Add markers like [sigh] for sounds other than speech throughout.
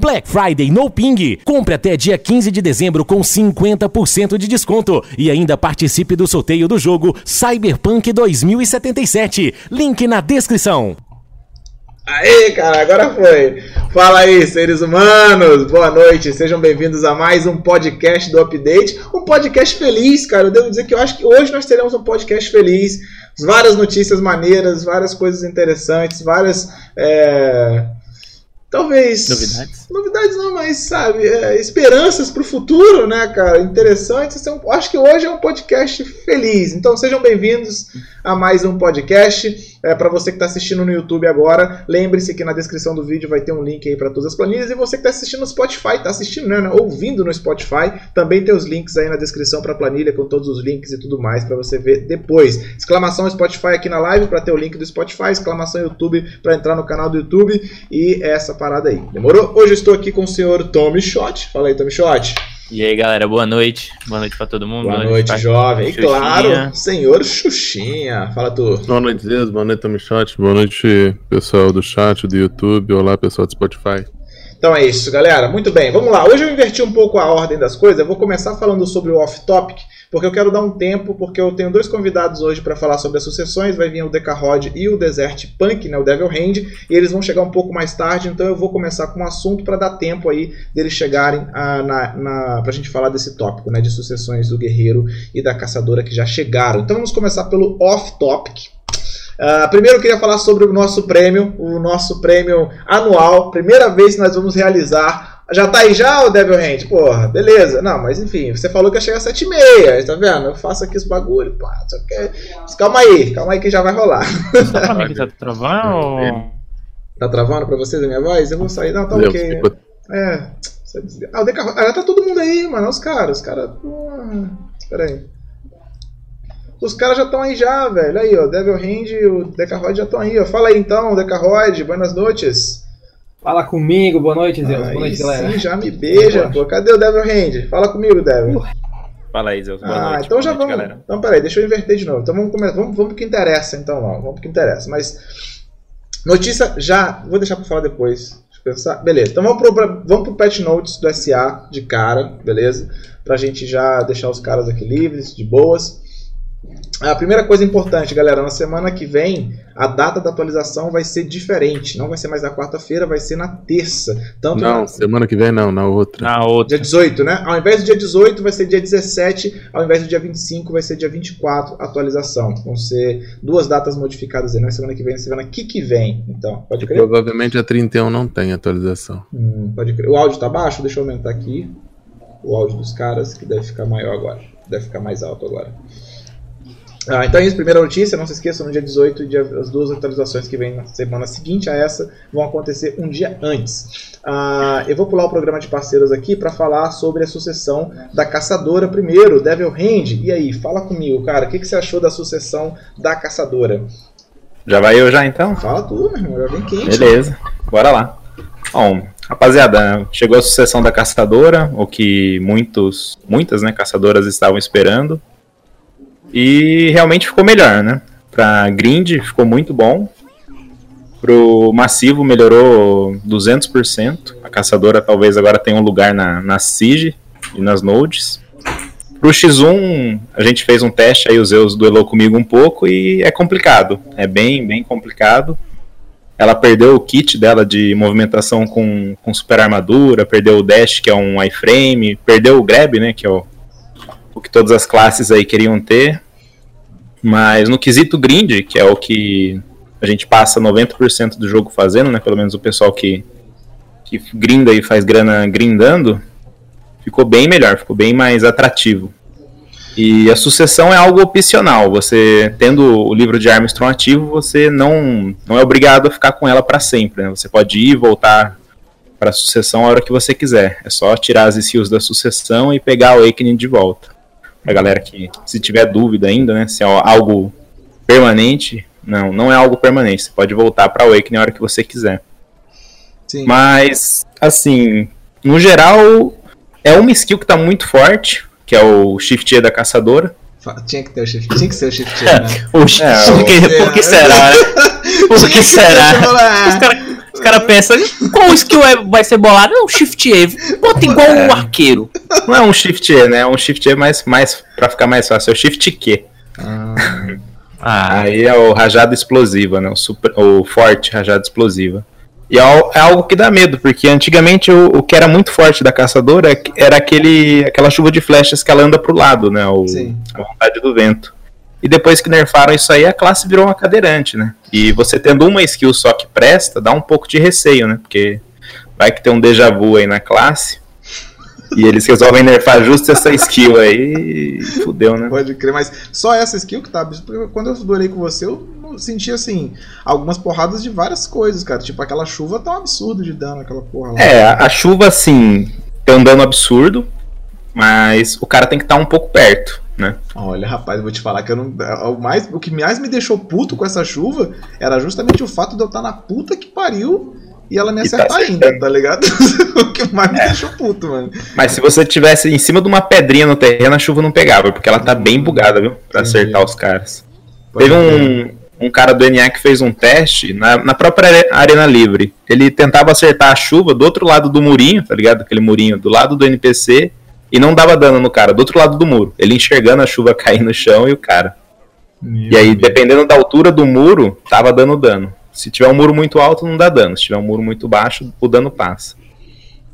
Black Friday no Ping. Compre até dia 15 de dezembro com 50% de desconto e ainda participe do sorteio do jogo Cyberpunk 2077. Link na descrição. Aê, cara, agora foi. Fala aí, seres humanos. Boa noite. Sejam bem-vindos a mais um podcast do Update. Um podcast feliz, cara. Eu devo dizer que eu acho que hoje nós teremos um podcast feliz. Várias notícias maneiras, várias coisas interessantes, várias. É talvez. Novidades? Novidades não, mas sabe, é, esperanças para o futuro, né, cara? Interessante. É acho que hoje é um podcast feliz. Então sejam bem-vindos a mais um podcast. É, para você que está assistindo no YouTube agora, lembre-se que na descrição do vídeo vai ter um link aí para todas as planilhas. E você que está assistindo no Spotify, está assistindo, né, né, ouvindo no Spotify, também tem os links aí na descrição para a planilha com todos os links e tudo mais para você ver depois. Exclamação Spotify aqui na live para ter o link do Spotify, exclamação YouTube para entrar no canal do YouTube e essa parada aí. Demorou? Hoje eu estou aqui com o senhor Tommy Shot. Fala aí, Tommy Shot. E aí, galera, boa noite. Boa noite para todo mundo. Boa, boa noite, noite jovem. E claro, senhor Xuxinha. Fala tu. Boa noite, Deus. Boa noite, Shot. Boa noite, pessoal do chat, do YouTube. Olá, pessoal do Spotify. Então é isso, galera. Muito bem, vamos lá. Hoje eu inverti um pouco a ordem das coisas. Eu vou começar falando sobre o off-topic porque eu quero dar um tempo, porque eu tenho dois convidados hoje para falar sobre as sucessões, vai vir o Decarod e o Desert Punk, né, o Devil Hand, e eles vão chegar um pouco mais tarde, então eu vou começar com um assunto para dar tempo aí deles chegarem a, na, na, pra gente falar desse tópico, né, de sucessões do guerreiro e da caçadora que já chegaram. Então vamos começar pelo off-topic, Uh, primeiro eu queria falar sobre o nosso prêmio, o nosso prêmio anual. Primeira vez que nós vamos realizar já tá aí já o Devil Hand? Porra, beleza. Não, mas enfim, você falou que ia chegar às 7h30, tá vendo? Eu faço aqui os bagulho, pá, só que... Calma aí, calma aí que já vai rolar. Só pra mim que tá [laughs] travando ou... Tá travando pra vocês a minha voz? Eu vou sair. Não, tá ok. É. Ah, o Deca... ah, tá todo mundo aí, mano. Os caras, os caras. Espera aí. Os caras já estão aí já, velho. Aí, ó. Devil Hand e o Decarod já estão aí, ó. Fala aí então, Decarod. Boas noites. Fala comigo, boa noite, Zeus. Boa noite, galera. Sim, já me beija, pô. Cadê o Devil Hand? Fala comigo, Devil. Fala aí, Zeus. Boa ah, noite. então boa já noite, vamos. Galera. Então, peraí, deixa eu inverter de novo. Então vamos começar. Vamos, vamos pro que interessa, então, ó. Vamos pro que interessa. Mas. Notícia já. Vou deixar pra falar depois. Deixa eu pensar. Beleza. Então vamos pro, vamos pro patch notes do SA de cara, beleza? Pra gente já deixar os caras aqui livres, de boas. A primeira coisa importante, galera, na semana que vem a data da atualização vai ser diferente. Não vai ser mais na quarta-feira, vai ser na terça. Tanto não, na... semana que vem não, na outra. Na outra. Dia 18, né? Ao invés do dia 18 vai ser dia 17, ao invés do dia 25 vai ser dia 24 atualização. Vão ser duas datas modificadas aí, não é semana que vem, é semana que que vem. Então, pode crer? Provavelmente a 31 não tem atualização. Hum, pode crer. O áudio tá baixo? Deixa eu aumentar aqui o áudio dos caras, que deve ficar maior agora. Deve ficar mais alto agora. Ah, então é isso, primeira notícia, não se esqueçam, no dia 18, dia, as duas atualizações que vêm na semana seguinte a essa vão acontecer um dia antes. Ah, eu vou pular o programa de parceiros aqui para falar sobre a sucessão da caçadora primeiro, Devil Hand. E aí, fala comigo, cara, o que, que você achou da sucessão da caçadora? Já vai eu já então? Fala tu, meu irmão, já vem quente. Beleza, bora lá. Bom, rapaziada, chegou a sucessão da caçadora, o que muitos, muitas né, caçadoras estavam esperando. E realmente ficou melhor, né? Pra grind ficou muito bom. Pro massivo melhorou 200%. A caçadora talvez agora tenha um lugar na, na Siege e nas nodes. Pro X1, a gente fez um teste aí, o Zeus duelou comigo um pouco e é complicado. É bem, bem complicado. Ela perdeu o kit dela de movimentação com, com super armadura, perdeu o dash, que é um iframe, perdeu o grab, né, que é o, o que todas as classes aí queriam ter. Mas no quesito grind, que é o que a gente passa 90% do jogo fazendo, né? Pelo menos o pessoal que, que grinda e faz grana grindando, ficou bem melhor, ficou bem mais atrativo. E a sucessão é algo opcional. Você tendo o livro de Armstrong ativo, você não, não é obrigado a ficar com ela para sempre. Né? Você pode ir e voltar para a sucessão a hora que você quiser. É só tirar as skills da sucessão e pegar o Awakening de volta pra galera que, se tiver dúvida ainda, né, se é algo permanente, não, não é algo permanente. Você pode voltar para Wake na hora que você quiser. Sim. Mas, assim, no geral, é uma skill que tá muito forte, que é o Shift E da caçadora. Tinha que ter o Shift, tinha que ser o Shift E, né? [laughs] o, é, o, por, que, por que será, né? Por que será? Os caras Os caras pensam, qual skill é- vai ser bolado? É um Shift E. Bota igual um arqueiro. Não é um Shift E, né? É um Shift E mais, mais pra ficar mais fácil. É o Shift Q. Ah, [laughs] Aí é o rajado explosiva, né? O, super, o forte rajado explosiva. E é, é algo que dá medo, porque antigamente o, o que era muito forte da caçadora é era aquele, aquela chuva de flechas que ela anda pro lado, né? O, Sim. a vontade do vento. E depois que nerfaram isso aí, a classe virou uma cadeirante, né? E você tendo uma skill só que presta, dá um pouco de receio, né? Porque vai que tem um déjà vu aí na classe. E eles resolvem nerfar justo essa skill aí. e Fudeu, né? Pode crer, mas só essa skill que tá quando eu duelei com você, eu senti assim, algumas porradas de várias coisas, cara. Tipo, aquela chuva tá um absurdo de dano, aquela porra lá. É, a chuva, assim, tem um dano absurdo, mas o cara tem que estar um pouco perto, né? Olha, rapaz, eu vou te falar que eu não. O, mais, o que mais me deixou puto com essa chuva era justamente o fato de eu estar na puta que pariu e ela me tá acertar ainda, acertando. tá ligado? [laughs] o que mais me deixou puto, mano. Mas se você tivesse em cima de uma pedrinha no terreno, a chuva não pegava, porque ela tá bem bugada, viu? Pra Entendi. acertar os caras. Pode Teve um, um cara do NA que fez um teste na, na própria are- Arena Livre. Ele tentava acertar a chuva do outro lado do murinho, tá ligado? Aquele murinho do lado do NPC, e não dava dano no cara, do outro lado do muro. Ele enxergando a chuva [laughs] cair no chão e o cara. E aí, dependendo da altura do muro, tava dando dano. Se tiver um muro muito alto, não dá dano. Se tiver um muro muito baixo, o dano passa.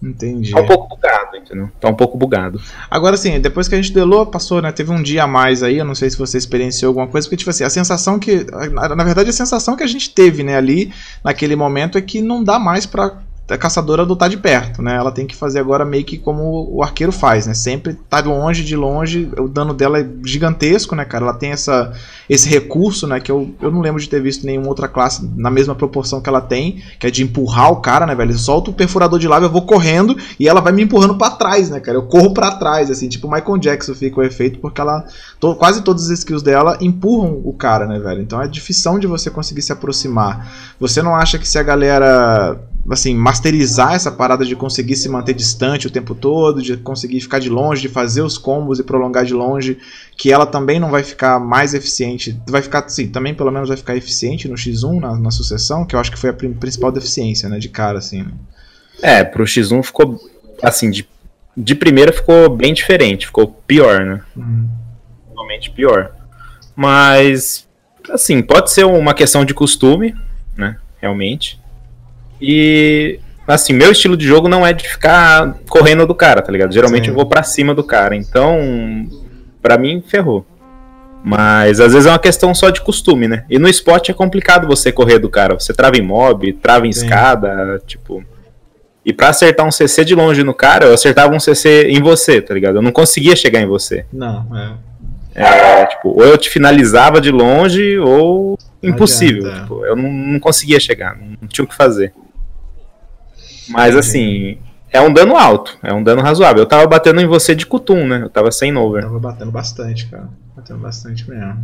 Entendi. Tá um pouco bugado, entendeu? Tá um pouco bugado. Agora sim, depois que a gente delou, passou, né? Teve um dia a mais aí, eu não sei se você experienciou alguma coisa, porque, tipo assim, a sensação que. Na na verdade, a sensação que a gente teve, né, ali, naquele momento, é que não dá mais pra a caçadora adotar de perto, né? Ela tem que fazer agora meio que como o arqueiro faz, né? Sempre tá longe, de longe, o dano dela é gigantesco, né, cara? Ela tem essa, esse recurso, né? Que eu, eu não lembro de ter visto nenhuma outra classe na mesma proporção que ela tem, que é de empurrar o cara, né, velho? Solta o perfurador de lava, eu vou correndo e ela vai me empurrando pra trás, né, cara? Eu corro pra trás, assim, tipo Michael Jackson fica o efeito, porque ela. to- quase todas as skills dela empurram o cara, né, velho? Então é difícil de você conseguir se aproximar. Você não acha que se a galera assim, masterizar essa parada de conseguir se manter distante o tempo todo, de conseguir ficar de longe, de fazer os combos e prolongar de longe, que ela também não vai ficar mais eficiente, vai ficar, sim, também pelo menos vai ficar eficiente no X1, na, na sucessão, que eu acho que foi a principal deficiência, né, de cara, assim, né? É, pro X1 ficou, assim, de, de primeira ficou bem diferente, ficou pior, né? Uhum. Realmente pior. Mas, assim, pode ser uma questão de costume, né? Realmente. E, assim, meu estilo de jogo não é de ficar correndo do cara, tá ligado? Geralmente Sim. eu vou pra cima do cara. Então, pra mim, ferrou. Mas às vezes é uma questão só de costume, né? E no spot é complicado você correr do cara. Você trava em mob, trava em Sim. escada, tipo. E pra acertar um CC de longe no cara, eu acertava um CC em você, tá ligado? Eu não conseguia chegar em você. Não, é. É, tipo, ou eu te finalizava de longe, ou impossível. é. Tipo, eu não, não conseguia chegar, não tinha o que fazer. Mas assim, é um dano alto, é um dano razoável. Eu tava batendo em você de cutum, né? Eu tava sem over. Tava batendo bastante, cara. Batendo bastante mesmo.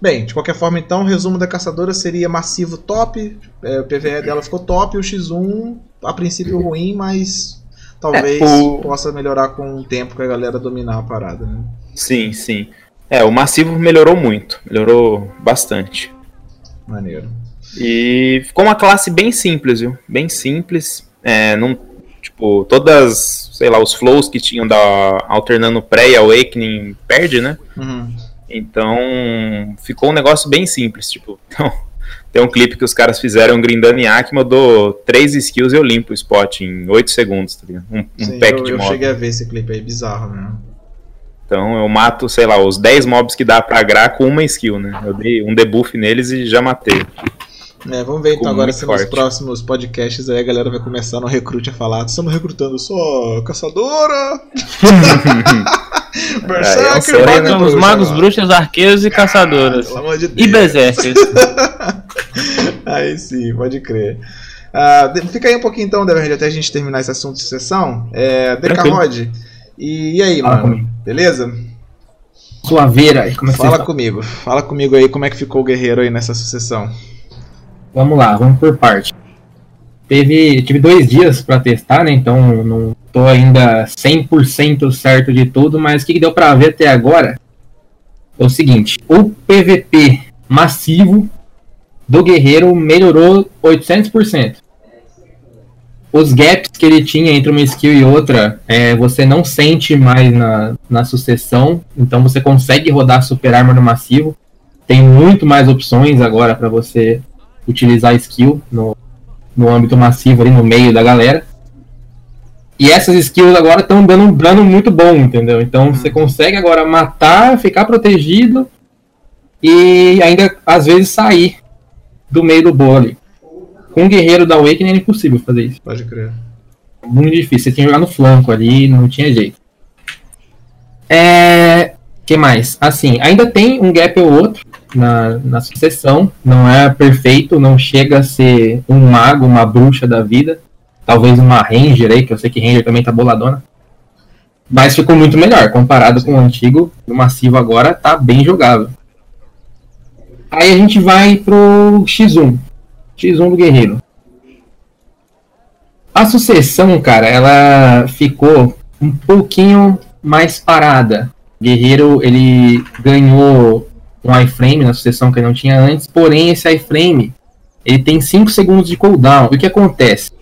Bem, de qualquer forma, então, o resumo da caçadora seria massivo top, é, o PVE dela ficou top, o X1, a princípio ruim, mas talvez É, o- possa melhorar com o tempo que a galera dominar a parada, né? Sim, sim. É, o massivo melhorou muito, melhorou bastante. Maneiro. E ficou uma classe bem simples, viu? Bem simples. É, não, tipo, todas, sei lá, os flows que tinham da alternando pré e awakening perde, né? Uhum. Então, ficou um negócio bem simples, tipo, [laughs] então, tem um clipe que os caras fizeram grindando em Akima, eu dou três skills e eu limpo o spot em 8 segundos, tá ligado? Um, um Sim, pack eu, de eu mob. cheguei a ver esse clipe aí, bizarro mesmo. Então eu mato, sei lá, os 10 mobs que dá pra agrar com uma skill, né? Eu dei um debuff neles e já matei. É, vamos ver então Ficou agora muito se nos forte. próximos podcasts aí a galera vai começar no recrute a falar, estamos recrutando só caçadora, [laughs] é um berserker, e Somos bruxa magos, agora. bruxas, arqueiros e caçadoras. [laughs] Pelo amor de E berserkers. [laughs] Aí sim, pode crer. Ah, de- fica aí um pouquinho então, Deverhead, até a gente terminar esse assunto de sessão. É, Decarod, e, e aí, Fala mano? comigo. Beleza? Suaveira aí, como é que Fala estão? comigo. Fala comigo aí como é que ficou o guerreiro aí nessa sucessão. Vamos lá, vamos por parte. Teve, tive dois dias pra testar, né? Então não tô ainda 100% certo de tudo, mas o que que deu pra ver até agora é o seguinte: o PVP massivo do guerreiro melhorou 800%. os gaps que ele tinha entre uma skill e outra, é, você não sente mais na, na sucessão, então você consegue rodar Super Armor no massivo. Tem muito mais opções agora para você utilizar skill no, no âmbito massivo ali no meio da galera. E essas skills agora estão dando um dano muito bom, entendeu? Então você consegue agora matar, ficar protegido e ainda às vezes sair do meio do bolo ali. Com o guerreiro da Awakening é impossível fazer isso. Pode crer. Muito difícil. Você tinha que jogar no flanco ali, não tinha jeito. É. que mais? Assim, ainda tem um gap ou outro na, na sucessão. Não é perfeito, não chega a ser um mago, uma bruxa da vida. Talvez uma Ranger aí, que eu sei que Ranger também tá boladona. Mas ficou muito melhor. Comparado com o antigo, o massivo agora tá bem jogável. Aí a gente vai pro X1. X1 do Guerreiro. A sucessão, cara, ela ficou um pouquinho mais parada. Guerreiro, ele ganhou um iframe na sucessão que ele não tinha antes, porém esse iframe, ele tem 5 segundos de cooldown. E o que acontece?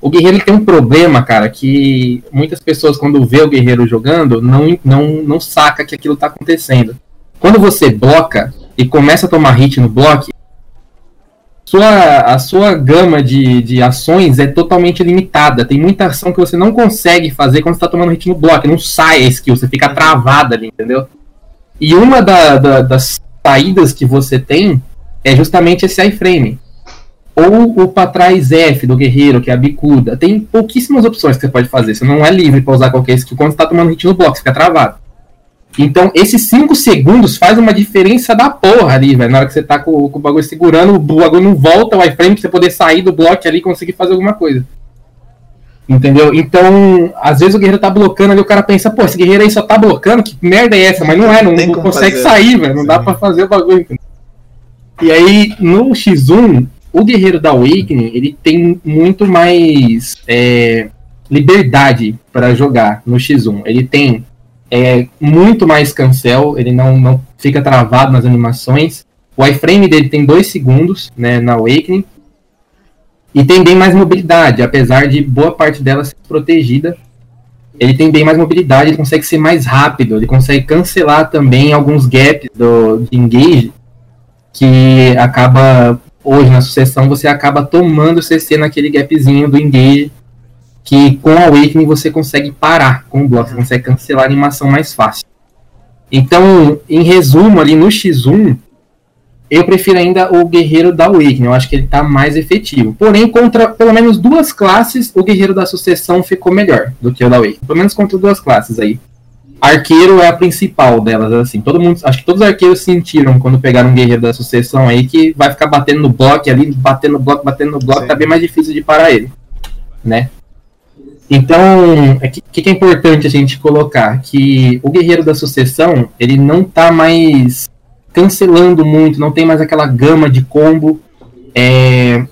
O Guerreiro tem um problema, cara, que muitas pessoas quando vê o Guerreiro jogando, não, não, não saca que aquilo tá acontecendo. Quando você bloca e começa a tomar hit no bloco, sua, a sua gama de, de ações é totalmente limitada. Tem muita ação que você não consegue fazer quando você está tomando hit no bloco. Não sai a skill, você fica travada ali, entendeu? E uma da, da, das saídas que você tem é justamente esse iframe. Ou o para trás F do guerreiro, que é a bicuda. Tem pouquíssimas opções que você pode fazer. Você não é livre para usar qualquer skill quando você está tomando hit no bloco, fica travado. Então, esses 5 segundos faz uma diferença da porra ali, velho. Na hora que você tá com, com, o bagulho segurando, o bagulho não volta o iframe pra você poder sair do bloco ali e conseguir fazer alguma coisa. Entendeu? Então, às vezes o guerreiro tá blocando ali, o cara pensa, pô, esse guerreiro aí só tá blocando, que merda é essa? Mas não é, não, não consegue fazer. sair, velho. Não Sim. dá pra fazer o bagulho. Entendeu? E aí, no X1, o guerreiro da Awakening, ele tem muito mais é, liberdade para jogar no X1. Ele tem é muito mais cancel, ele não, não fica travado nas animações. O iframe dele tem 2 segundos né, na Awakening. E tem bem mais mobilidade, apesar de boa parte dela ser protegida. Ele tem bem mais mobilidade, ele consegue ser mais rápido, ele consegue cancelar também alguns gaps do, de engage, que acaba, hoje na sucessão, você acaba tomando CC naquele gapzinho do engage que com a Awakening você consegue parar com o bloco, você consegue cancelar a animação mais fácil. Então, em resumo, ali no X1, eu prefiro ainda o Guerreiro da Awakening, eu acho que ele está mais efetivo. Porém, contra pelo menos duas classes, o Guerreiro da Sucessão ficou melhor do que o da Awakening. Pelo menos contra duas classes aí. Arqueiro é a principal delas, assim. Todo mundo, acho que todos os arqueiros sentiram quando pegaram um Guerreiro da Sucessão aí que vai ficar batendo no bloco ali, batendo no bloco, batendo no bloco, Sim. tá bem mais difícil de parar ele, né? Então, o é que, que é importante a gente colocar? Que o Guerreiro da Sucessão, ele não está mais cancelando muito, não tem mais aquela gama de combo. É,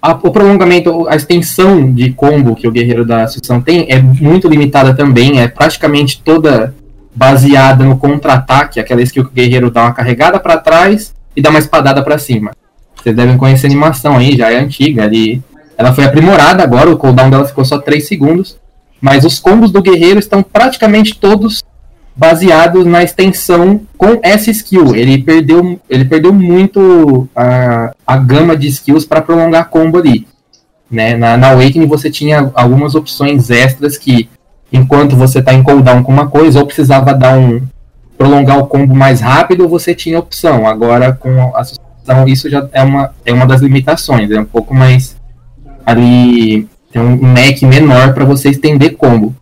a, o prolongamento, a extensão de combo que o Guerreiro da Sucessão tem é muito limitada também, é praticamente toda baseada no contra-ataque, aquela skill que o Guerreiro dá uma carregada para trás e dá uma espadada para cima. Vocês devem conhecer a animação aí, já é antiga, ali ela foi aprimorada agora, o cooldown dela ficou só 3 segundos. Mas os combos do guerreiro estão praticamente todos baseados na extensão com essa skill. Ele perdeu, ele perdeu muito a, a gama de skills para prolongar combo ali. Né? Na, na Awakening você tinha algumas opções extras que, enquanto você está em cooldown com uma coisa, ou precisava dar um prolongar o combo mais rápido, você tinha opção. Agora com a sucessão isso já é uma, é uma das limitações, é um pouco mais ali tem um Mac menor para você estender combo.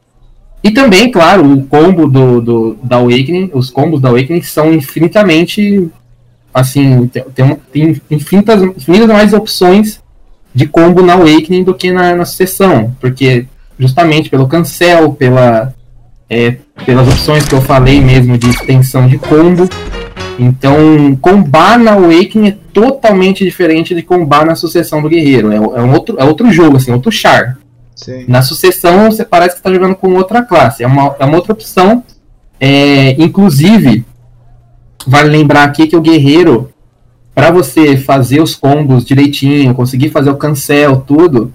E também, claro, o combo do, do, da Awakening, os combos da Awakening são infinitamente assim, tem, tem infinitas, infinitas mais opções de combo na Awakening do que na, na sucessão, porque justamente pelo cancel, pela, é, pelas opções que eu falei mesmo de extensão de combo, então, combar na Awakening é totalmente diferente de combar na sucessão do guerreiro. É, é, um outro, é outro jogo, assim, outro char. Sim. Na sucessão, você parece que está jogando com outra classe. É uma, é uma outra opção. É, inclusive, vale lembrar aqui que o guerreiro, para você fazer os combos direitinho, conseguir fazer o cancel, tudo,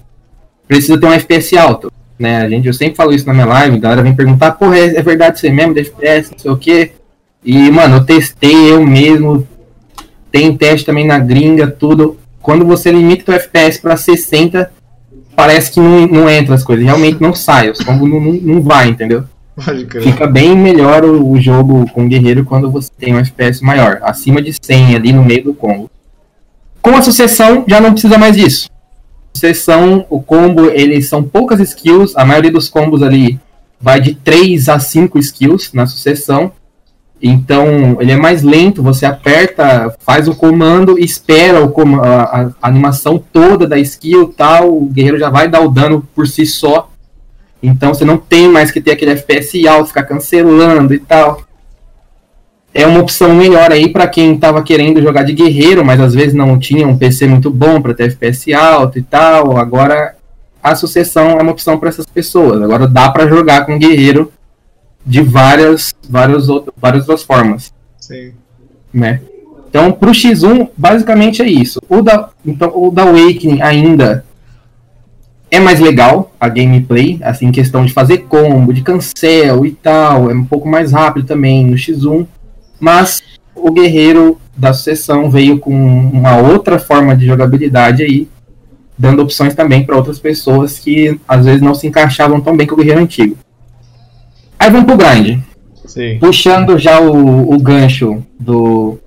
precisa ter um FPS alto. Né? A gente, eu sempre falo isso na minha live, a galera vem perguntar, porra, é, é verdade aí mesmo, de FPS, não sei o quê. E, mano, eu testei eu mesmo, tem teste também na gringa, tudo. Quando você limita o FPS para 60, parece que não, não entra as coisas, realmente não sai, os combos não, não, não vai, entendeu? Fica bem melhor o, o jogo com o guerreiro quando você tem um FPS maior, acima de 100 ali no meio do combo. Com a sucessão, já não precisa mais disso. Sucessão, o combo, eles são poucas skills, a maioria dos combos ali vai de 3 a 5 skills na sucessão. Então, ele é mais lento, você aperta, faz o comando, espera o com a, a, animação toda da skill tal, o guerreiro já vai dar o dano por si só. Então você não tem mais que ter aquele FPS alto, ficar cancelando e tal. É uma opção melhor aí para quem estava querendo jogar de guerreiro, mas às vezes não tinha um PC muito bom para ter FPS alto e tal. Agora a sucessão é uma opção para essas pessoas. Agora dá para jogar com guerreiro de várias, várias, outras, várias outras formas, Sim. né? Então, pro X1, basicamente é isso. O da, então, o da Awakening ainda é mais legal a gameplay, assim, questão de fazer combo, de cancel e tal, é um pouco mais rápido também no X1, mas o guerreiro da sucessão veio com uma outra forma de jogabilidade aí, dando opções também para outras pessoas que às vezes não se encaixavam tão bem com o guerreiro antigo. Aí vamos pro grind. Sim. Puxando já o, o gancho do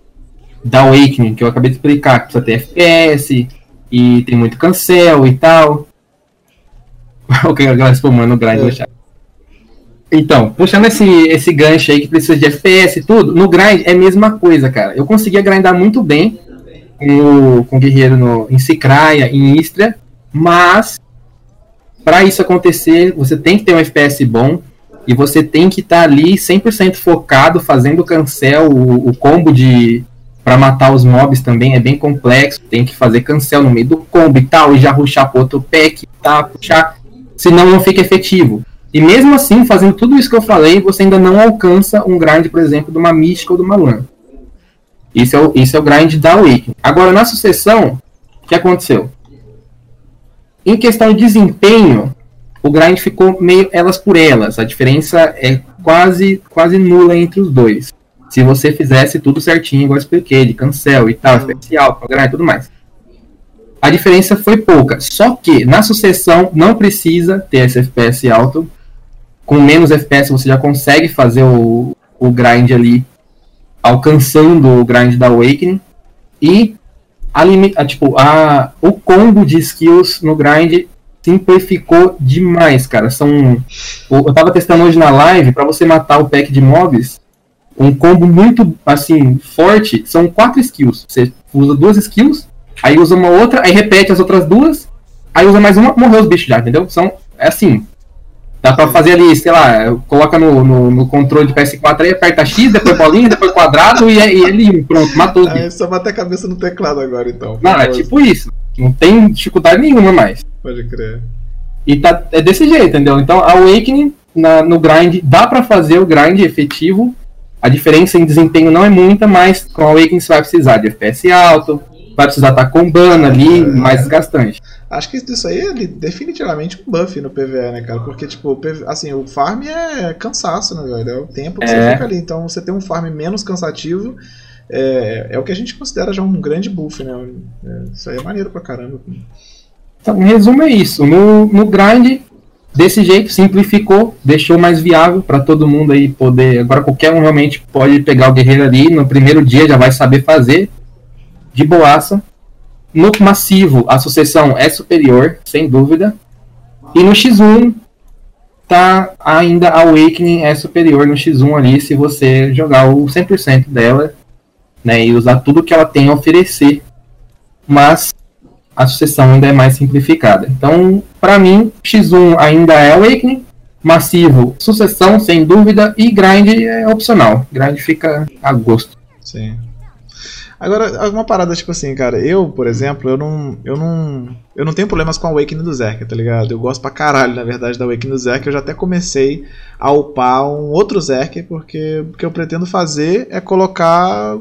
da Awakening, que eu acabei de explicar, que precisa ter FPS e tem muito cancel e tal. [laughs] o que a galera no grind É. no chat. Então, puxando esse, esse gancho aí que precisa de FPS e tudo, no grind é a mesma coisa, cara. Eu conseguia grindar muito bem com o, com o guerreiro no, em Cicraia, em Istria, mas para isso acontecer, você tem que ter um FPS bom e você tem que estar ali 100% focado, fazendo cancel, o, o combo de para matar os mobs também é bem complexo, tem que fazer cancel no meio do combo e tal, e já ruxar pro outro pack, tá, puxar, senão não fica efetivo. E mesmo assim, fazendo tudo isso que eu falei, você ainda não alcança um grind, por exemplo, de uma mística ou de uma lã. Isso é o, isso é o grind da Awakening. Agora, na sucessão, o que aconteceu? Em questão de desempenho, o grind ficou meio elas por elas. A diferença é quase, quase nula entre os dois. Se você fizesse tudo certinho, igual eu expliquei, de cancel e tal, especial, grind e tudo mais. A diferença foi pouca. Só que na sucessão não precisa ter esse FPS alto. Com menos FPS você já consegue fazer o, o grind ali, alcançando o grind da Awakening. E a, tipo, a, o combo de skills no grind simplificou demais, cara. São, eu tava testando hoje na live, pra você matar o pack de mobs, um combo muito, assim, forte, são quatro skills. Você usa duas skills, aí usa uma outra, aí repete as outras duas, aí usa mais uma, morreu os bichos já, entendeu? São, é assim. Dá pra fazer ali, sei lá, coloca no, no, no controle de PS4 aí, aperta X, depois bolinha, depois quadrado e, é- e ele, pronto, matou. É só bater a cabeça no teclado agora, então. Não, é tipo isso. Não tem dificuldade nenhuma mais. Pode crer. E tá, é desse jeito, entendeu? Então, a Awakening na, no grind, dá pra fazer o grind efetivo. A diferença em desempenho não é muita, mas com a Awakening você vai precisar de FPS alto, vai precisar estar combando ali, mais desgastante. Acho que isso aí é definitivamente um buff no PVE, né, cara? Porque, tipo, assim, o farm é cansaço, né, velho? É o tempo que você É. fica ali. Então, você tem um farm menos cansativo é, é o que a gente considera já um grande buff, né? É, isso aí é maneiro pra caramba. Então, em resumo, é isso. No, no grind, desse jeito, simplificou, deixou mais viável para todo mundo aí poder. Agora, qualquer um realmente pode pegar o guerreiro ali, no primeiro dia já vai saber fazer, de boaça. No massivo, a sucessão é superior, sem dúvida. E no X1, tá ainda a Awakening é superior no X1 ali, se você jogar o 100% dela, né, e usar tudo que ela tem a oferecer. Mas a sucessão ainda é mais simplificada. Então, para mim, X1 ainda é Awakening, massivo, sucessão, sem dúvida, e grind é opcional. Grind fica a gosto. Sim. Agora, uma parada tipo assim, cara, eu, por exemplo, eu não. Eu não. Eu não tenho problemas com a Awakening do Zerk, tá ligado? Eu gosto pra caralho, na verdade, da Awakening do Zerk. Eu já até comecei a upar um outro Zerk, porque o que eu pretendo fazer é colocar.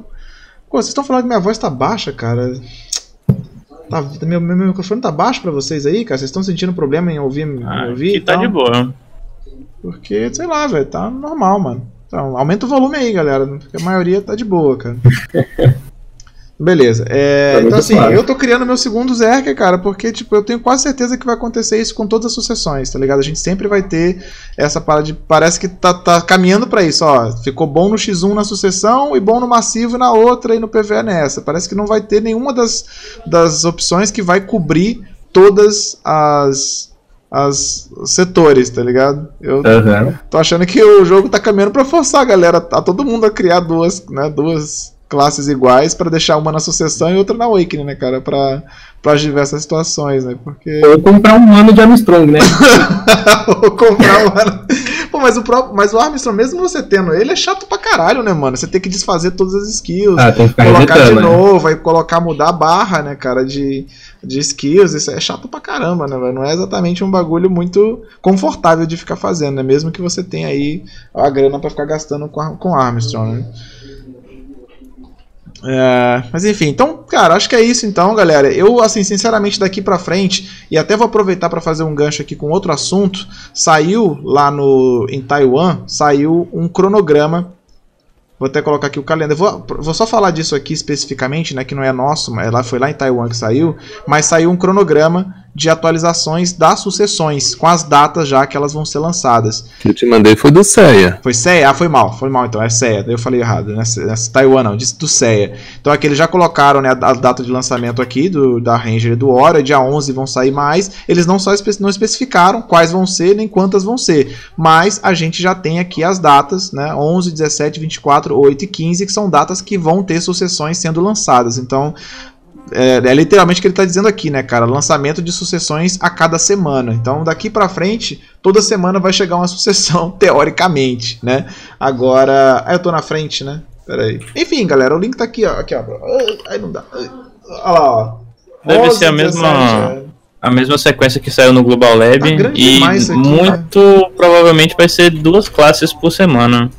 Pô, vocês estão falando que minha voz tá baixa, cara. Tá, meu, meu, microfone tá baixo pra vocês aí, cara? Vocês estão sentindo problema em ouvir, me Ah, ouvir? aqui e tá tal? de boa. Porque, sei lá, velho, tá normal, mano. Então, aumenta o volume aí, galera. Porque a maioria tá de boa, cara. [laughs] Beleza. É, Tá então, assim, suave. eu tô criando meu segundo Zerker, cara, porque, tipo, eu tenho quase certeza que vai acontecer isso com todas as sucessões, tá ligado? A gente sempre vai ter essa parada de. Parece que tá, tá caminhando pra isso, ó. Ficou bom no X1 na sucessão e bom no massivo na outra e no PVE nessa. Parece que não vai ter nenhuma das, das opções que vai cobrir todas as. As setores, tá ligado? Eu Aham. Tô achando que o jogo tá caminhando pra forçar a galera, a todo mundo a criar duas, né, duas classes iguais pra deixar uma na sucessão e outra na Awakening, né, cara, pra, pra diversas situações, né, porque... Ou comprar um mano de Armstrong, né? [laughs] Ou comprar uma... Pô, mas o, próprio, mas o Armstrong, mesmo você tendo ele, é chato pra caralho, né, mano? Você tem que desfazer todas as skills, Ah, tem que colocar de né? novo, aí colocar, mudar a barra, né, cara, de, de skills, isso é chato pra caramba, né, velho? Não é exatamente um bagulho muito confortável de ficar fazendo, né? Mesmo que você tenha aí a grana pra ficar gastando com, com Armstrong, né? É, mas enfim, então, cara, acho que é isso então, galera. Eu, assim, sinceramente, daqui pra frente, e até vou aproveitar pra fazer um gancho aqui com outro assunto, saiu lá no em Taiwan, saiu um cronograma. Vou até colocar aqui o calendário. Vou, vou só falar disso aqui especificamente, né? Que não é nosso, mas lá foi lá em Taiwan que saiu. Mas saiu um cronograma de atualizações das sucessões, com as datas já que elas vão ser lançadas. que eu te mandei foi do Ceia. Foi Seiya? Ah, foi mal, foi mal então, é daí eu falei errado, né? Se Taiwan não, disse do Seiya. Então aqui eles já colocaram né, a, a data de lançamento aqui do, da Ranger e do Hora, dia 11 vão sair mais. Eles não só espe- não especificaram quais vão ser nem quantas vão ser, mas a gente já tem aqui as datas, né? 11, 17, 24, 8 e 15, que são datas que vão ter sucessões sendo lançadas. Então é, é literalmente o que ele está dizendo aqui, né, cara? Lançamento de sucessões a cada semana. Então, daqui pra frente, toda semana vai chegar uma sucessão, [laughs] teoricamente, né? Agora. Ah, eu tô na frente, né? Pera aí. Enfim, galera, o link tá aqui, ó. Aqui, ó. Aí não dá. Olha lá, ó. Deve 11, ser a mesma- 17. A mesma sequência que saiu no Global Lab. Tá e aqui, muito provavelmente vai ser duas classes por semana.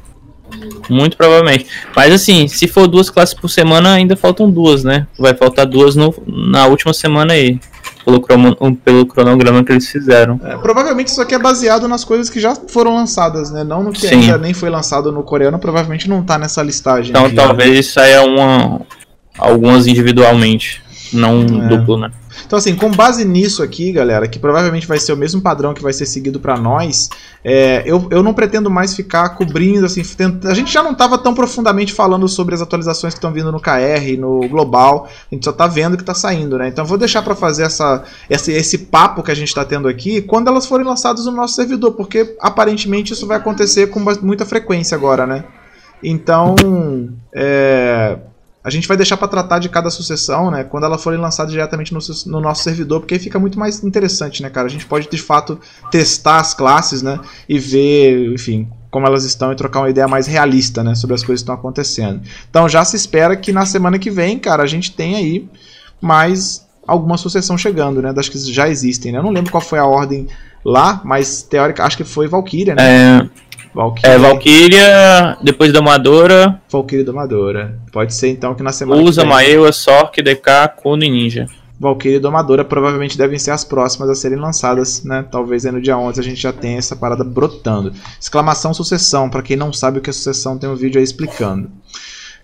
Muito provavelmente. Mas assim, se for duas classes por semana, ainda faltam duas, né? Vai faltar duas no, na última semana aí. Pelo, cromo- pelo cronograma que eles fizeram. É, provavelmente isso aqui é baseado nas coisas que já foram lançadas, né? Não no que Sim. ainda nem foi lançado no coreano, provavelmente não tá nessa listagem. Então né? talvez saia uma. Algumas individualmente. Não É. duplo, né? Então, assim, com base nisso aqui, galera, que provavelmente vai ser o mesmo padrão que vai ser seguido pra nós, é, eu, eu não pretendo mais ficar cobrindo, assim, a gente já não estava tão profundamente falando sobre as atualizações que estão vindo no KR, no Global, a gente só tá vendo que tá saindo, né? Então, eu vou deixar pra fazer essa, esse, esse papo que a gente tá tendo aqui quando elas forem lançadas no nosso servidor, porque aparentemente isso vai acontecer com muita frequência agora, né? Então, é, a gente vai deixar para tratar de cada sucessão, né? Quando ela for lançada diretamente no, no nosso servidor, porque aí fica muito mais interessante, né, cara? A gente pode de fato testar as classes, né? E ver, enfim, como elas estão e trocar uma ideia mais realista, né? Sobre as coisas que estão acontecendo. Então já se espera que na semana que vem, cara, a gente tenha aí mais alguma sucessão chegando, né? Das que já existem, né? Eu não lembro qual foi a ordem lá, mas teórica, acho que foi Valkyria, né? É, Valkyria, é Valkyria, depois Domadora, Valkyria Domadora. Pode ser então que na semana Usa, vem... Maewa, Sork, DK, Kuno e Ninja. Valkyrie e Domadora provavelmente devem ser as próximas a serem lançadas, né? Talvez aí no dia 11 a gente já tenha essa parada brotando. Exclamação sucessão, pra quem não sabe o que é sucessão, tem um vídeo aí explicando.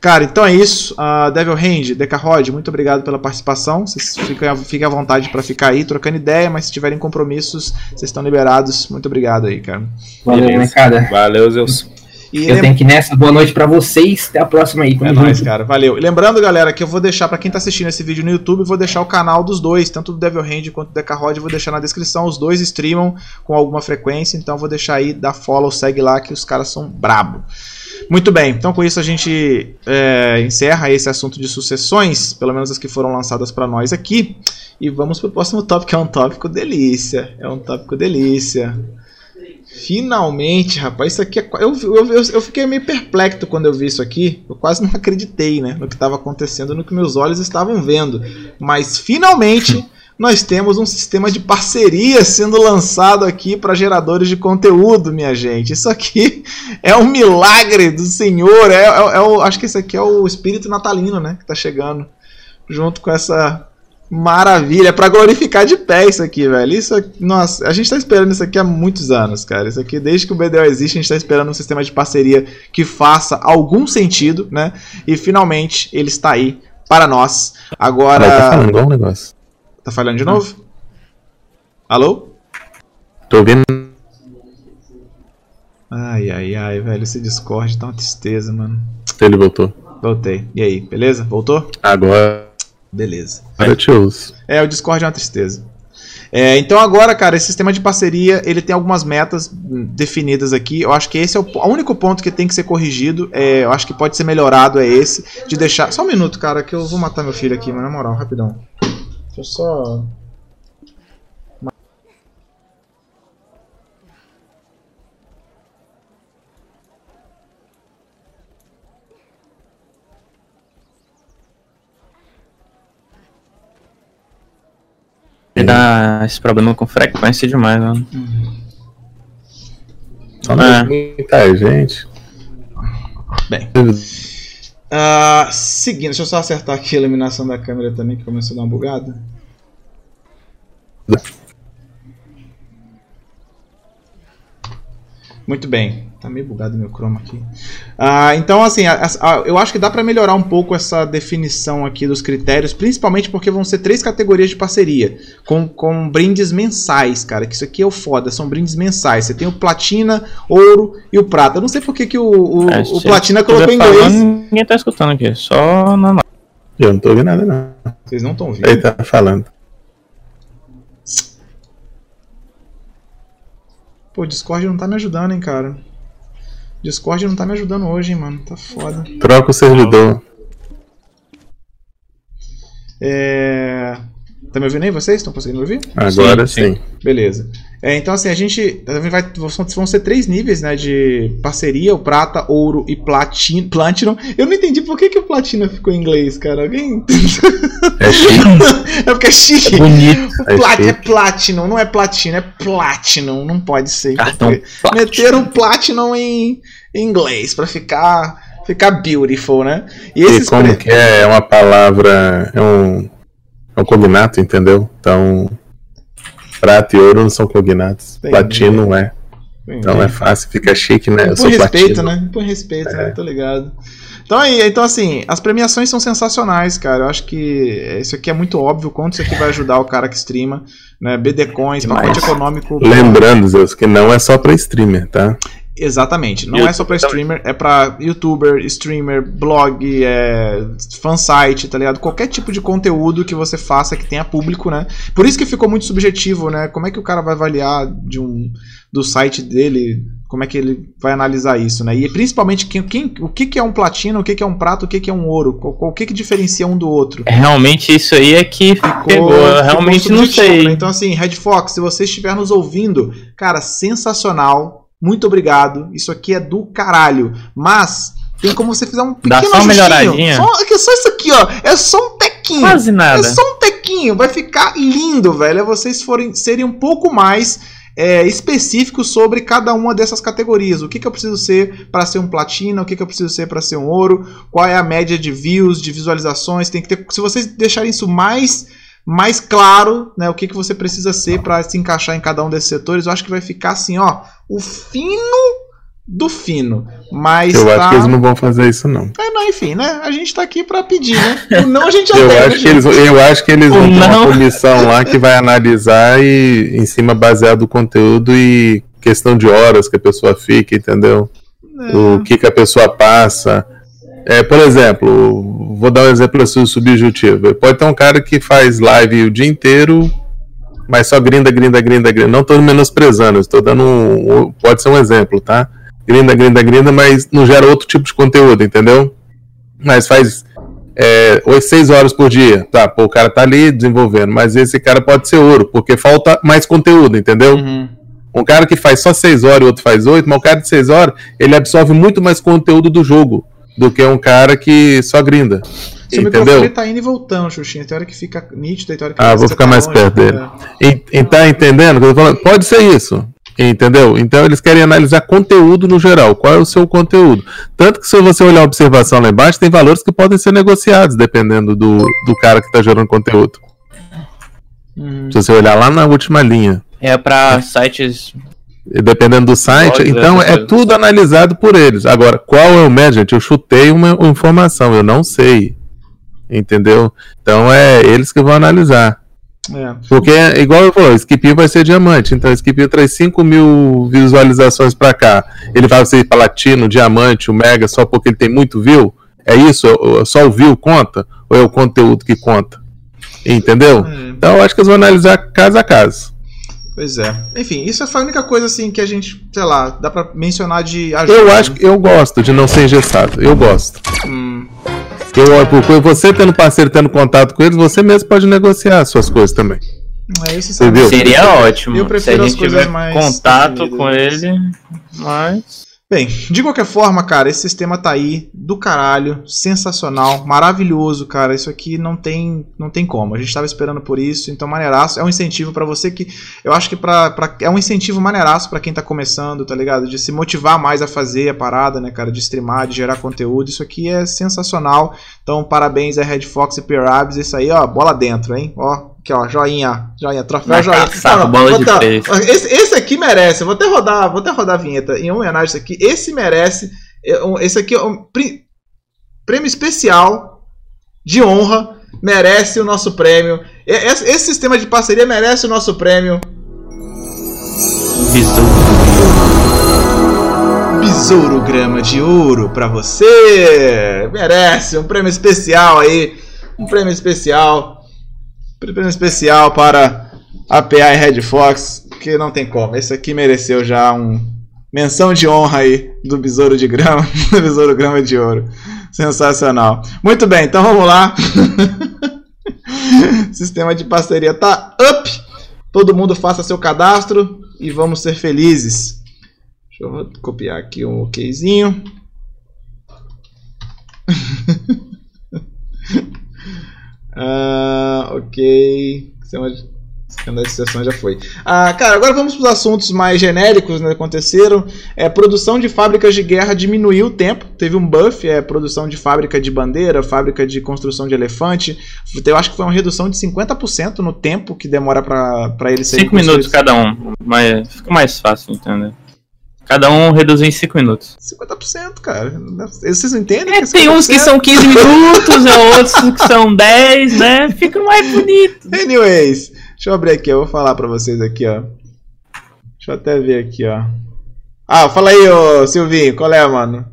Cara, então é isso. Uh, Devil Hand, Deca Rod, muito obrigado pela participação. Vocês fiquem, fiquem à vontade pra ficar aí trocando ideia, mas se tiverem compromissos, vocês estão liberados. Muito obrigado aí, cara. Valeu, Beleza. né, cara? Valeu, Zeus. E Eu tenho que ir nessa. Boa noite pra vocês. Até a próxima aí. Tamo É nóis, cara. Valeu. Lembrando, galera, que eu vou deixar, pra quem tá assistindo esse vídeo no YouTube, vou deixar o canal dos dois, tanto do Devil Hand quanto do Deca Rod, eu vou deixar na descrição. Os dois streamam com alguma frequência, então eu vou deixar aí, dá follow, segue lá, que os caras são brabo. Muito bem, então com isso a gente é, encerra esse assunto de sucessões, pelo menos as que foram lançadas pra nós aqui. E vamos pro próximo tópico, que é um tópico delícia. É um tópico delícia. Finalmente, rapaz, isso aqui é. eu, eu, eu fiquei meio perplexo quando eu vi isso aqui. Eu quase não acreditei, né? No que estava acontecendo, no que meus olhos estavam vendo. Mas finalmente nós temos um sistema de parceria sendo lançado aqui para geradores de conteúdo, minha gente. Isso aqui [laughs] é um milagre do Senhor. É, é- é o, acho que isso aqui é o espírito natalino, né? Que tá chegando junto com essa Maravilha, pra glorificar de pé isso aqui, velho. Isso, nossa, a gente tá esperando isso aqui há muitos anos, cara. Isso aqui, desde que o BDO existe, a gente tá esperando um sistema de parceria que faça algum sentido, né? E finalmente ele está aí para nós. Agora. Vai tá falando um negócio. Tá falhando de novo? Alô? Tô ouvindo. Ai, ai, ai, velho, esse Discord tá uma tristeza, mano. Ele voltou. Voltei. E aí, beleza? Voltou? Agora, Beleza. agora eu te ouço. É, o Discord é uma tristeza. É, então agora, cara, esse sistema de parceria, ele tem algumas metas hum, definidas aqui. Eu acho que esse é o, o único ponto que tem que ser corrigido. É, eu acho que pode ser melhorado é esse. De deixar. Só um minuto, cara, que eu vou matar meu filho aqui, mas na moral, rapidão. Deixa eu só. Esse problema com frequência demais, mano. Só É. muita gente. Bem. Ah, seguindo, deixa eu só acertar aqui a iluminação da câmera também, que começou a dar uma bugada. Muito bem. Tá meio bugado meu chroma aqui. Ah, então, assim, a- a- eu acho que dá pra melhorar um pouco essa definição aqui dos critérios, principalmente porque vão ser três categorias de parceria, com, com brindes mensais, cara. Que isso aqui é o foda, são brindes mensais. Você tem o platina, ouro e o prata. Eu não sei por que, que o, o, É, o platina colocou em inglês. falando, Ninguém tá escutando aqui, só na Eu não tô ouvindo nada, não. Vocês não estão vendo. Ele tá falando. Pô, o Discord não tá me ajudando, hein, cara. Discord não tá me ajudando hoje, hein, mano. Tá foda. Troca o servidor. É. Tá me ouvindo aí? Vocês estão conseguindo me ouvir? Agora Sim, sim. Beleza. É, então, assim, a gente. Vai, vão ser três níveis, né? De parceria: o prata, ouro e platin, platinum. Eu não entendi por que, que o platina ficou em inglês, cara. Alguém. É chique. [laughs] é porque é chique. bonito. O É plat, é chique. platinum, não é platina, é platinum. Não pode ser. Cartão Porque Meteram platinum em, em inglês pra ficar, ficar beautiful, né? E E esses como que é? É uma palavra. É um. É um cognato, entendeu? Então. Prata e ouro não são cognatos. Entendi. Platino é. Então é fácil, fica chique, né? Eu Por respeito, platino. né? Por respeito, né? Tô ligado. Então, aí, então, assim, as premiações são sensacionais, cara. Eu acho que isso aqui é muito óbvio quanto isso aqui vai ajudar o cara que streama, né? BD Coins, pacote econômico. Lembrando, Zeus, que não é só pra streamer, tá? Exatamente. Não YouTube é só pra streamer, é pra youtuber, streamer, blog, é, fansite, tá ligado? Qualquer tipo de conteúdo que você faça que tenha público, né? Por isso que ficou muito subjetivo, né? Como é que o cara vai avaliar de um do site dele, como é que ele vai analisar isso, né? E principalmente quem, quem- o que, que é um platina, o que, que é um prato, o que, que é um ouro, qual- o que, que diferencia um do outro. Realmente isso aí é que pegou. Eu realmente ficou não sei. né? Então, assim, Red Fox, se você estiver nos ouvindo, cara, sensacional. Muito obrigado. Isso aqui é do caralho. Mas tem como você fizer um Dá pequeno só uma melhoradinha. Só, é só isso aqui, ó. É só um tequinho. Quase nada. É só um tequinho. Vai ficar lindo, velho. É vocês forem serem um pouco mais é, específicos sobre cada uma dessas categorias. O que, que eu preciso ser para ser um platina? O que, que eu preciso ser para ser um ouro? Qual é a média de views, de visualizações? Tem que ter. Se vocês deixarem isso mais mais claro, né, o que, que você precisa ser para se encaixar em cada um desses setores, eu acho que vai ficar assim, ó, o fino do fino. Mas Eu tá... acho que eles não vão fazer isso, não. É, não, enfim, né? A gente tá aqui pra pedir, né? [laughs] O não a gente já Eu tem, né, acho, que gente? eles, eu acho que eles vão ter uma comissão lá que vai analisar e em cima baseado no conteúdo e questão de horas que a pessoa fica, entendeu? É. O que, que a pessoa passa. É, por exemplo, vou dar um exemplo assim subjetivo. Pode ter um cara que faz live o dia inteiro, mas só grinda, grinda, grinda, grinda. Não estou menosprezando, estou dando um, Pode ser um exemplo, tá? Grinda, grinda, grinda, mas não gera outro tipo de conteúdo, entendeu? Mas faz é, 6 horas por dia. Tá, pô, o cara tá ali desenvolvendo, mas esse cara pode ser ouro, porque falta mais conteúdo, entendeu? Uhum. Um cara que faz só 6 horas e outro faz 8, mas o cara de 6 horas, ele absorve muito mais conteúdo do jogo do que um cara que só grinda. Seu entendeu? microfone tá indo e voltando, Xuxinha. Tem hora que fica nítido e tem hora que Ah, vou você ficar tá mais longe, perto dele. né? E, e tá entendendo? Pode ser isso. Entendeu? Então eles querem analisar conteúdo no geral. Qual é o seu conteúdo? Tanto que se você olhar a observação lá embaixo, tem valores que podem ser negociados, dependendo do, do cara que está gerando conteúdo. Uhum. Se você olhar lá na última linha. É pra sites. Dependendo do site, Pode, então é, é é. tudo analisado por eles. Agora, qual é o médio, gente? Eu chutei uma informação, eu não sei. Entendeu? Então é eles que vão analisar. É. Porque, igual eu falou, Skipinho vai ser diamante. Então, Skipinho traz 5 mil visualizações pra cá. Ele vai ser platino, diamante, o mega, só porque ele tem muito view? É isso? Só o view conta? Ou é o conteúdo que conta? Entendeu? É. Então, eu acho que eles vão analisar caso a caso. Pois é. Enfim, isso foi a única coisa assim que a gente, sei lá, dá pra mencionar de ajuda. Eu acho que eu gosto de não ser engessado. Eu gosto. Hum, Eu, porque você tendo parceiro, tendo contato com eles, você mesmo pode negociar as suas coisas também. é isso? Seria ótimo. Eu se a prefiro as gente coisas tiver mais contato com ele. Mas. Bem, de qualquer forma, cara, esse sistema tá aí, do caralho, sensacional, maravilhoso, cara. Isso aqui não tem, não tem como. A gente tava esperando por isso, então maneiraço. É um incentivo pra você que. Eu acho que pra, pra- é um incentivo maneiraço pra quem tá começando, tá ligado? De se motivar mais a fazer a parada, né, cara? De streamar, de gerar conteúdo. Isso aqui é sensacional. Então, parabéns a Red Fox e Pierabs. Isso aí, ó, bola dentro, hein? Ó, aqui, ó, joinha, joinha, troféu, joinha. Não, não, bola de três. esse, esse aqui merece, vou até rodar, vou até rodar a vinheta em homenagem a isso aqui. Esse merece. é Esse aqui é um prêmio especial de honra. Merece o nosso prêmio. Esse, esse sistema de parceria merece o nosso prêmio. Besouro Grama de Ouro pra você. Merece um prêmio especial aí. Um prêmio especial. Prêmio especial para a PA e Red Fox, que não tem como. Esse aqui mereceu já um menção de honra aí do Besouro de Grama, [laughs] do Besouro Grama de Ouro. Sensacional. Muito bem, então vamos lá. [laughs] Sistema de parceria tá up. Todo mundo faça seu cadastro e vamos ser felizes. Deixa eu copiar aqui um okzinho. [laughs] Ah, ok. Sistema de Sistema de sessão já foi. Ah, cara, agora vamos para os assuntos mais genéricos né, que aconteceram. É, produção de fábricas de guerra diminuiu o tempo. Teve um buff, é produção de fábrica de bandeira, fábrica de construção de elefante. Eu acho que foi uma redução de 50% no tempo que demora para eles serem 5 minutos cada um. Mas fica mais fácil, entendeu? Cada um reduzir em 5 minutos. 50%, cara. Vocês entendem? É, que tem uns que 50%? são 15 minutos, é outros que são [laughs] 10, né? Fica mais bonito. Anyways, deixa eu abrir aqui, eu vou falar pra vocês aqui, ó. Deixa eu até ver aqui, ó. Ah, fala aí, ô Silvinho, qual é, mano?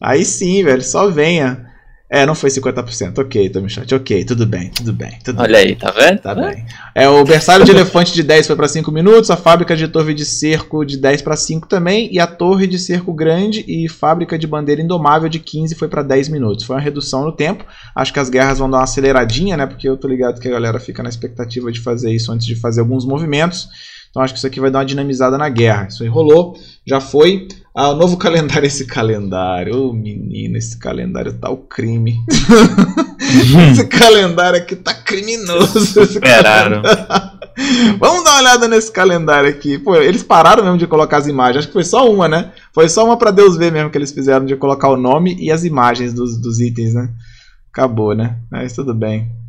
Aí sim, velho, só venha. É, não foi 50%. Ok, Tomichot, ok, tudo bem, tudo bem, tudo Olha aí, tá vendo? Tá bem. É, o berçário de elefante de 10 foi para 5 minutos, a fábrica de torre de cerco de 10 para 5 também, e a torre de cerco grande e fábrica de bandeira indomável de 15 foi para 10 minutos. Foi uma redução no tempo. Acho que as guerras vão dar uma aceleradinha, né? Porque eu tô ligado que a galera fica na expectativa de fazer isso antes de fazer alguns movimentos. Então acho que isso aqui vai dar uma dinamizada na guerra. Isso aí rolou, já foi. Ah, o novo [laughs] calendário, esse calendário. Ô menino, esse calendário tá o crime. esse calendário aqui tá criminoso. esse Superaram. [laughs] Vamos dar uma olhada nesse calendário aqui. Pô, eles pararam mesmo de colocar as imagens. Acho que foi só uma, né? Foi só uma pra Deus ver mesmo que eles fizeram de colocar o nome e as imagens dos, dos itens, né? Acabou, né? Mas tudo bem.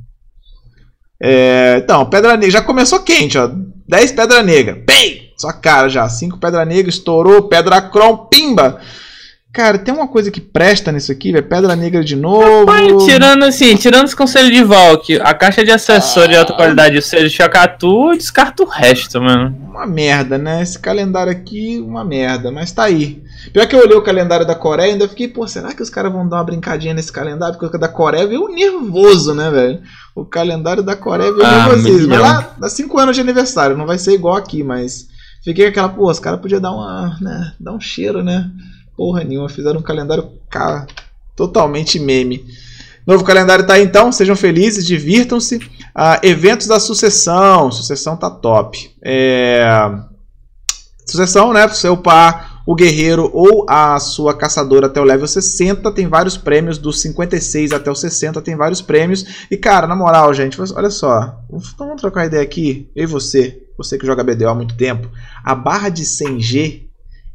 É, então, Pedra Negra já começou quente, ó. 10 Pedra Negra. Bem! Sua cara já. 5 Pedra Negra, estourou. Pedra Crom, pimba! Cara, tem uma coisa que presta nisso aqui, velho. Pedra Negra de novo. Pai, tirando assim, tirando os conselhos de Valk, a caixa de acessório de alta qualidade e o selo de Chacatu, eu descarto o resto, mano. Uma merda, né? Esse calendário aqui, uma merda, mas tá aí. Pior que eu olhei o calendário da Coreia e ainda fiquei, pô, será que os caras vão dar uma brincadinha nesse calendário? Porque o da Coreia veio nervoso, né, velho? O calendário da Coreia veio Ah, nervosismo. Mas lá, dá 5 anos de aniversário, não vai ser igual aqui, mas. Fiquei com aquela, pô, os caras podiam dar uma. né? Dar um cheiro, né? Porra nenhuma, fizeram um calendário cara, totalmente meme. Novo calendário tá aí então, sejam felizes, divirtam-se. Ah, eventos da sucessão, sucessão tá top. É... Sucessão, né? Você upar o guerreiro ou a sua caçadora até o level 60, tem vários prêmios, dos 56 até o 60 tem vários prêmios. E cara, na moral, gente, olha só, então vamos trocar ideia aqui, eu e você, você que joga BDO há muito tempo, a barra de 100G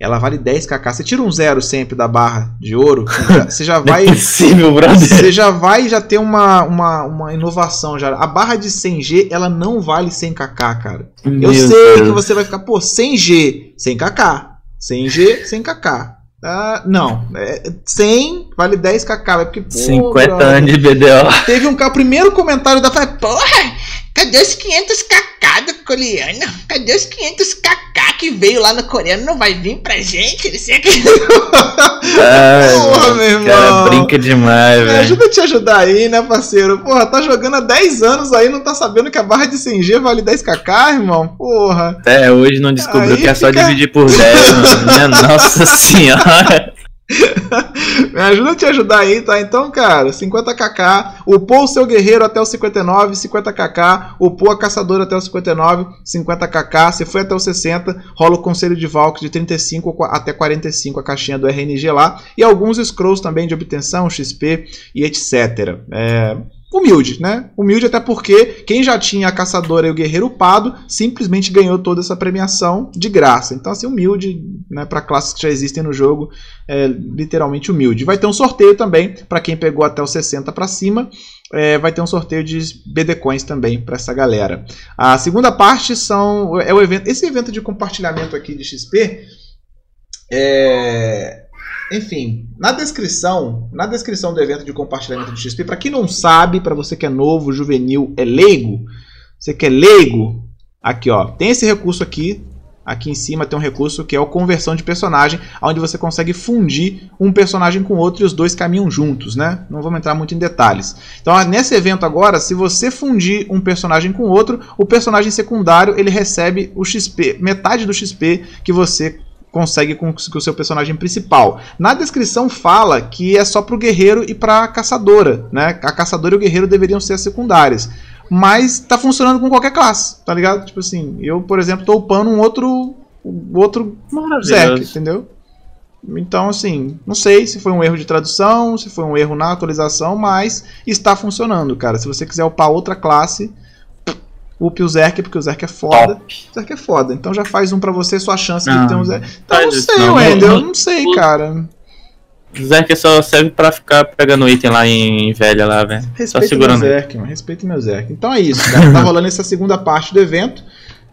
ela vale 10kk. Você tira um zero sempre da barra de ouro, [laughs] você já, Não é vai. possível, brother. Você já vai já ter uma, uma, uma inovação já. A barra de 100G, ela não vale 100kk, cara. Eu Meu sei Deus. que você vai ficar, pô, 100G, 100kk. 100G, 100kk. Ah, não, é, 100 vale 10kk. É porque, pô, 50 brother, anos de BDO. Teve um cara, o primeiro comentário da porra, cadê os 500kk do coreano? Cadê os 500kk que veio lá no coreano? Não vai vir pra gente? Ele sei que... Ai, [laughs] Porra, meu o cara irmão. brinca demais, velho. ajuda a te ajudar aí, né, parceiro? Porra, tá jogando há 10 anos aí, não tá sabendo que a barra de 100G vale 10kk, irmão? Porra. Até hoje não descobriu Aí que é só dividir por 10, mano. Minha [laughs] nossa senhora. [laughs] Me ajuda a te ajudar aí, tá? Então, cara, 50kk, upou o seu guerreiro até o 59, 50kk, upou a caçadora até o 59, 50kk, você foi até o 60, rola o conselho de Valk de 35 até 45 a caixinha do RNG lá, e alguns scrolls também de obtenção, XP e etc. É, humilde, né? Humilde até porque quem já tinha a caçadora e o guerreiro upado simplesmente ganhou toda essa premiação de graça. Então, assim, humilde, né, para classes que já existem no jogo, é literalmente humilde. Vai ter um sorteio também para quem pegou até os 60 para cima. É, vai ter um sorteio de BD Coins também para essa galera. A segunda parte são é o evento, esse evento de compartilhamento aqui de XP. É, enfim, na descrição, na descrição do evento de compartilhamento de XP, para quem não sabe, para você que é novo, juvenil, é leigo, você que é leigo, aqui ó, tem esse recurso aqui, aqui em cima tem um recurso que é o conversão de personagem, onde você consegue fundir um personagem com outro e os dois caminham juntos, né? Não vamos entrar muito em detalhes. Então, nesse evento agora, se você fundir um personagem com outro, o personagem secundário ele recebe o XP, metade do XP que você consegue com, o seu personagem principal. Na descrição fala que é só pro guerreiro e pra caçadora, né? A caçadora e o guerreiro deveriam ser as secundárias. Mas tá funcionando com qualquer classe, tá ligado? Tipo assim, eu, por exemplo, tô upando um outro outro Zerk, entendeu? Então, assim, não sei se foi um erro de tradução, se foi um erro na atualização, mas está funcionando, cara. Se você quiser upar outra classe, upe o Zerk, porque o Zerk é foda. Top. O Zerk é foda. Então já faz um pra você, sua chance Não, de ter um Zerk. Então, não sei, não. Wendel, eu não sei, cara. Zerk só serve pra ficar pegando item lá em velha lá, velho. Só Respeita meu segurando. Zerk, mano. Respeita meu Zerk. Então é isso, cara. Tá rolando essa segunda parte do evento.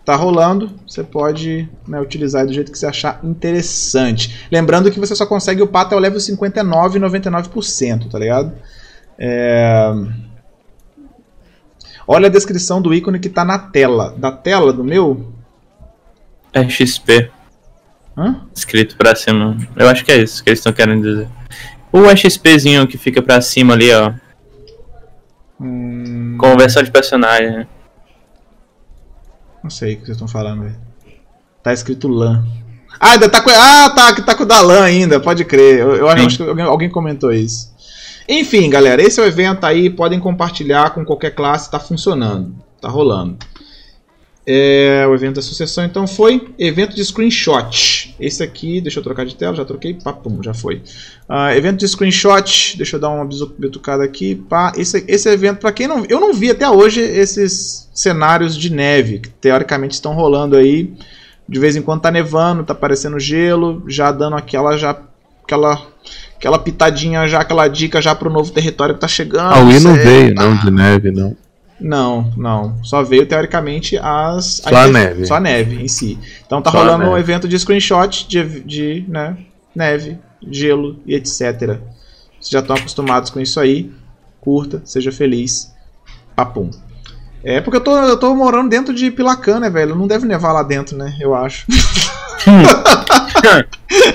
Tá rolando. Você pode né, utilizar do jeito que você achar interessante. Lembrando que você só consegue upar até o level 59 e 99%, tá ligado? É... Olha a descrição do ícone que tá na tela. Da tela do meu. É XP. Hã? Escrito pra cima. Eu acho que é isso que eles estão querendo dizer. O XPzinho que fica pra cima ali, ó. Hum, Conversão de personagem. né? Não sei o que vocês estão falando, velho. Tá escrito LAN. Ah, ainda tá com. Ah, tá, que tá com o da LAN ainda, pode crer. Eu, eu acho que alguém, alguém comentou isso. Enfim, galera, esse é o evento aí. Podem compartilhar com qualquer classe, tá funcionando. Tá rolando. É, o evento da sucessão então foi evento de screenshot. Esse aqui, deixa eu trocar de tela, já troquei, pá, pum, já foi. Ah, evento de screenshot, deixa eu dar uma bitucada aqui, pá. Esse, esse evento, pra quem não. Eu não vi até hoje esses cenários de neve, que teoricamente estão rolando aí. De vez em quando tá nevando, tá aparecendo gelo, já dando aquela. Já, aquela aquela pitadinha já, aquela dica já pro novo território que tá chegando. A Wii não veio, pá. não, de neve, não. Não, não. Só veio teoricamente as. Só a neve. Só a neve em si. Então tá Só rolando um evento de screenshot de, de né, neve, gelo e etc. Vocês já estão acostumados com isso aí. Curta, seja feliz. Papum. É porque eu tô, eu tô morando dentro de Pilacan, né, velho? Não deve nevar lá dentro, né? Eu acho. [laughs]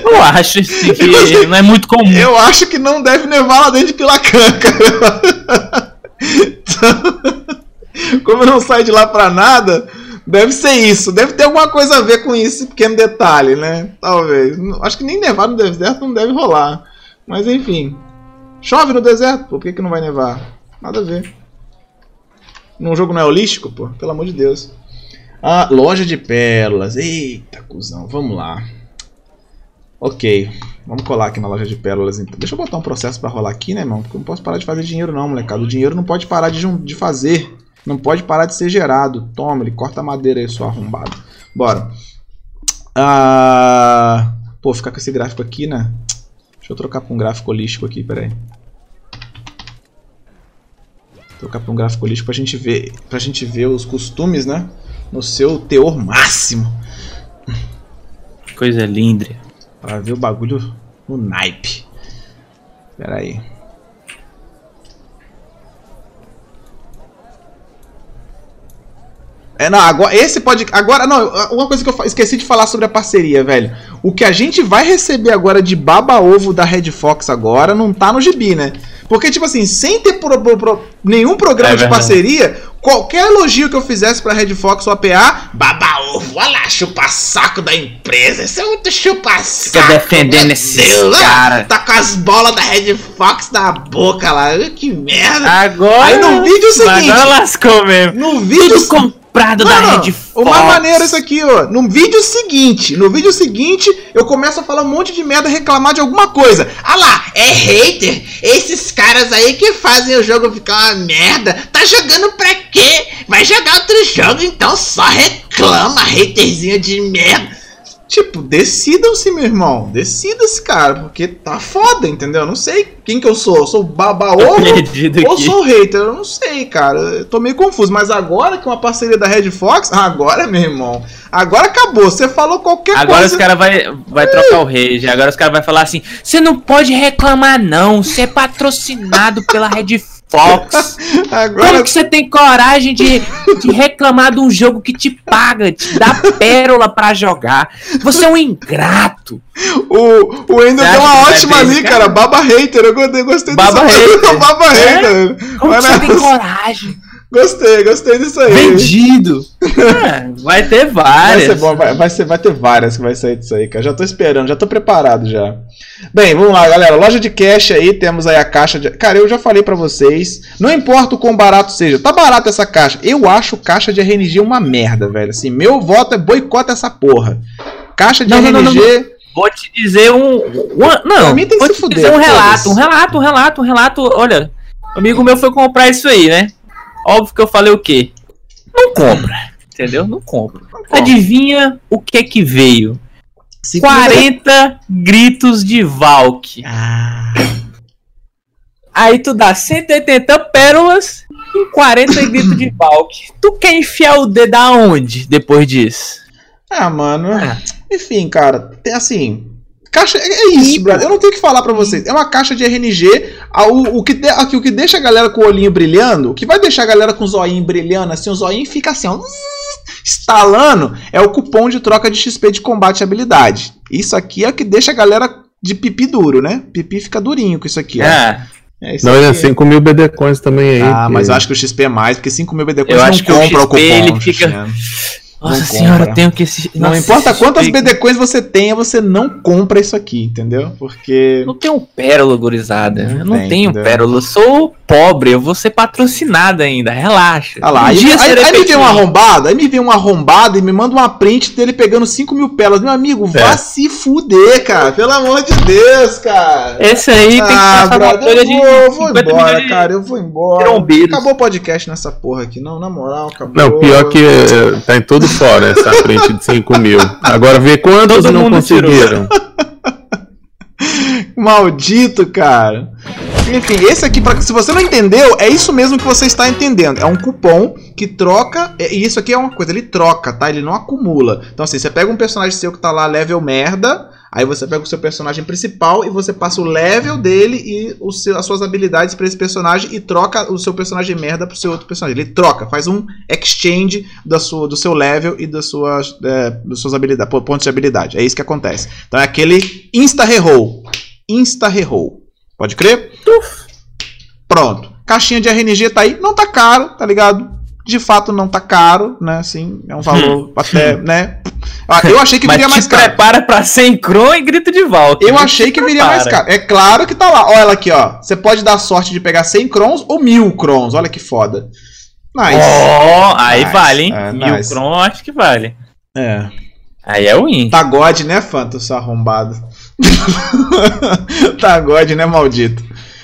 Eu acho assim, que não é muito comum. Eu acho que não deve nevar lá dentro de Pilacan, [laughs] cara. Então, como eu não saio de lá pra nada, deve ser isso. Deve ter alguma coisa a ver com esse pequeno detalhe, né? Talvez. Acho que nem nevar no deserto não deve rolar. Mas enfim. Chove no deserto? Por que, que não vai nevar? Nada a ver. Num jogo não é holístico, pô? Pelo amor de Deus. Ah, loja de pérolas. Eita, cuzão. Vamos lá. Ok. Vamos colar aqui na loja de pérolas então. Deixa eu botar um processo pra rolar aqui, né, irmão? Porque eu não posso parar de fazer dinheiro, não, molecada. O dinheiro não pode parar de, de fazer. Não pode parar de ser gerado. Toma, ele corta a madeira aí, sua arrombado. Bora. Ah, Pô, ficar com esse gráfico aqui, né? Deixa eu trocar pra um gráfico holístico aqui, peraí. Trocar pra um gráfico holístico pra gente ver, pra gente ver os costumes, né? No seu teor máximo. Coisa linda. Pra ver o bagulho no naipe. Pera aí. É, não, agora, esse pode. Agora, não, uma coisa que eu esqueci de falar sobre a parceria, velho. O que a gente vai receber agora de baba-ovo da Red Fox agora não tá no gibi, né? Porque, tipo assim, sem ter pro- pro- pro- nenhum programa É de verdade. parceria, qualquer elogio que eu fizesse pra Red Fox ou APA, baba-ovo, olha lá, chupa-saco da empresa. Isso é muito chupa-saco. Fica defendendo esses ah, cara. Tá com as bolas da Red Fox na boca lá. Que merda. Agora. Aí no vídeo seguinte- Agora lascou mesmo. No vídeo Tudo comprado da Mano, Red o mais Fox. maneiro é isso aqui, ó. No vídeo seguinte, no vídeo seguinte, eu começo a falar um monte de merda, reclamar de alguma coisa. Ah lá, é hater. Esses caras aí que fazem o jogo ficar uma merda. Tá jogando pra quê? Vai jogar outro jogo, então só reclama, haterzinho de merda. Tipo, decidam-se, meu irmão. Decida-se, cara, porque tá foda, entendeu? Eu não sei quem que eu sou. Eu sou baba Tô ovo ou aqui. sou hater? Eu não sei, cara. Eu tô meio confuso. Mas agora que é uma parceria da Red Fox, [laughs] agora, meu irmão, agora acabou. Você falou qualquer Agora coisa. os caras vai, vai trocar o rage. Agora os caras vai falar assim: você não pode reclamar, não. Você é patrocinado pela Red Fox. [laughs] Agora Como que você tem coragem de, de reclamar de um jogo que te paga, te dá pérola pra jogar? Você é um ingrato. o, o Ender acha uma ótima ali, cara? cara? Baba hater. Eu gostei, gostei Baba dessa- [laughs] hater. Baba É? hater. Como que Olha, você tem coragem? Gostei, gostei disso aí. Vendido. Ah, [laughs] vai ter Vai várias. ser bom, vai, vai, ser, vai ter várias que vai sair disso aí, cara. Já tô esperando, já tô preparado já. Bem, vamos lá, galera. Loja de cash aí, temos aí a caixa de. Cara, eu já falei pra vocês. Não importa o quão barato seja, tá barato essa caixa. Eu acho caixa de RNG uma merda, velho. Assim, meu voto é boicota essa porra. Caixa de Não, não, RNG. não, Vou te dizer um. um- não, Pra mim tem que vou se te fuder, dizer um relato, um relato, um relato, um relato. Olha, um amigo meu foi comprar isso aí, né? Óbvio que eu falei o quê? Não compra. Entendeu? Não compra. Adivinha o que que veio? Cinco 40 gritos de Valk. Ah, Aí tu dá 180 pérolas e 40 gritos de Valk. Tu quer enfiar o dedo aonde depois disso? ah, mano. Ah. Enfim, cara, tem assim. Caixa, é é isso, brother. Eu não tenho o que falar pra vocês. É uma caixa de RNG. ah, O, o, que de- aqui, o que deixa a galera com o olhinho brilhando, o que vai deixar a galera com o zoinho brilhando, assim, o zoinho fica assim, ó. Estalando, é o cupom de troca de XP de combate e habilidade. Isso aqui é o que deixa a galera de pipi duro, né? Pipi fica durinho com isso aqui, ó. Ah, É isso Não, aqui. é 5 mil BD coins também aí. Ah, que- mas eu acho que o XP é mais, porque 5 mil BD Eu não acho que o compra o, XP, cupom. ele fica-. Nossa senhora, compra. eu tenho que esse. Não nossa, importa quantas BD coins você tenha, você não compra isso aqui, entendeu? Porque. Não tenho pérola, gurizada. Não eu não tem, tenho entendeu? pérola. Eu sou pobre, eu vou ser patrocinado ainda. Relaxa. Ah lá, Um aí, dia aí, serei aí me vem um arrombado, aí me vem um arrombado e me manda uma print dele pegando 5 mil pérolas. Meu amigo, vá É. se fuder, cara. Pelo amor de Deus, cara. Esse aí tem que ah, passar uma brother, folha eu de vou, eu vou 50 embora, de cara. Eu vou embora. trombeiros. Acabou o podcast nessa porra aqui, não, na moral, acabou. Não, pior que é, tá em todo fora essa frente de 5 mil. Agora vê quantos Todo não conseguiram. [laughs] Maldito, cara. Enfim, esse aqui, pra, se você não entendeu, é isso mesmo que você está entendendo. É um cupom que troca. é- E isso aqui é uma coisa, ele troca, tá? Ele não acumula. Então, assim, você pega um personagem seu que tá lá level merda. Aí você pega o seu personagem principal e você passa o level dele e o seu- as suas habilidades pra esse personagem e troca o seu personagem merda pro seu outro personagem. Ele troca, faz um exchange da sua, do seu level e das suas, é, das suas habilidades, pontos de habilidade. É isso que acontece. Então é aquele insta-reroll. Insta-reroll. Pode crer? Pronto. Caixinha de RNG tá aí. Não tá caro, tá ligado? De fato não tá caro, né? Assim, é um valor até, [laughs] né? Eu achei que viria mais caro. prepara pra 100 cron e grito de Valk. Eu achei que viria mais caro. É claro que tá lá. Olha ela aqui, ó. Você pode dar sorte de pegar 100 crons ou 1000 crons. Olha que foda. Nice. Ó, aí Nice. vale, hein? É, Mil nice. cron, acho que vale. É. Aí é win. Tá God, né, Fanta, seu arrombado? [laughs] tá God, né, maldito?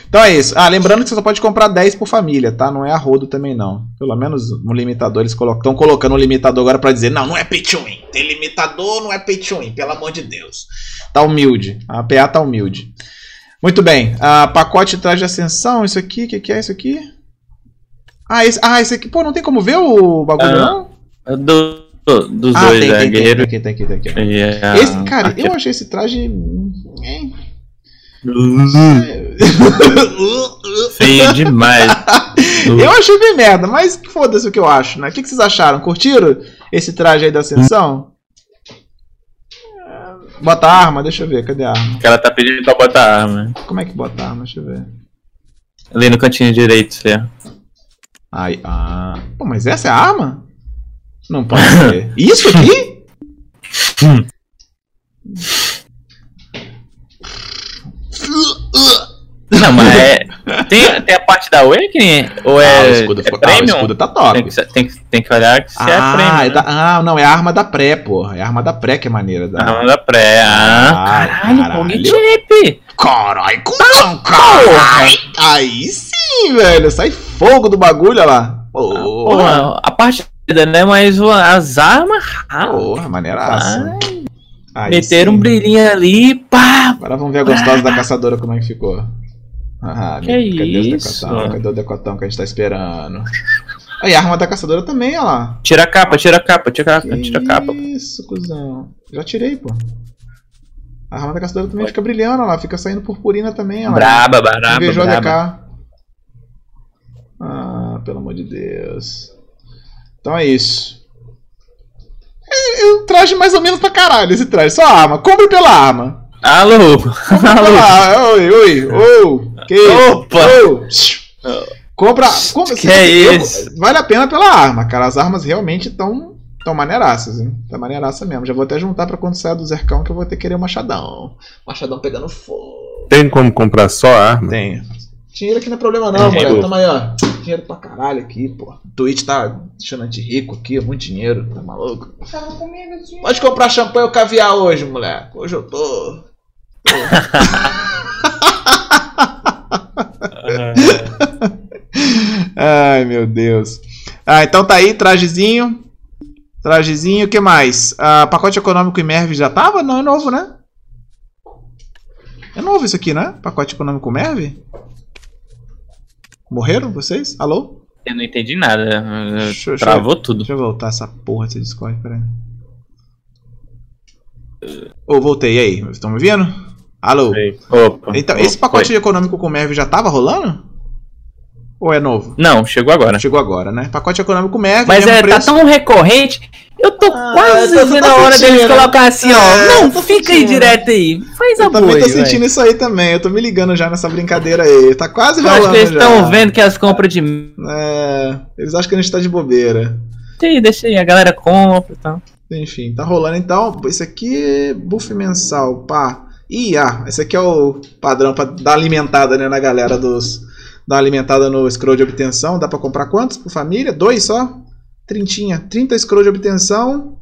Então é isso. Ah, lembrando que você só pode comprar 10 por família, tá? Não é a rodo também, não. Pelo menos no limitador eles estão colocando um limitador agora pra dizer: não, não é pay to win. Tem limitador, não é pay to win, pelo amor de Deus. Tá humilde. A PA tá humilde. Muito bem. Ah, pacote traje de ascensão, isso aqui, o que, que é isso aqui? Ah, esse, ah, esse aqui, pô, não tem como ver o bagulho, Ah, não? Do, dos Ah, dois, tem, é, tem, tem, guerreiro. tem, tem, tem, tem, tem, tem. a- Esse, cara, aqui, eu achei esse traje. hein? Feio demais. [laughs] eu achei bem merda, mas foda-se o que eu acho, né? O que, que vocês acharam? Curtiram esse traje aí da ascensão? Bota a arma, deixa eu ver, cadê a arma? O cara tá pedindo pra botar arma. Como é que bota a arma? Deixa eu ver. Ali no cantinho direito, você. Ai, ah. Pô, mas essa é a arma? Não pode ser. [laughs] Isso aqui? Não, mas é. [laughs] Tem, tem a parte da Awakening? Ou é, Ah, o escudo é ah, o escudo tá top. Tem que, tem, tem que olhar que se é ah, Premium. é né? da- ah, não, é a arma da pré, porra. É a arma da pré que é maneira. Da... Arma da pré. Ah, Ah, caralho, caralho. Chip! Caralho, cuzão, caralho. Aí sim, velho. Sai fogo do bagulho, olha lá. Porra, Porra, a partida, né? Mas as armas. ah, porra maneiraça. Aí meteram um sim. brilhinho ali, pá! Agora vamos ver a gostosa da caçadora como é que ficou. Ah, Que cadê isso? os decotão? Cadê o decotão que a gente tá esperando? Aí a arma da caçadora também, olha lá. Tira a capa, tira a capa, tira a capa, tira a capa. Isso, cuzão. Já tirei, pô. A arma da caçadora também fica brilhando, olha lá. Fica saindo purpurina também, olha lá. Braba, braba, Invejou a braba. DK. Ah, pelo amor de Deus. Então é isso. É, é um traje mais ou menos pra caralho esse traje. Só arma. Compre pela arma. Alô! Compre [laughs] Alô! pela Oi, oi, ô. Que? Opa! Compra. compra Que é eu- isso? Vale a pena pela arma, cara. As armas realmente estão tão maneiraças, hein? Tá maneiraça mesmo. Já vou até juntar pra quando sair do Zercão que eu vou ter que querer o machadão. Machadão pegando fogo. Tem como comprar só arma? Tem. Dinheiro aqui não é problema não, Dinheiro. mulher. Tamo aí, ó. Dinheiro pra caralho aqui, pô. Twitch tá deixando a gente rico aqui, muito dinheiro. Tá maluco? Pode comprar champanhe ou caviar hoje, moleque. Hoje eu tô. [laughs] Ai, meu Deus. Ah, então tá aí, trajezinho. Trajezinho, o que mais? Ah, pacote econômico e Merv já tava? Não, é novo, né? É novo isso aqui, né? Pacote econômico Merv? Morreram vocês? Alô? Eu não entendi nada. Deixa Travou tudo. Deixa eu voltar essa porra desse Discord, peraí. Ô, voltei, e aí? Estão me ouvindo? Alô? Opa. Então, esse pacote Foi. econômico com Merv já tava rolando? Ou é novo? Não, chegou agora. Chegou agora, né? Pacote econômico Merv, Mas mesmo é, tá preço. tão recorrente. Eu tô Ah, quase eu tô- vendo tô a hora sentindo. deles colocar assim, ó. É, não, fica aí direto aí. Faz a Eu também boa tô sentindo véi. isso aí também. Eu tô me ligando já nessa brincadeira aí. Tá quase Eu acho rolando que eles estão vendo que as compras de. É, eles acham que a gente tá de bobeira. Aí, deixa aí, a galera compra e tal. Enfim, tá rolando então. Esse aqui é buff mensal, pá. Ih, ah, esse aqui é o padrão pra dar alimentada né, na galera dos. Dar uma alimentada no scroll de obtenção. Dá pra comprar quantos por família? Dois só? Trintinha. 30 scroll de obtenção,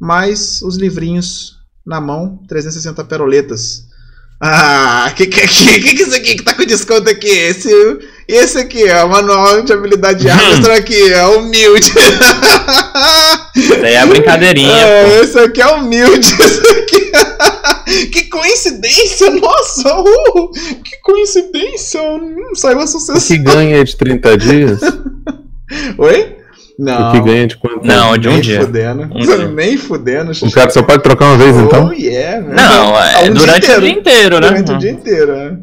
mais os livrinhos na mão. 360 peroletas. Ah, que que, que, que que é isso aqui que tá com desconto aqui? Esse, esse aqui, ó, manual de habilidade de. Mostra [laughs] aqui, é humilde. Isso aí é a [laughs] brincadeirinha. É, esse aqui é humilde. [laughs] Esse aqui. Que coincidência, [laughs] nossa! uh, que coincidência! Hum, saiu a O sucesso. que ganha de 30 dias? [laughs] Oi? Não. O que ganha de quanto? Não, de um nem dia. fudendo. Um dia. [laughs] Nem fudendo. O cara só pode trocar uma vez, então? Oh, yeah, velho. Não, é um durante o dia inteiro, né? Durante o dia inteiro, é.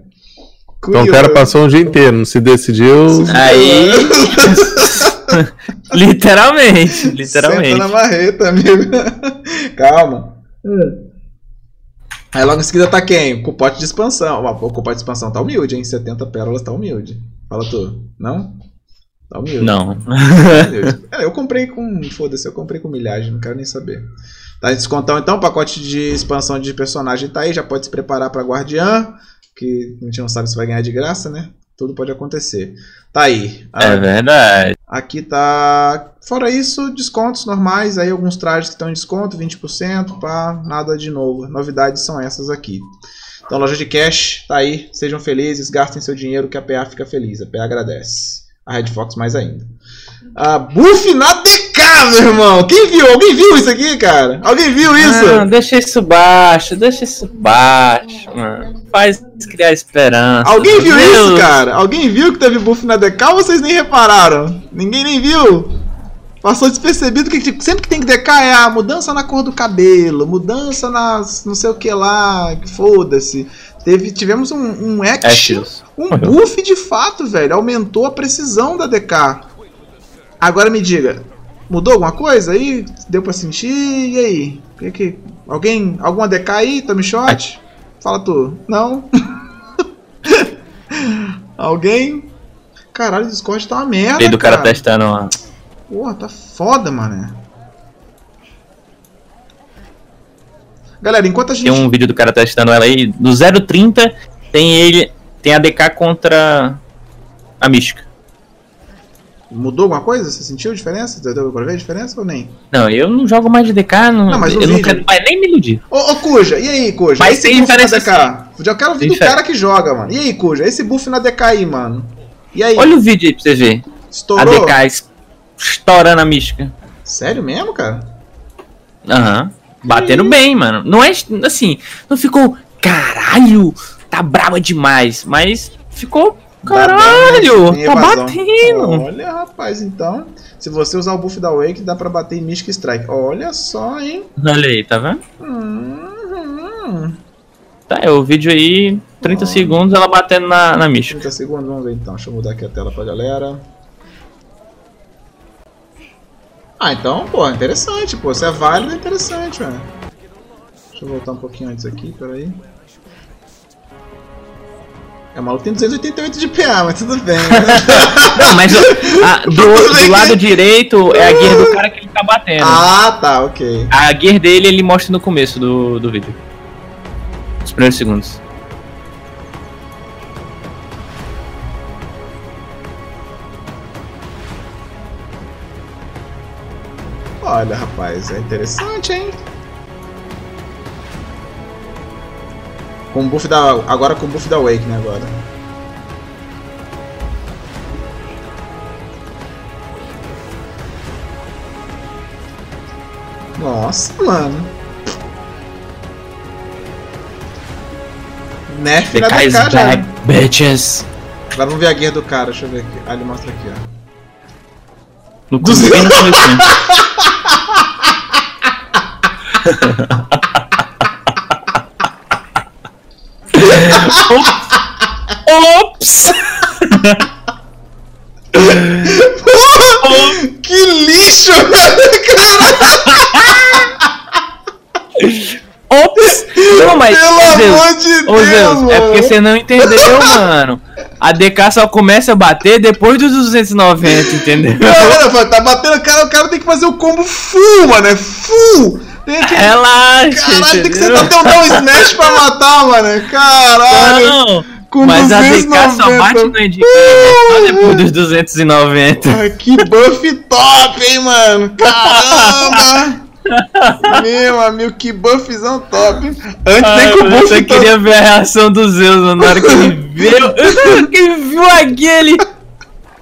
Então o cara passou um dia inteiro, não se decidiu. Aí. literalmente, Senta literalmente. na marreta, amigo. Calma. Aí logo em seguida tá quem? Com o pote de expansão. O pote de expansão tá humilde, hein? 70 pérolas tá humilde. Fala tu. Não? Tá humilde. Não. É, eu comprei com. Foda-se, eu comprei com milhagem, não quero nem saber. Tá em descontão então, o pacote de expansão de personagem tá aí, já pode se preparar pra Guardiã, que a gente não sabe se vai ganhar de graça, né? Tudo pode acontecer. Tá aí. É verdade. Aqui tá. Fora isso, descontos normais, aí alguns trajes que estão em desconto, 20%, pá, nada de novo. Novidades são essas aqui. Então, loja de cash, tá aí. Sejam felizes, gastem seu dinheiro que a PA fica feliz. A PA agradece. A Red Fox mais ainda. A buff na DK, meu irmão! Quem viu? Alguém viu isso aqui, cara? Alguém viu isso? Não, deixa isso baixo, deixa isso baixo, mano. Faz criar esperança. Alguém viu Deus. isso, cara? Alguém viu que teve buff na DK ou vocês nem repararam? Ninguém nem viu? Passou despercebido que tipo, sempre que tem que DK é a mudança na cor do cabelo, mudança nas não sei o que lá, que foda-se. Teve, tivemos um, um action, um buff de fato, velho. Aumentou a precisão da DK. Agora me diga, mudou alguma coisa aí? Deu pra sentir? E aí? Que que, alguém, alguma DK aí? Tommy shot? Fala tu. Não? [laughs] alguém? Caralho, o Discord tá uma merda, Veio do cara cara. testando uma. Porra, tá foda, mano. Galera, enquanto a gente. Tem um vídeo do cara testando ela aí. No 030 tem ele. Tem a DK contra a Mística. Mudou alguma coisa? Você sentiu a diferença? Deu pra ver a diferença ou nem? Não, eu não jogo mais de DK, não, Não, mas eu não vídeo- quero mais nem me iludir. Ô, ô Cuja, e aí, Cuja? Mas esse buff na DK? Já quero ver Tem do diferença. cara que joga, mano. E aí, Cuja? Esse buff na DK aí, mano. E aí? Olha o vídeo aí pra você ver. A estourou? DK es- estourando a Mística. Sério mesmo, cara? Aham. Batendo bem, mano. Não é assim, não ficou caralho, tá brava demais, mas ficou caralho, tá batendo. Olha, rapaz, então. Se você usar o buff da Wake, dá pra bater em Mystic Strike. Olha só, hein? Olha aí, tá vendo? Hum, Tá, é o vídeo aí, 30 segundos ela batendo na, na Mística. 30 segundos, vamos ver então. Deixa eu mudar aqui a tela pra galera. Ah, então, pô, interessante, pô. Se é válido, é interessante, velho. Deixa eu voltar um pouquinho antes aqui, peraí. É, o maluco tem 288 de PA, mas tudo bem. né? [laughs] Não, mas a- do, do lado direito é a gear do cara que ele tá batendo. ah, tá, ok. A gear dele ele mostra no começo do, do vídeo. Os primeiros segundos. Olha, rapaz, é interessante, hein? Com o buff da. Agora com o buff da Wake, né? Agora. Nossa, mano. Nerf na DK já. back, bitches. Agora vamos ver a guia do cara, deixa eu ver aqui. Ah, ele mostra aqui, ó. No começo, [laughs] [laughs] Ops! [laughs] Que lixo, velho! Ops! Não, mas. Pelo ô, Zeus, amor de Ô Deus, Zeus, é porque você não entendeu, mano. A DK só começa a bater depois dos 290, entendeu? Não, não, tá batendo o cara, o cara tem que fazer o combo full, mano, é full! Que, Relaxa, caralho, tem que sentar até dar um smash pra matar, mano, caralho! Não, com mas a DK 290. só bate no Endgame só depois dos 290. Ai, que buff top, hein, mano, caramba! [laughs] Meu amigo, que buffzão top! Antes nem com o buff Você top. queria ver a reação do Zeus na hora que ele viu. [laughs] [laughs] Que ele viu aquele.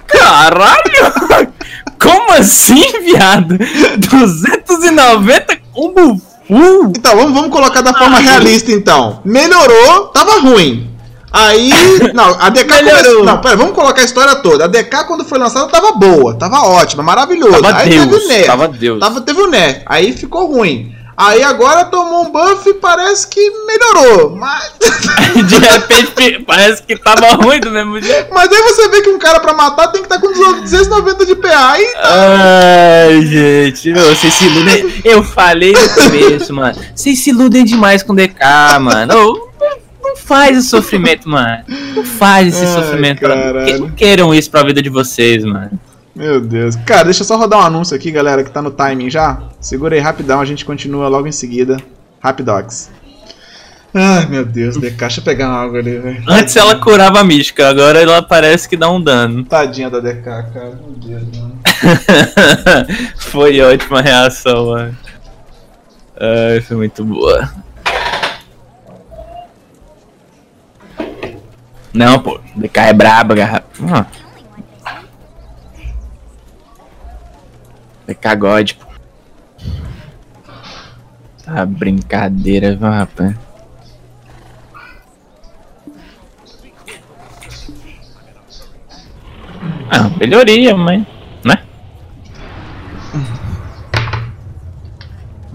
Caralho! Como assim, viado? 290 combo full? Então, vamos, vamos colocar da forma Ah, realista, então. Melhorou, tava ruim. Aí. [laughs] Não, a DK Melhorou. começou. Não, pera, vamos colocar a história toda. A DK, quando foi lançada, tava boa, tava ótima, maravilhoso. Tava Aí Deus, teve o Ner. tava Deus. Tava, teve o Ner. Aí ficou ruim. Aí agora tomou um buff e parece que melhorou. Mas. [laughs] De repente parece que tava ruim do mesmo jeito. Mas aí você vê que um cara pra matar tem que estar com 290 de PA. Aí Ai, gente, meu, [laughs] vocês se iludem. Eu falei no começo, mano. Vocês se iludem demais com DK, mano. Não, não faz esse sofrimento, mano. Não faz esse Ai, sofrimento. pra- Não queiram isso pra vida de vocês, mano. Meu Deus. Cara, deixa eu só rodar um anúncio aqui, galera, que tá no timing já. Segura aí rapidão, a gente continua logo em seguida. Rapidox. Ai, meu Deus, DK, deixa eu pegar uma água ali, velho. Antes ela curava a mística, agora ela parece que dá um dano. [laughs] Tadinha da DK, cara. Meu Deus, mano. [laughs] foi ótima reação, mano. Ai, foi muito boa. Não, pô, DK é braba, garrafa. Ah. DK God, pô. Tá brincadeira, rapaz? Ah, melhoria, mas. Né?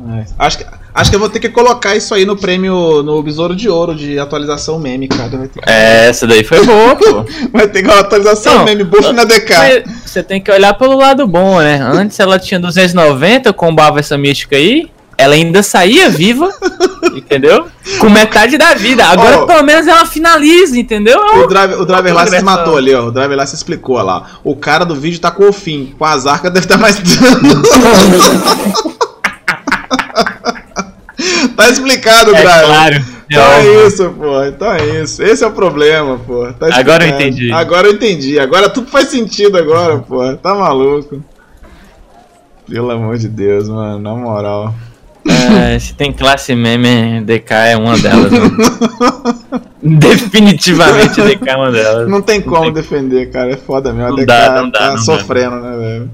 É, Acho que, acho que eu vou ter que colocar isso aí no prêmio, no Besouro de Ouro de atualização meme, cara. Que, É, essa daí foi boa, pô. [laughs] vai ter que uma atualização Não, meme buff na DK. Você tem que olhar pelo lado bom, né? Antes ela tinha 290, combava essa mística aí. Ela ainda saía viva, [laughs] entendeu? Com metade da vida. Agora Ó. pelo menos ela finaliza, entendeu? O driver, o driver lá se matou ali, ó. O driver lá se explicou ó lá. O cara do vídeo tá com o fim. Com as arcas deve estar mais. [laughs] [laughs] tá explicado. É claro. Então É é óbvio. isso, pô. Então é isso. Esse é o problema, pô. Tá Agora eu entendi. Agora eu entendi. Agora tudo faz sentido agora, pô. Tá maluco. Pelo amor de Deus, mano. Na moral. É, se tem classe meme, DK é uma delas. né? [laughs] Definitivamente DK é uma delas. Não tem como tem- defender, cara. É foda mesmo. A Não DK dá, não dá, tá não dá. sofrendo, né, velho?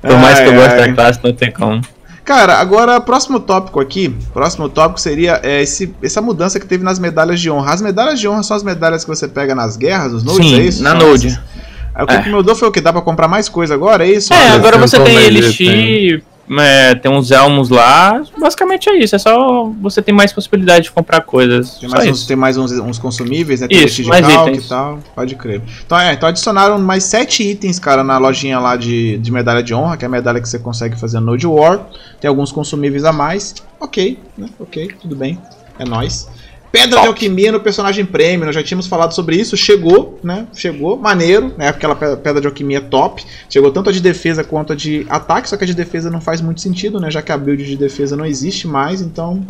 Por mais que eu Ai, goste ai. da classe, não tem como. Cara, agora, próximo tópico aqui. Próximo tópico seria é, esse, essa mudança que teve nas medalhas de honra. As medalhas de honra são as medalhas que você pega nas guerras, os nodes, Sim, é isso? na São Node. Aí, o que, É. que mudou foi o que? Dá pra comprar mais coisa agora? É isso? É, agora você tem Elixir, é, tem uns elmos lá. Basicamente é isso. É só você tem mais possibilidade de comprar coisas. Tem mais, uns, tem mais uns, uns consumíveis, né? Tem Isso, mais calc itens. e tal. Pode crer. Então, é, então adicionaram mais sete itens, cara, na lojinha lá de, de medalha de honra, que é a medalha que você consegue fazer no Node War. Tem alguns consumíveis a mais. Ok, né? Ok, tudo bem. É nóis. Pedra de alquimia no personagem prêmio, nós já tínhamos falado sobre isso, chegou, né? Chegou, maneiro, né? Aquela pe- pedra de alquimia top. Chegou tanto a de defesa quanto a de ataque, só que a de defesa não faz muito sentido, né? Já que a build de defesa não existe mais, então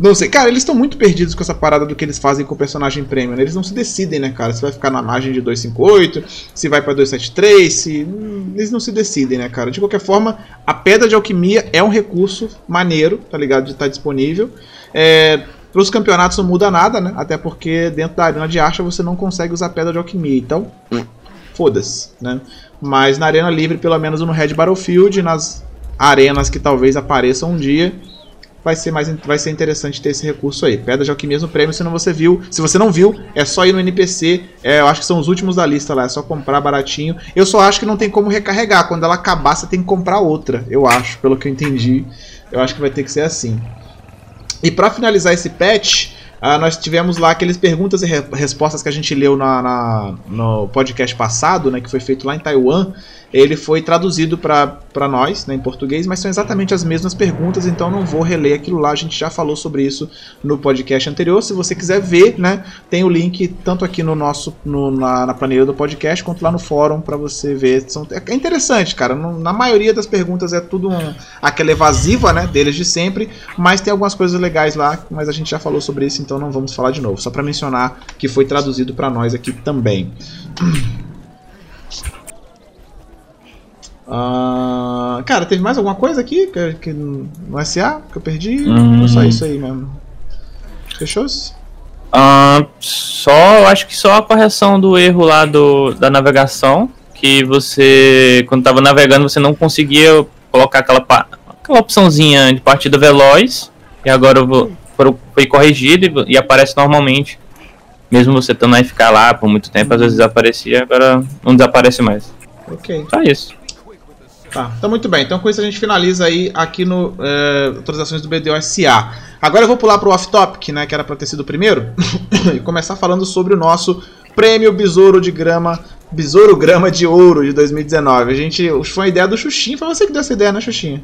não sei, cara, eles estão muito perdidos com essa parada do que eles fazem com o personagem premium. né? Eles não se decidem, né, cara? Se vai ficar na margem de 258, se vai pra 273, se. hum, Eles não se decidem, né, cara? De qualquer forma, a pedra de alquimia é um recurso maneiro, tá ligado? De estar disponível. É. Para os campeonatos não muda nada, né? Até porque dentro da arena de acha você não consegue usar pedra de alquimia. Então, foda-se, né? Mas na arena livre, pelo menos no Red Battlefield, nas arenas que talvez apareçam um dia, vai ser mais vai ser interessante ter esse recurso aí. Pedra de alquimia no prêmio, se não você viu, se você não viu, é só ir no NPC. É, eu acho que são os últimos da lista lá, é só comprar baratinho. Eu só acho que não tem como recarregar. Quando ela acabar, você tem que comprar outra. Eu acho, pelo que eu entendi, eu acho que vai ter que ser assim. E para finalizar esse patch, ah, nós tivemos lá aqueles perguntas e re- respostas que a gente leu na, na- no podcast passado, né, que foi feito lá em Taiwan. Ele foi traduzido para nós, né, em português, mas são exatamente as mesmas perguntas, então não vou reler aquilo lá. A gente já falou sobre isso no podcast anterior. Se você quiser ver, né, tem o link tanto aqui no nosso no- na, na planilha do podcast quanto lá no fórum para você ver. São, é interessante, cara. Na maioria das perguntas é tudo um, aquela evasiva, né, deles de sempre, mas tem algumas coisas legais lá, mas a gente já falou sobre isso, então não vamos falar de novo. Só para mencionar que foi traduzido para nós aqui também. [clears throat] Ah, cara, teve mais alguma coisa aqui que, que no SA que eu perdi? Hum. Ou só isso aí mesmo? Fechou-se? Ah, só, eu acho que só a correção do erro lá do, da navegação, que você, quando tava navegando, você não conseguia colocar aquela, aquela opçãozinha de partida veloz, e agora vou- foi corrigido e, e aparece normalmente. Mesmo você estando aí ficar lá por muito tempo, às vezes desaparecia, agora não desaparece mais. Ok. Só isso. Tá, então muito bem. Então com isso a gente finaliza aí aqui no é, atualizações do BDOSA. Agora eu vou pular pro off-topic, né, que era pra ter sido o primeiro, [coughs] e começar falando sobre o nosso Prêmio Besouro de Grama, Besouro Grama de Ouro de 2019. A gente, foi uma ideia do Xuxinha, foi você que deu essa ideia, né, Xuxinha?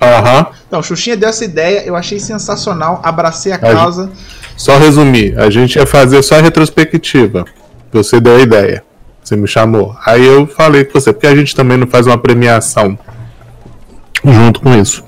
Aham. Então, Xuxinha deu essa ideia, eu achei sensacional, abracei a A gente- causa. Só resumir, a gente ia fazer só a retrospectiva. Você deu a ideia. Você me chamou. Aí eu falei com você, porque a gente também não faz uma premiação junto com isso.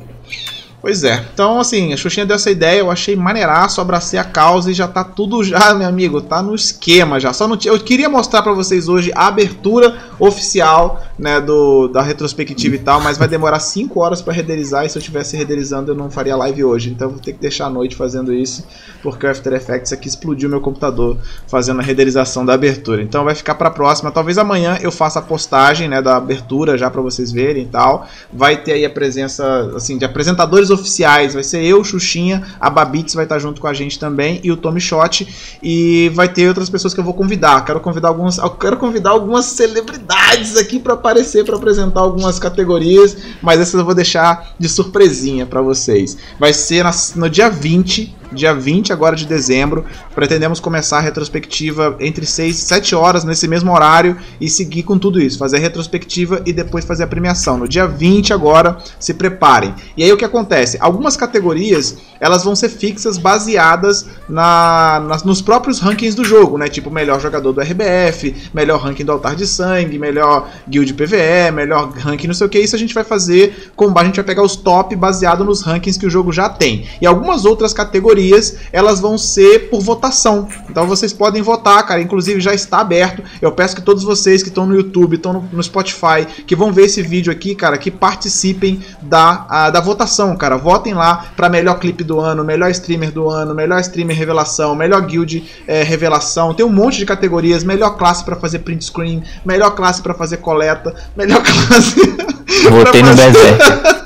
Pois é. Então, assim, a Xuxinha deu essa ideia, eu achei maneiraço, abracei a causa e já tá tudo já, [laughs] meu amigo, tá no esquema já. Só não. Eu queria mostrar para vocês hoje a abertura oficial, né, do, da retrospectiva e tal, mas vai demorar 5 horas para renderizar e se eu tivesse renderizando eu não faria live hoje. Então vou ter que deixar a noite fazendo isso, porque o After Effects aqui explodiu meu computador fazendo a renderização da abertura. Então vai ficar para próxima. Talvez amanhã eu faça a postagem, né, da abertura já para vocês verem e tal. Vai ter aí a presença assim de apresentadores oficiais. Vai ser eu, Xuxinha, a Babitz vai estar junto com a gente também e o Tommy Shot. E vai ter outras pessoas que eu vou convidar. Quero convidar algumas, quero convidar algumas celebridades aqui para aparecer, para apresentar algumas categorias, mas essas eu vou deixar de surpresinha para vocês. Vai ser no dia 20 dia 20 agora de dezembro. Pretendemos começar a retrospectiva entre 6 e 7 horas nesse mesmo horário e seguir com tudo isso, fazer a retrospectiva e depois fazer a premiação. No dia 20 agora, se preparem. E aí o que acontece? Algumas categorias, elas vão ser fixas baseadas na, nas, nos próprios rankings do jogo, né? Tipo melhor jogador do RBF, melhor ranking do Altar de Sangue, melhor guild PVE, melhor ranking não sei o que. Isso a gente vai fazer com a gente vai pegar os top baseado nos rankings que o jogo já tem. E algumas outras categorias categorias elas vão ser por votação. Então vocês podem votar, cara. Inclusive já está aberto. Eu peço que todos vocês que estão no YouTube, estão no, no, Spotify, que vão ver esse vídeo aqui, cara, que participem da, a, da votação, cara. Votem lá para melhor clipe do ano, melhor streamer do ano, melhor streamer revelação, melhor guild é, revelação. Tem um monte de categorias. Melhor classe para fazer print screen, melhor classe para fazer coleta, melhor [laughs] classe. Votei no deserto. [laughs]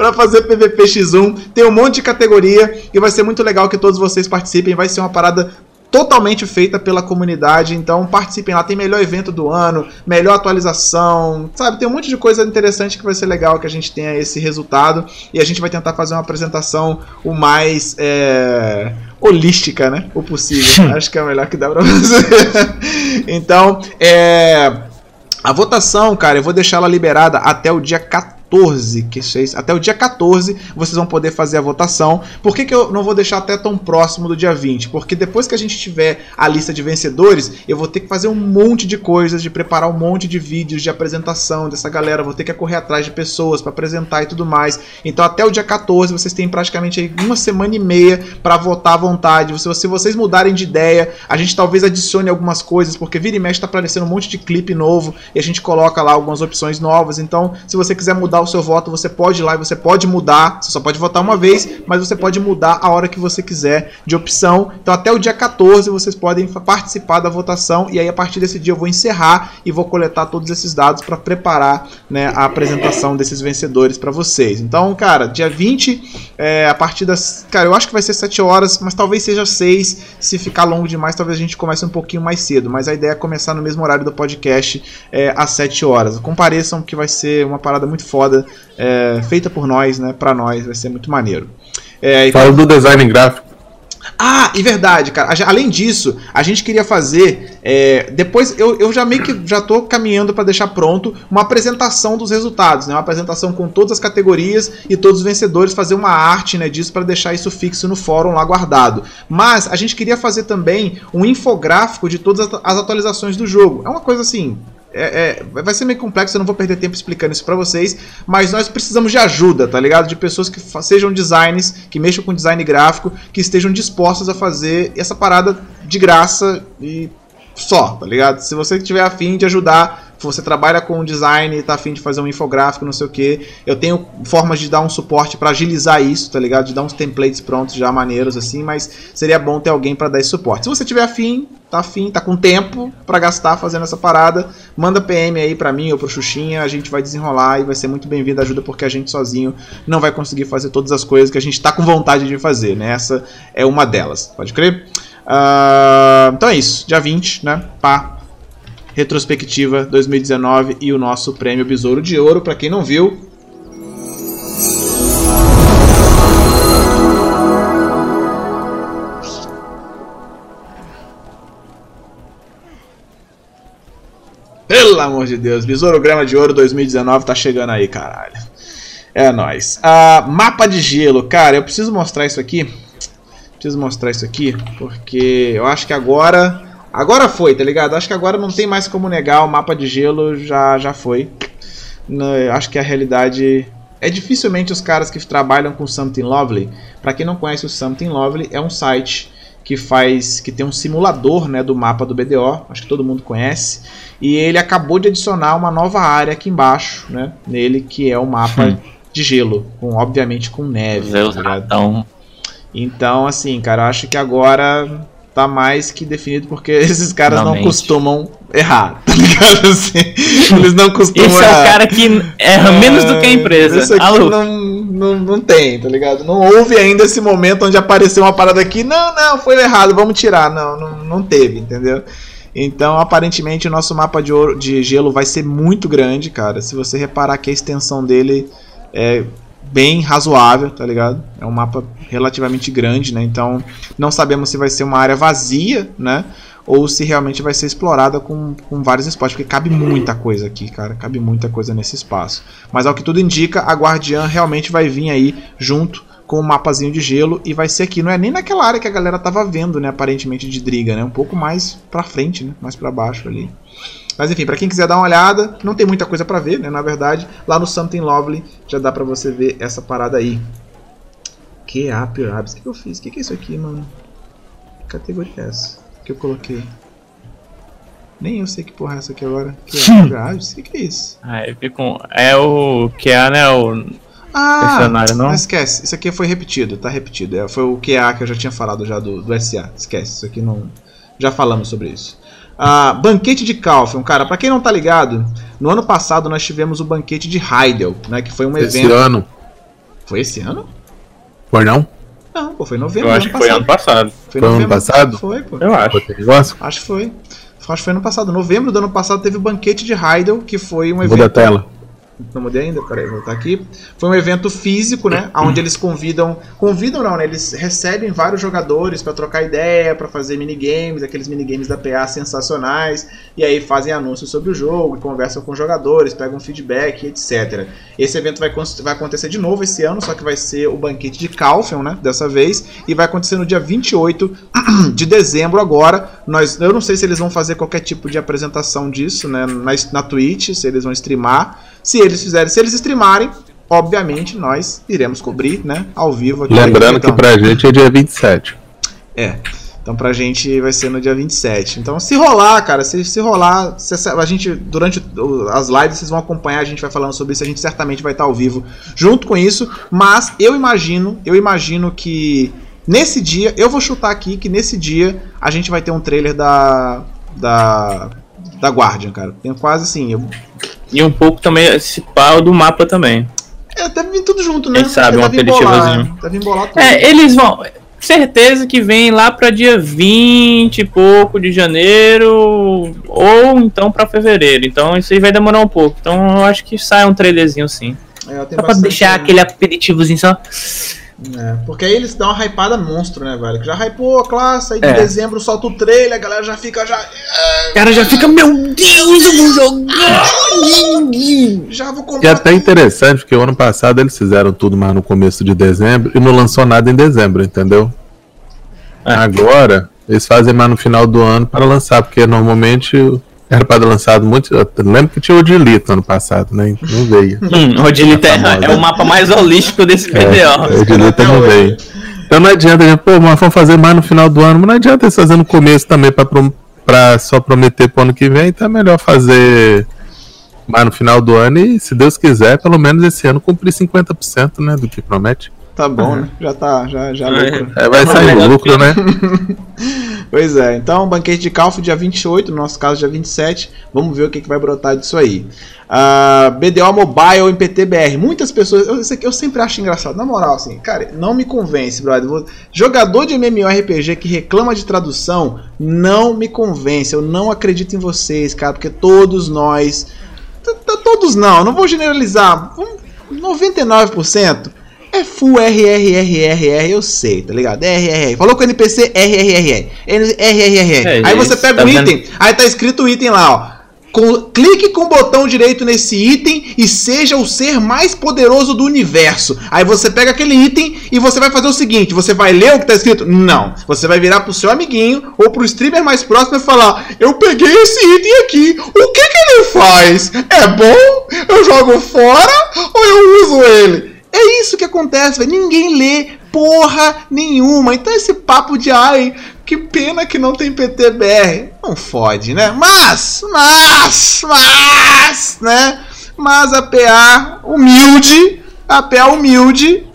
para fazer PVP X1. Tem um monte de categoria e vai ser muito legal que todos vocês participem. Vai ser uma parada totalmente feita pela comunidade, então participem lá, tem melhor evento do ano, melhor atualização, sabe? Tem um monte de coisa interessante que vai ser legal que a gente tenha esse resultado e a gente vai tentar fazer uma apresentação o mais é, holística, né? O possível. [laughs] Acho que é o melhor que dá pra fazer. [laughs] então, é, a votação, cara, eu vou deixar ela liberada até o dia 14 14, que vocês, até o dia 14 vocês vão poder fazer a votação. Por que, que eu não vou deixar até tão próximo do dia 20? Porque depois que a gente tiver a lista de vencedores, eu vou ter que fazer um monte de coisas, de preparar um monte de vídeos de apresentação dessa galera, vou ter que correr atrás de pessoas para apresentar e tudo mais. Então até o dia 14 vocês têm praticamente uma semana e meia para votar à vontade. Se, se vocês mudarem de ideia, a gente talvez adicione algumas coisas, porque vira e mexe está aparecendo um monte de clipe novo e a gente coloca lá algumas opções novas. Então, se você quiser mudar o seu voto, você pode ir lá e você pode mudar. Você só pode votar uma vez, mas você pode mudar a hora que você quiser de opção. Então até o dia 14 vocês podem participar da votação e aí a partir desse dia eu vou encerrar e vou coletar todos esses dados para preparar né, a apresentação desses vencedores para vocês. Então, cara, dia 20, é, a partir das. Cara, eu acho que vai ser 7 horas, mas talvez seja 6. Se ficar longo demais, talvez a gente comece um pouquinho mais cedo. Mas a ideia é começar no mesmo horário do podcast, é, às 7 horas. Compareçam que vai ser uma parada muito foda foda, é, feita por nós, né? Pra nós, vai ser muito maneiro. É, Fala do design gráfico. Ah, e verdade, cara. Além disso, a gente queria fazer. É, depois eu, eu já meio que já tô caminhando para deixar pronto uma apresentação dos resultados, né? Uma apresentação com todas as categorias e todos os vencedores, fazer uma arte né, disso para deixar isso fixo no fórum lá guardado. Mas a gente queria fazer também um infográfico de todas as atualizações do jogo. É uma coisa assim, é, é, vai ser meio complexo, eu não vou perder tempo explicando isso para vocês, mas nós precisamos de ajuda, tá ligado? De pessoas que sejam designers, que mexam com design gráfico, que estejam dispostas a fazer essa parada de graça e só, tá ligado? Se você tiver afim de ajudar você trabalha com design e tá afim de fazer um infográfico, não sei o que, eu tenho formas de dar um suporte para agilizar isso, tá ligado? De dar uns templates prontos já maneiros assim, mas seria bom ter alguém para dar esse suporte. Se você tiver afim, tá afim, tá com tempo para gastar fazendo essa parada, manda PM aí para mim ou pro Xuxinha, a gente vai desenrolar e vai ser muito bem-vindo a ajuda porque a gente sozinho não vai conseguir fazer todas as coisas que a gente tá com vontade de fazer, né? Essa é uma delas, pode crer? Uh, então é isso, dia 20, né? Pá, retrospectiva 2019 e o nosso prêmio Besouro de Ouro. Para quem não viu, Pelo amor de Deus, Besouro Grama de Ouro 2019 tá chegando aí, caralho. É nóis. Uh, mapa de gelo, cara, eu preciso mostrar isso aqui. Preciso mostrar isso aqui, porque eu acho que agora Agora foi, tá ligado? Acho que agora não tem mais como negar, o mapa de gelo já, já foi. acho que a realidade é dificilmente os caras que trabalham com Something Lovely. Para quem não conhece o Something Lovely, é um site que faz que tem um simulador né, do mapa do BDO, acho que todo mundo conhece, e ele acabou de adicionar uma nova área aqui embaixo, né, nele que é o mapa Hum. de gelo, com obviamente com neve. tá? Então, Então, assim, cara, eu acho que agora tá mais que definido porque [laughs] esses caras não Finalmente. costumam errar, [laughs] tá ligado? Assim, eles não costumam esse é errar. o cara que erra menos do que a empresa. Isso aqui Alô? não, não, não tem, tá ligado? Não houve ainda esse momento onde apareceu uma parada aqui, não, não, foi errado, vamos tirar. Não, não, não teve, entendeu? Então, aparentemente, o nosso mapa de, ouro, de gelo vai ser muito grande, cara. Se você reparar que a extensão dele é bem razoável, tá ligado? É um mapa relativamente grande, né? Então, não sabemos se vai ser uma área vazia, né? Ou se realmente vai ser explorada com, com vários spots, porque cabe muita coisa aqui, cara. Cabe muita coisa nesse espaço. Mas ao que tudo indica, a Guardiã realmente vai vir aí junto com o mapazinho de gelo e vai ser aqui. Não é nem naquela área que a galera tava vendo, né? Aparentemente de Driga, né? Um pouco mais pra frente, né? Mais pra baixo ali. Mas enfim, pra quem quiser dar uma olhada, não tem muita coisa pra ver, né? Na verdade, lá no Something Lovely já dá pra você ver essa parada aí. QA Pirabs. O que, que eu fiz? O que, que é isso aqui, mano? Que categoria é essa? Que eu coloquei? Nem eu sei que porra é essa aqui agora. QA Pirabs? O que, que é isso? Ah, eu fico com- É o que é, né? O Ah, não? não esquece. Isso aqui foi repetido, tá repetido. É, foi o QA que eu já tinha falado já do, do SA. Esquece, isso aqui não. Já falamos sobre isso. Ah, banquete de Kaufman, cara, pra quem não tá ligado, no ano passado nós tivemos o banquete de Heidel, né? Que foi um Esse evento. ano. Foi esse ano? Foi não? Não, pô, foi em novembro. Eu acho que foi ano passado. Foi, Foi ano passado? Foi, pô. Eu acho. Acho que foi. Acho que foi ano passado. Novembro do ano passado teve o banquete de Heidel, que foi um Muda a evento. tela. Não mudei ainda, peraí, vou voltar aqui. Foi um evento físico, né? [clears throat] Onde eles convidam. Convidam não, né? Eles recebem vários jogadores pra trocar ideia, pra fazer minigames, aqueles minigames da PA sensacionais. E aí fazem anúncios sobre o jogo, conversam com os jogadores, pegam feedback, etc. Esse evento vai, vai acontecer de novo esse ano, só que vai ser o banquete de Kaufel, né? Dessa vez. E vai acontecer no dia 28 [clears throat] de dezembro agora. Nós, eu não sei se eles vão fazer qualquer tipo de apresentação disso, né? Na, na Twitch, se eles vão streamar. Se eles fizerem, se eles streamarem, obviamente nós iremos cobrir, né? Ao vivo aqui. Lembrando então. que pra gente é dia 27. É. Então pra gente vai ser no dia 27. Então se rolar, cara, se, se rolar, se- a gente, durante as lives, vocês vão acompanhar, a gente vai falando sobre isso, a gente certamente vai estar ao vivo junto com isso. Mas eu imagino, eu imagino que nesse dia, eu vou chutar aqui que nesse dia a gente vai ter um trailer da. Da. Da Guardian, cara. Tenho quase assim. Eu, E um pouco também esse pau do mapa também. é, deve vir tudo junto, né? Quem sabe, um aperitivozinho. deve embolar tudo. É, eles vão. Certeza que vem lá pra dia 20 e pouco de janeiro, ou então pra fevereiro. Então isso aí vai demorar um pouco. Então eu acho que sai um trailerzinho sim. É, Só pra deixar aquele aperitivozinho só. É, porque aí eles dão uma hypada monstro, né, velho? Que já hypou a classe, aí de É. dezembro solta o trailer, a galera já fica já. O cara já fica, meu Deus, eu vou jogar! Já vou E comprar. até interessante, porque o ano passado eles fizeram tudo mais no começo de dezembro e não lançou nada em dezembro, entendeu? É. Agora, eles fazem mais no final do ano para lançar, porque normalmente era para ter lançado muito. Eu lembro que tinha o Dilito ano passado, né? Não veio. [laughs] Hum, o Dilita é, famosa. é o mapa mais holístico desse É, BDO. o Dilito até não veio. Então não adianta, gente, pô, mas vamos fazer mais no final do ano, mas não adianta eles fazerem no começo também para pra só prometer pro ano que vem, então é melhor fazer mais no final do ano e, se Deus quiser, pelo menos esse ano cumprir 50%, né, do que promete. Tá bom, né? Já tá, já, já lucro. É, vai Tá sair lucro, né? [laughs] Pois é, então banquete de Calf dia 28, no nosso caso dia 27. Vamos ver o que, que vai brotar disso aí. Ah, BDO Mobile em PTBR. Muitas pessoas. Eu, isso aqui eu sempre acho engraçado. Na moral, assim, cara, não me convence, brother. Vou- Jogador de MMORPG que reclama de tradução não me convence. Eu não acredito em vocês, cara, porque todos nós. Todos não, não vou generalizar. Vamos- 99% é full RRRRR, eu sei, tá ligado? RRR. Falou com o NPC, RRRR. RRRR. É, aí você pega tá o vendo? item, aí tá escrito o item lá, ó. Com- clique com o botão direito nesse item e seja o ser mais poderoso do universo. Aí você pega aquele item e você vai fazer o seguinte: você vai ler o que tá escrito? Não. Você vai virar pro seu amiguinho ou pro streamer mais próximo e falar: Eu peguei esse item aqui. O que, que ele faz? É bom? Eu jogo fora ou eu uso ele? É isso que acontece, velho. Ninguém lê porra nenhuma. Então esse papo de ai, que pena que não tem PTBR. Não fode, né? Mas, mas, mas, né? Mas a PA humilde, a PA humilde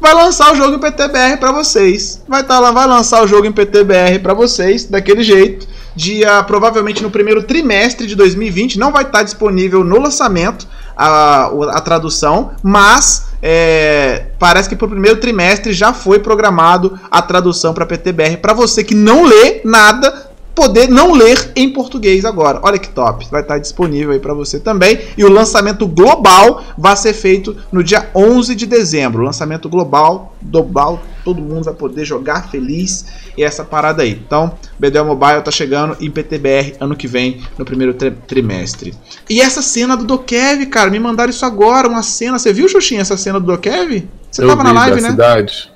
vai lançar o jogo em PTBR pra vocês. Vai tá lá, vai lançar o jogo em PTBR pra vocês daquele jeito. Dia provavelmente no primeiro trimestre de 2020 não vai estar disponível no lançamento a, a tradução, mas é, parece que para o primeiro trimestre já foi programado a tradução para PTBR para você que não lê nada poder não ler em português agora. Olha que top. Vai estar disponível aí para você também. E o lançamento global vai ser feito no dia 11 de dezembro. Lançamento global, global, todo mundo vai poder jogar feliz e essa parada aí. Então, BDL Mobile tá chegando em PTBR ano que vem, no primeiro tri- trimestre. E essa cena do Dokev, cara, me mandaram isso agora, uma cena. Você viu, Xuxinha, essa cena do Dokev? Você Eu tava na live, né? cidade.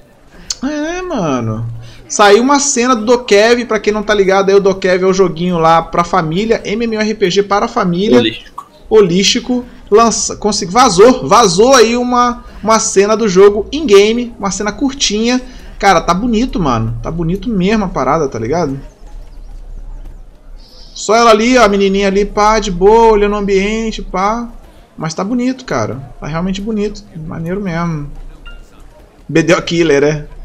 É, mano. Saiu uma cena do Dokev, pra quem não tá ligado, aí o Dokev é o joguinho lá pra família, MMORPG para a família, Holístico. holístico, lança, consegui, vazou, vazou aí uma, uma cena do jogo in game, uma cena curtinha. Cara, tá bonito, mano. Tá bonito mesmo a parada, tá ligado? Só ela ali, ó, a menininha ali, pá, de boa, olhando o ambiente, pá. Mas tá bonito, cara. Tá realmente bonito. Maneiro mesmo. BDO Killer, é.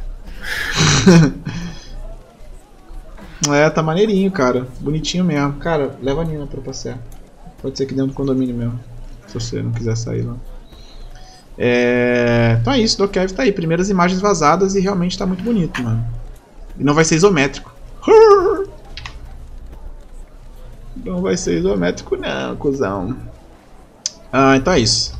[laughs] é, tá maneirinho, cara. Bonitinho mesmo. Cara, leva a Nina pra passear. Pode ser que dentro do condomínio mesmo. Se você não quiser sair lá. É... Então é isso, do Kev tá aí. Primeiras imagens vazadas e realmente tá muito bonito, mano. E não vai ser isométrico. [laughs] Não vai ser isométrico, não, cuzão. Ah, então é isso.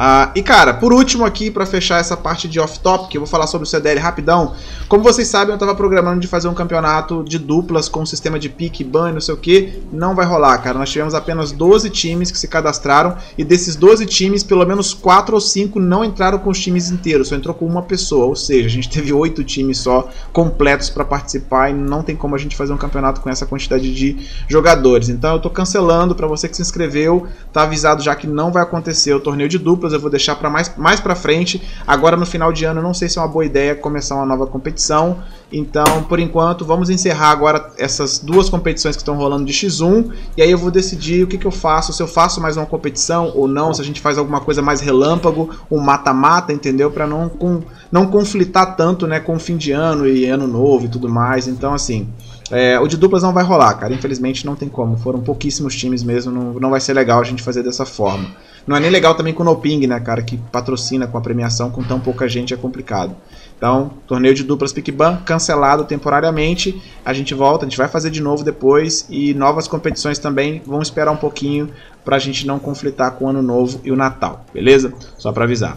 Ah, e cara, por último aqui, pra fechar essa parte de off-topic, eu vou falar sobre o CDL rapidão. Como vocês sabem, eu tava programando de fazer um campeonato de duplas com sistema de pique, ban não sei o que. Não vai rolar, cara. Nós tivemos apenas 12 times que se cadastraram. E desses 12 times, pelo menos 4 ou 5 não entraram com os times inteiros. Só entrou com uma pessoa. Ou seja, a gente teve 8 times só completos pra participar. E não tem como a gente fazer um campeonato com essa quantidade de jogadores. Então eu tô cancelando pra você que se inscreveu. Tá avisado já que não vai acontecer o torneio de duplas. Eu vou deixar para mais, mais pra frente. Agora no final de ano, não sei se é uma boa ideia começar uma nova competição. Então, por enquanto, vamos encerrar agora essas duas competições que estão rolando de X1. E aí eu vou decidir o que, que eu faço. Se eu faço mais uma competição ou não. Se a gente faz alguma coisa mais relâmpago, um mata-mata, entendeu? Para não, com, não conflitar tanto né, com o fim de ano e ano novo e tudo mais. Então, assim. É, o de duplas não vai rolar, cara. Infelizmente não tem como. Foram pouquíssimos times mesmo. Não, não vai ser legal a gente fazer dessa forma. Não é nem legal também com o Noping, né, cara? Que patrocina com a premiação com tão pouca gente é complicado. Então, torneio de duplas PicBan cancelado temporariamente. A gente volta, a gente vai fazer de novo depois. E novas competições também. Vão esperar um pouquinho pra gente não conflitar com o Ano Novo e o Natal, beleza? Só pra avisar.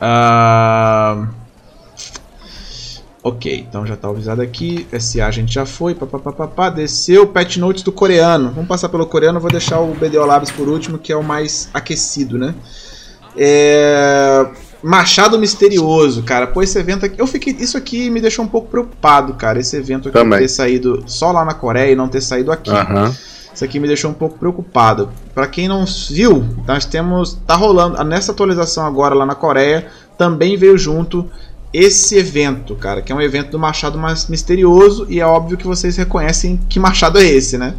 Ah. Ok, então já tá avisado aqui. SA a gente já foi. Papapá, desceu. Patch notes do coreano. Vamos passar pelo coreano. Vou deixar o BDO Labs por último, que é o mais aquecido, né? É... Machado Misterioso, cara. Pô, esse evento aqui. Eu fiquei. Isso aqui me deixou um pouco preocupado, cara. Esse evento aqui Também. ter saído só lá na Coreia e não ter saído aqui. Aham. Isso aqui me deixou um pouco preocupado. Pra quem não viu, nós temos. Tá rolando. Nessa atualização agora lá na Coreia, também veio junto esse evento, cara, que é um evento do Machado mais misterioso. E é óbvio que vocês reconhecem que Machado é esse, né?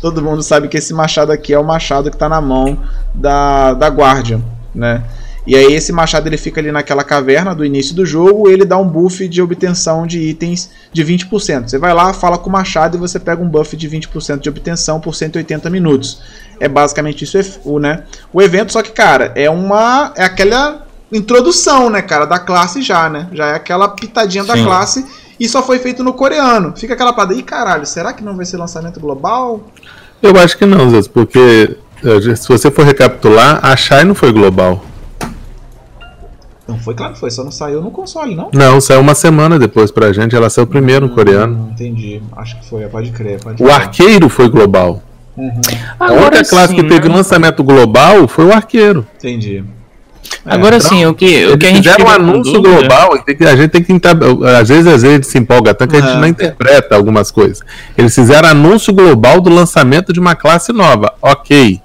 Todo mundo sabe que esse machado aqui é o machado que tá na mão da, da Guardian, né? E aí esse machado ele fica ali naquela caverna do início do jogo, ele dá um buff de obtenção de itens de 20%. Você vai lá, fala com o machado e você pega um buff de 20% de obtenção por 180 minutos. É basicamente isso o, né? O evento, só que cara, é uma é aquela introdução, né, cara, da classe já, né? Já é aquela pitadinha da Sim. classe e só foi feito no coreano. Fica aquela parada, ih, caralho, será que não vai ser lançamento global? Eu acho que não, Zé, porque eh, se você for recapitular, a Shai não foi global. Não foi, claro que foi, só não saiu no console, não? Não, saiu uma semana depois pra gente, ela saiu primeiro no coreano. Não entendi. Acho que foi, pode crer. Pode O crer. arqueiro foi global. A única classe que teve né? lançamento global foi o arqueiro. Entendi. Agora então, sim, o que, o que a Eles gente fizeram um anúncio dúvida- global, a gente tem que às vezes, às vezes a gente se empolga tanto que a gente É. não interpreta algumas coisas. Eles fizeram anúncio global do lançamento de uma classe nova. Ok.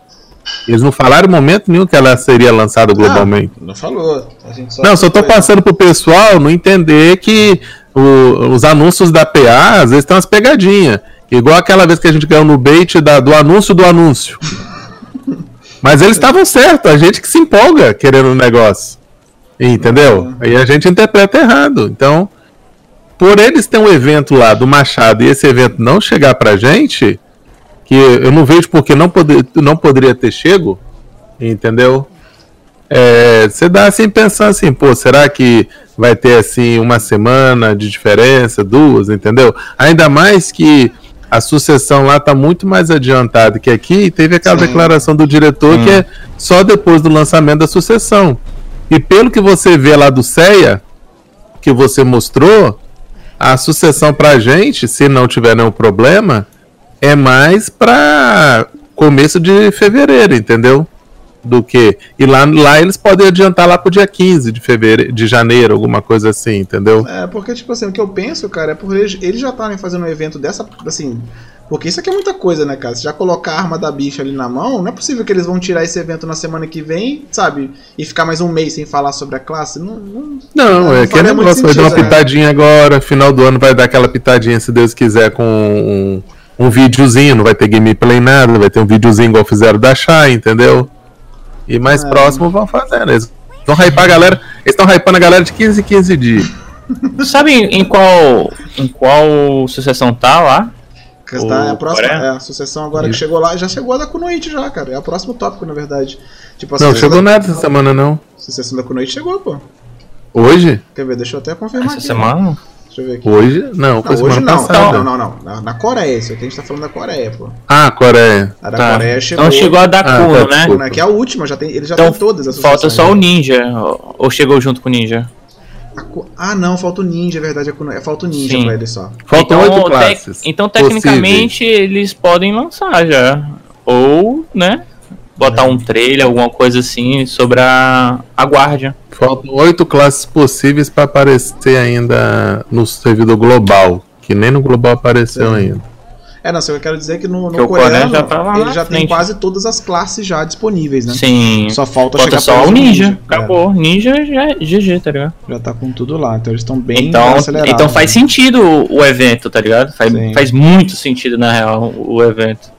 Eles não falaram em momento nenhum que ela seria lançada globalmente. Ah, não falou. Gente Não, só foi- passando pro pessoal não entender que o- os anúncios da PA às vezes tem umas pegadinhas. Igual aquela vez que a gente ganhou no bait da- do anúncio do anúncio. Mas eles estavam certos, a gente que se empolga querendo um negócio. Entendeu? Aí a gente interpreta errado. Então, por eles ter um evento lá do Machado e esse evento não chegar pra gente, que eu não vejo porque não, poder, não poderia ter chego, entendeu? É, você dá assim pensando assim, pô, será que vai ter assim uma semana de diferença, duas, entendeu? Ainda mais que a sucessão lá tá muito mais adiantada que aqui, e teve aquela Sim. declaração do diretor que é só depois do lançamento da sucessão. E pelo que você vê lá do CEA, que você mostrou, a sucessão pra gente, se não tiver nenhum problema, é mais pra começo de fevereiro, entendeu? Do que. E lá, lá eles podem adiantar lá pro dia 15 de fevereiro, de janeiro, alguma coisa assim, entendeu? É, porque, tipo assim, o que eu penso, cara, é por eles, eles já estarem fazendo um evento dessa, assim... Porque isso aqui é muita coisa, né, cara? Se já colocar a arma da bicha ali na mão, não é possível que eles vão tirar esse evento na semana que vem, sabe? E ficar mais um mês sem falar sobre a classe. Não, não, Não, Não é que negócio vai dar uma sentido, né? pitadinha agora, final do ano vai dar aquela pitadinha, se Deus quiser, com um, um videozinho, não vai ter gameplay nada, vai ter um videozinho igual fizeram da Shai, entendeu? E mais É. próximo vão fazendo. Eles vão hypar a galera. Eles estão hypando a galera de 15 em 15 dias. [laughs] Sabe em qual, em qual sucessão tá lá? tá, é a próxima, é a sucessão agora que chegou lá, já chegou a da Kunoichi já, cara. É o próximo tópico, na verdade. Tipo, Não, sucessão chegou da, nada essa semana, não. sucessão da Kunoichi chegou, pô. Hoje? Quer ver? Deixa eu até confirmar Essa aqui. semana? Deixa eu ver aqui. Hoje? Não, foi Não, hoje não. passada. Não, não, não, não. Na, na Coreia, isso aqui a gente tá falando da Coreia, pô. Ah, Coreia. A da Tá. Coreia chegou. Então chegou a da Ah, Kuno, tá, né? né, Que é a última, já tem, ele já Então tem todas as falta só o? Ninja. Ou ou chegou junto com o Ninja? Ah, não, falta o Ninja, é verdade. É, é, falta o Ninja Sim. pra ele só. Faltam então, oito tec- classes. então, tecnicamente, eles podem lançar já. Ou, né? Botar um trailer, alguma coisa assim, sobre a, a guardia. Faltam oito classes possíveis para aparecer ainda no servidor global. Que nem no global apareceu Sim. ainda. É, não, só que eu quero dizer que no, no Que coreano já tá lá ele já tem frente. quase todas as classes já disponíveis, né? Sim. Só falta, Falta chegar só o Ninja. É, Acabou. Ninja já é GG, tá ligado? já tá com tudo lá, então eles estão bem Então, acelerados. então faz sentido o, o evento, tá ligado? Faz, Sim. faz muito sentido, na real, o evento.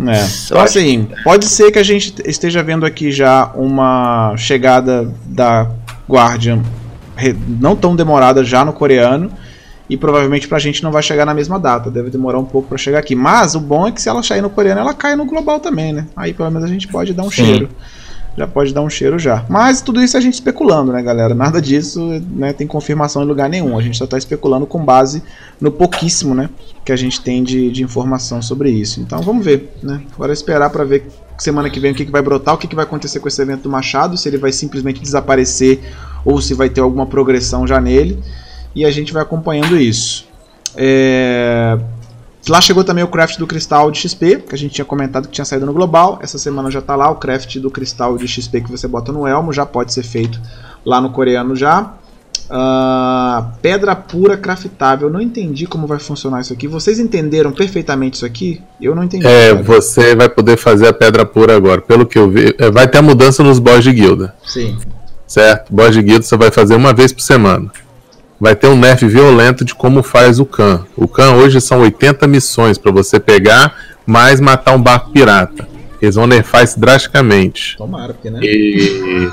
É. Então, assim, pode ser que a gente esteja vendo aqui já uma chegada da Guardian não tão demorada já no coreano. E provavelmente pra gente não vai chegar na mesma data. Deve demorar um pouco pra chegar aqui. Mas o bom é que se ela sair no coreano, ela cai no global também, né? Aí pelo menos a gente pode dar um Sim. cheiro. Já pode dar um cheiro já. Mas tudo isso é a gente especulando, né, galera? Nada disso né, tem confirmação em lugar nenhum. A gente só tá especulando com base no pouquíssimo, né? Que a gente tem de, de informação sobre isso. Então vamos ver, né? Agora é esperar pra ver semana que vem o que, que vai brotar, o que, que vai acontecer com esse evento do Machado, se ele vai simplesmente desaparecer ou se vai ter alguma progressão já nele. E a gente vai acompanhando isso. É... Lá chegou também o craft do cristal de XP, que a gente tinha comentado que tinha saído no global. Essa semana já tá lá o craft do cristal de XP que você bota no elmo, já pode ser feito lá no coreano já. Ah, pedra pura craftável. Não entendi como vai funcionar isso aqui. Vocês entenderam perfeitamente isso aqui? Eu não entendi. É, cara. você vai poder fazer a pedra pura agora. Pelo que eu vi, é, vai ter a mudança nos boss de guilda. Sim. Certo? Boss de guilda você vai fazer uma vez por semana. Vai ter um nerf violento de como faz o Khan. O Khan hoje são 80 missões para você pegar, mais matar um barco pirata. Eles vão nerfar isso drasticamente. Tomara, porque, né? E...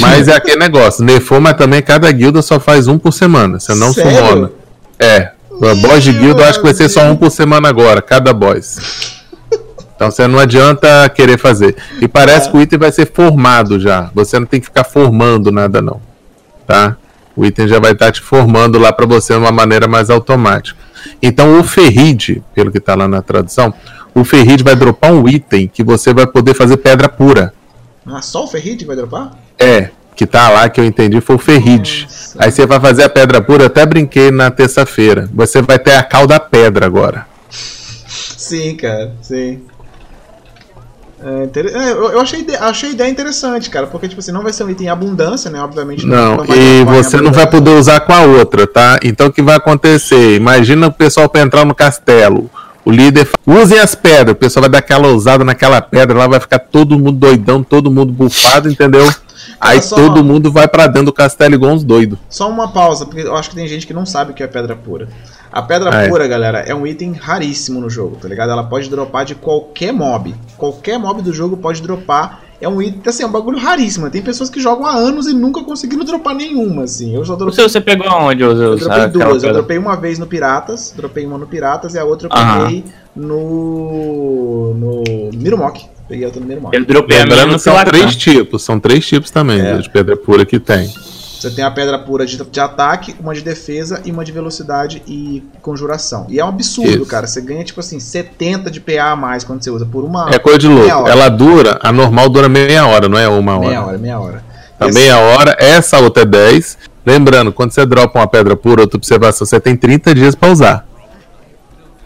Mas é aquele negócio, nerfou, mas também cada guilda só faz um por semana. Você não Sério? sumona. É. O boss de guilda eu acho que vai ser só um por semana agora, cada boss. Então você não adianta querer fazer. E parece que o item vai ser formado já. Você não tem que ficar formando nada não. Tá? O item já vai estar te formando lá para você de uma maneira mais automática. Então o ferride, pelo que está lá na tradução, o ferride vai dropar um item que você vai poder fazer pedra pura. Ah, só o Ferrite vai dropar? É, que tá lá que eu entendi foi o ferride. Nossa. Aí você vai fazer a pedra pura, eu até brinquei na terça-feira. Você vai ter a cal da pedra agora. Sim, cara, sim. É, inter- é, eu, achei, achei a ideia interessante, cara, porque, tipo assim, não vai ser um item em abundância, né? Obviamente Não, vai e você não vai poder usar com a outra, tá? Então o que vai acontecer? Imagina o pessoal pra entrar no castelo. O líder fala, usem as pedras, o pessoal vai dar aquela ousada naquela pedra, lá vai ficar todo mundo doidão, todo mundo bufado, entendeu? [laughs] Aí todo mundo vai pra dentro do castelo igual uns doidos. Só uma pausa, porque eu acho que tem gente que não sabe o que é pedra pura. A pedra Ah, é. pura, galera, é um item raríssimo no jogo, tá ligado? Ela pode dropar de qualquer mob. Qualquer mob do jogo pode dropar. É um item, assim, é um bagulho raríssimo. Tem pessoas que jogam há anos e nunca conseguiram dropar nenhuma, assim. Eu só O dropei, seu você pegou aonde, eu Zeus? dropei Aquela duas. Eu dropei uma vez no Piratas, dropei uma no Piratas e a outra eu peguei no. no Mirumok. Peguei outra no Mirumok. Eu dropei a minha Lembrando no que são três tipos, são três tipos também É. de pedra pura que tem. Você tem a pedra pura de, de ataque, uma de defesa e uma de velocidade e conjuração. E é um absurdo, Isso. cara. Você ganha, tipo assim, 70 de PA a mais quando você usa por uma É coisa de louco. hora. Ela dura, a normal dura meia hora, não é uma hora. meia hora, meia hora. Tá Esse- meia hora, essa outra é 10. Lembrando, quando você dropa uma pedra pura, outra observação, você tem 30 dias pra usar.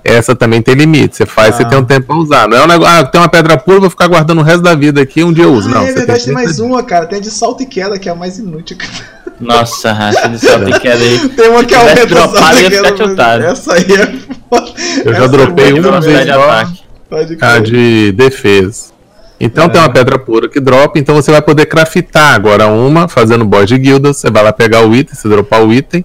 Essa também tem limite. Você faz, Ah. você tem um tempo pra usar. Não é um negócio, ah, tem uma pedra pura, vou ficar guardando o resto da vida aqui, um dia eu uso. Ah, não, é você verdade, tem 30 mais uma, cara. Tem a de salto e queda, que é a mais inútil. cara. Nossa, raça de salto e queda aí. Tem uma que aumenta dropado, salto e queda. Essa aí é foda. Eu já Essa é dropei muito uma vez de ataque. A de defesa. Então É. tem uma pedra pura que dropa, então você vai poder craftar agora uma, fazendo boss de guilda. Você vai lá pegar o item, você dropar o item.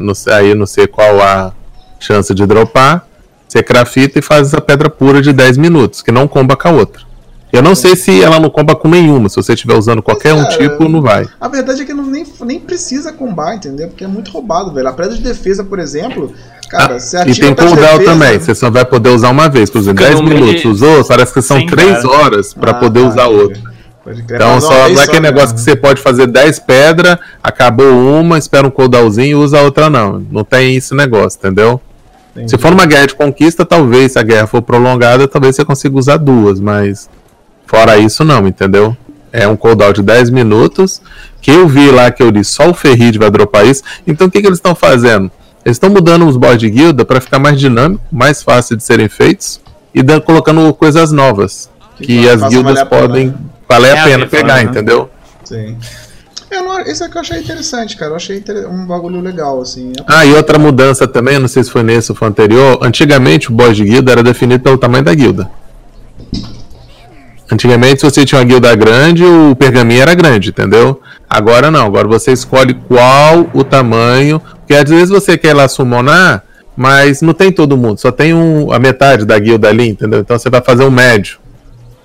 Não sei- aí eu não sei qual a chance de dropar. Você crafta e faz essa pedra pura de 10 minutos, que não comba com a outra. Eu não sei se ela não comba com nenhuma. Se você estiver usando qualquer um cara, tipo, não vai. A verdade é que não, nem, nem precisa combar, entendeu? Porque é muito roubado, velho. A pedra de defesa, por exemplo, cara, você Ah, E atira tem cooldown defesa- também. Você só vai poder usar uma vez. Por exemplo, Fica 10 no meio minutos usou, parece que são Sem 3 cara. horas pra Ah, poder tá, usar outra. Então só não é aquele negócio né? que você pode fazer 10 pedras, acabou uma, espera um cooldownzinho e usa a outra não. Não tem esse negócio, entendeu? Entendi. Se for numa guerra de conquista, talvez, se a guerra for prolongada, talvez você consiga usar duas, mas fora isso não, entendeu? É um cooldown de 10 minutos, que eu vi lá que eu li só o Ferrid vai dropar isso. Então o que, que eles estão fazendo? Eles estão mudando os boss de guilda para ficar mais dinâmico, mais fácil de serem feitos e dan- colocando coisas novas Que que, as guildas valer a pena, podem né? valer É a a pena ver, pegar, né? entendeu? Sim. Eu não, isso é que eu achei interessante, cara. Eu achei inter- um bagulho legal, assim. Ah, e outra mudança também, não sei se foi nesse ou foi anterior. Antigamente o boss de guilda era definido pelo tamanho da guilda. Antigamente, se você tinha uma guilda grande, o pergaminho era grande, entendeu? Agora não, agora você escolhe qual o tamanho. Porque às vezes você quer lá summonar, mas não tem todo mundo, só tem um, a metade da guilda ali, entendeu? Então você vai fazer um médio.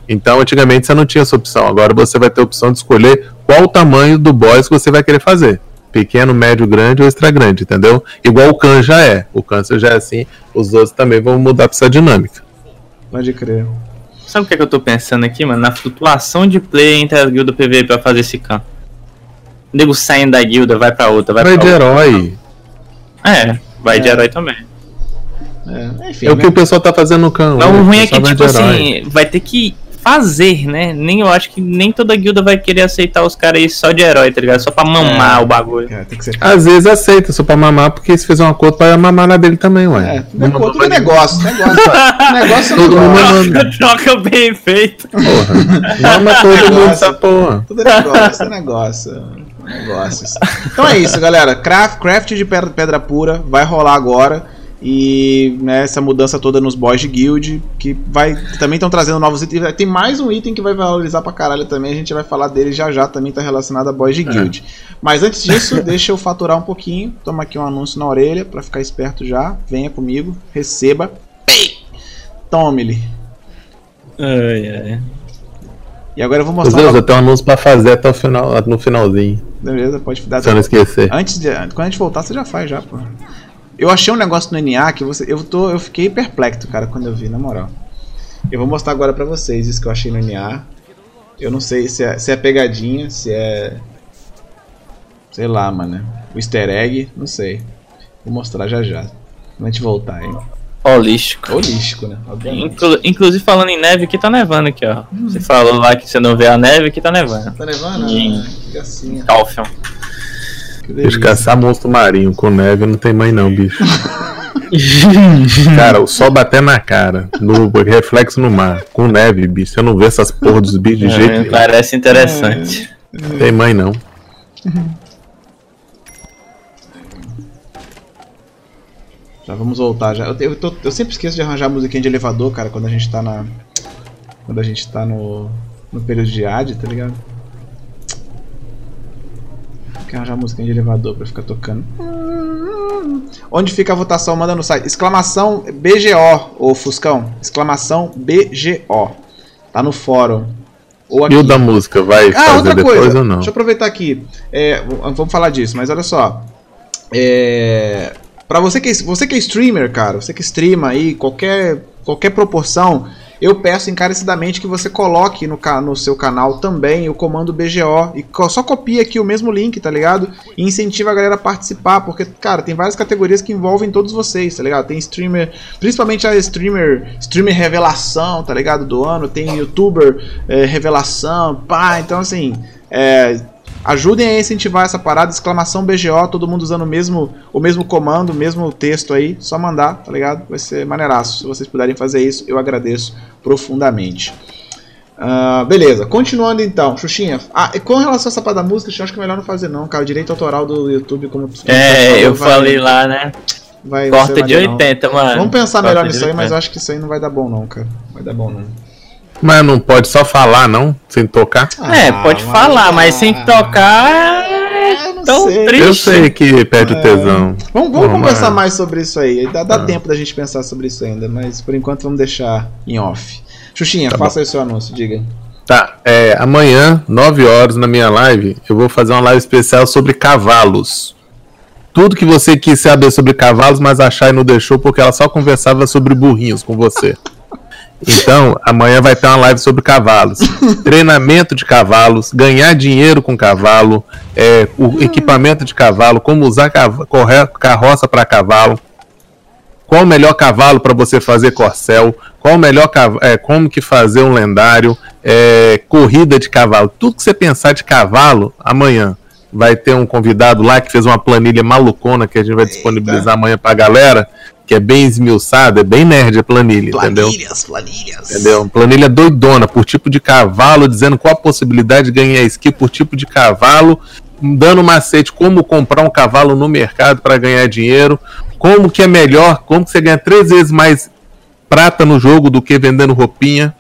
Então, antigamente você não tinha essa opção. Agora você vai ter a opção de escolher qual o tamanho do boss que você vai querer fazer. Pequeno, médio, grande ou extra grande, entendeu? Igual o Khan já é. O câncer já é assim, os outros também vão mudar pra essa dinâmica. Pode crer. Sabe o que, é que eu tô pensando aqui, mano? Na flutuação de play entre as guildas PV pra fazer esse campo. O nego saindo da guilda, vai pra outra, vai, Vai de pra outra. herói. É, vai de É. herói também. É, enfim, É o né? que o pessoal tá fazendo no Khan. Mas o ruim é que, tipo de assim, vai ter que fazer, né? Nem eu acho que nem toda guilda vai querer aceitar os caras aí só de herói, tá ligado? Só pra mamar É. o bagulho. É, tem que ser. Às vezes aceita só pra mamar, porque se fizer um acordo, vai mamar na dele também, ué. É, Não pra é negócio, negócio. [laughs] negócio é Todo mundo negócio. mandando. [laughs] Troca bem feito. Porra. Mama todo mundo essa porra. Tudo é negócio, é negócio. Negócios. Então é isso, galera. Craft, craft de pedra, pedra pura vai rolar agora. E né, essa mudança toda nos boys de guild, que vai também estão trazendo novos itens. Tem mais um item que vai valorizar pra caralho também, a gente vai falar dele já já, também tá relacionado a boys de guild. Mas antes disso, [laughs] deixa eu faturar um pouquinho. Toma aqui um anúncio na orelha pra ficar esperto já. Venha comigo, receba. Tome-lhe. Ai, ai. E agora eu vou Meu mostrar. Deus, uma- eu tenho um anúncio pra fazer até o final, no finalzinho. Beleza, pode dar. Se eu não esquecer. Antes de. Quando a gente voltar, você já faz já, pô. Eu achei um negócio no NA que você. Eu, tô, eu fiquei perplexo, cara, quando eu vi, na moral. Eu vou mostrar agora pra vocês isso que eu achei no NA. Eu não sei se é, se é pegadinha, se é. Sei lá, mano. O easter egg, não sei. Vou mostrar já já. Quando a gente voltar, hein? Holístico. Holístico, né? Inclu- inclusive falando em neve, aqui tá nevando aqui, ó. Você falou lá que você não vê a neve, aqui tá nevando. Tá nevando? Sim. Ah, que gracinha. Calfion. Caçar monstro marinho com neve não tem mãe não, bicho. [laughs] Cara, o sol bater na cara, no reflexo no mar, com neve, bicho. Eu não vejo essas porra dos bichos de jeito É, nenhum. parece interessante. Tem mãe não. Já vamos voltar já. Eu, eu tô- eu sempre esqueço de arranjar musiquinha de elevador, cara, quando a gente tá na. Quando a gente tá no. no período de AD, tá ligado? Que arranjar musiquinha de elevador pra ficar tocando. Onde fica a votação? Manda no site. Exclamação BGO, ô Fuscão. Exclamação BGO. Tá no fórum. Ou E o aqui. da música, vai Ah, fazer outra depois coisa. ou não? Deixa eu aproveitar aqui. É, vamos falar disso, mas olha só. É, para você que é, você que é streamer, cara, você que streama aí qualquer qualquer proporção, eu peço encarecidamente que você coloque no, no seu canal também o comando BGO e co- só copia aqui o mesmo link, tá ligado? E incentiva a galera a participar, porque cara, tem várias categorias que envolvem todos vocês, tá ligado? Tem streamer, principalmente a streamer, streamer revelação, tá ligado? Do ano, tem youtuber é, revelação, pá, então assim, é, ajudem a incentivar essa parada, exclamação BGO, todo mundo usando o mesmo, o mesmo comando, o mesmo texto aí, só mandar, tá ligado? Vai ser maneiraço. Se vocês puderem fazer isso, eu agradeço profundamente. Ah, beleza, continuando então, Xuxinha. Ah, e com relação a essa parada da música, eu acho que é melhor não fazer não, cara. Direito autoral do YouTube, como tu É, falou, eu vai- falei lá, né? vai- Corta de maneiro, não. 80, mano. Vamos pensar Corta melhor nisso aí, mas 80. acho que isso aí não vai dar bom não, cara. Vai dar bom não. Mas não pode só falar, não? Sem tocar? É, pode Ah, falar, mas sem tocar. eu não É tão sei. triste. Eu sei que perde o tesão. Vamos, vamos Pô, conversar mas- mais sobre isso aí. Dá, dá Ah. tempo da gente pensar sobre isso ainda, mas por enquanto vamos deixar em off. Xuxinha, Tá faça aí o seu anúncio, diga. Tá, é, amanhã, 9 horas, na minha live, eu vou fazer uma live especial sobre cavalos. Tudo que você quis saber sobre cavalos, mas a Chay não deixou porque ela só conversava sobre burrinhos com você. [laughs] Então, amanhã vai ter uma live sobre cavalos. [laughs] Treinamento de cavalos, ganhar dinheiro com cavalo, é, o equipamento de cavalo, como usar carroça para cavalo, qual o melhor cavalo para você fazer corcel, qual o melhor é, como que fazer um lendário, é, corrida de cavalo, tudo que você pensar de cavalo, amanhã vai ter um convidado lá que fez uma planilha malucona que a gente vai disponibilizar amanhã pra galera, que é bem esmiuçada, é bem nerd a planilha, entendeu? planilhas. Entendeu? Planilha doidona por tipo de cavalo, dizendo qual a possibilidade de ganhar skill por tipo de cavalo, dando macete como comprar um cavalo no mercado para ganhar dinheiro, como que é melhor, como que você ganha três vezes mais prata no jogo do que vendendo roupinha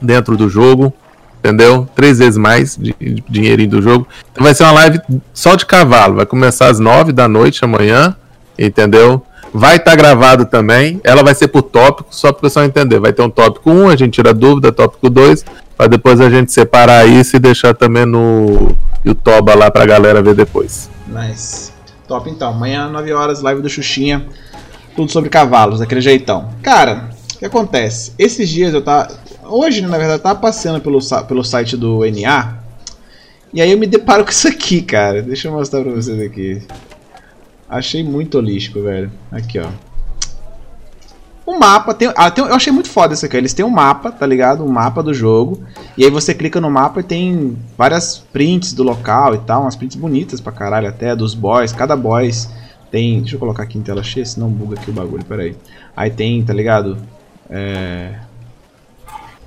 dentro do jogo, entendeu? Três vezes mais de, de dinheirinho do jogo. Então vai ser uma live só de cavalo, vai começar às nove da noite amanhã, entendeu? Vai estar gravado também. Ela vai ser por tópico, só para o pessoal entender. Vai ter um tópico 1, a gente tira dúvida, tópico 2, para depois a gente separar isso e deixar também no YouTube lá pra galera ver depois. Nice. Top então. Amanhã, 9 horas, live do Xuxinha. Tudo sobre cavalos, daquele jeitão. Cara, o que acontece? Esses dias eu tava. Hoje, na verdade, eu tava passeando pelo, pelo site do NA. E aí eu me deparo com isso aqui, cara. Deixa eu mostrar pra vocês aqui. Achei muito holístico, velho. Aqui, ó. O mapa tem, ah, tem- Eu achei muito foda isso aqui. Eles têm um mapa, tá ligado? Um mapa do jogo. E aí você clica no mapa e tem várias prints do local e tal. Umas prints bonitas pra caralho até, dos boys. Cada boys tem. Deixa eu colocar aqui em tela cheia, senão buga aqui o bagulho, peraí. Aí tem, tá ligado? É.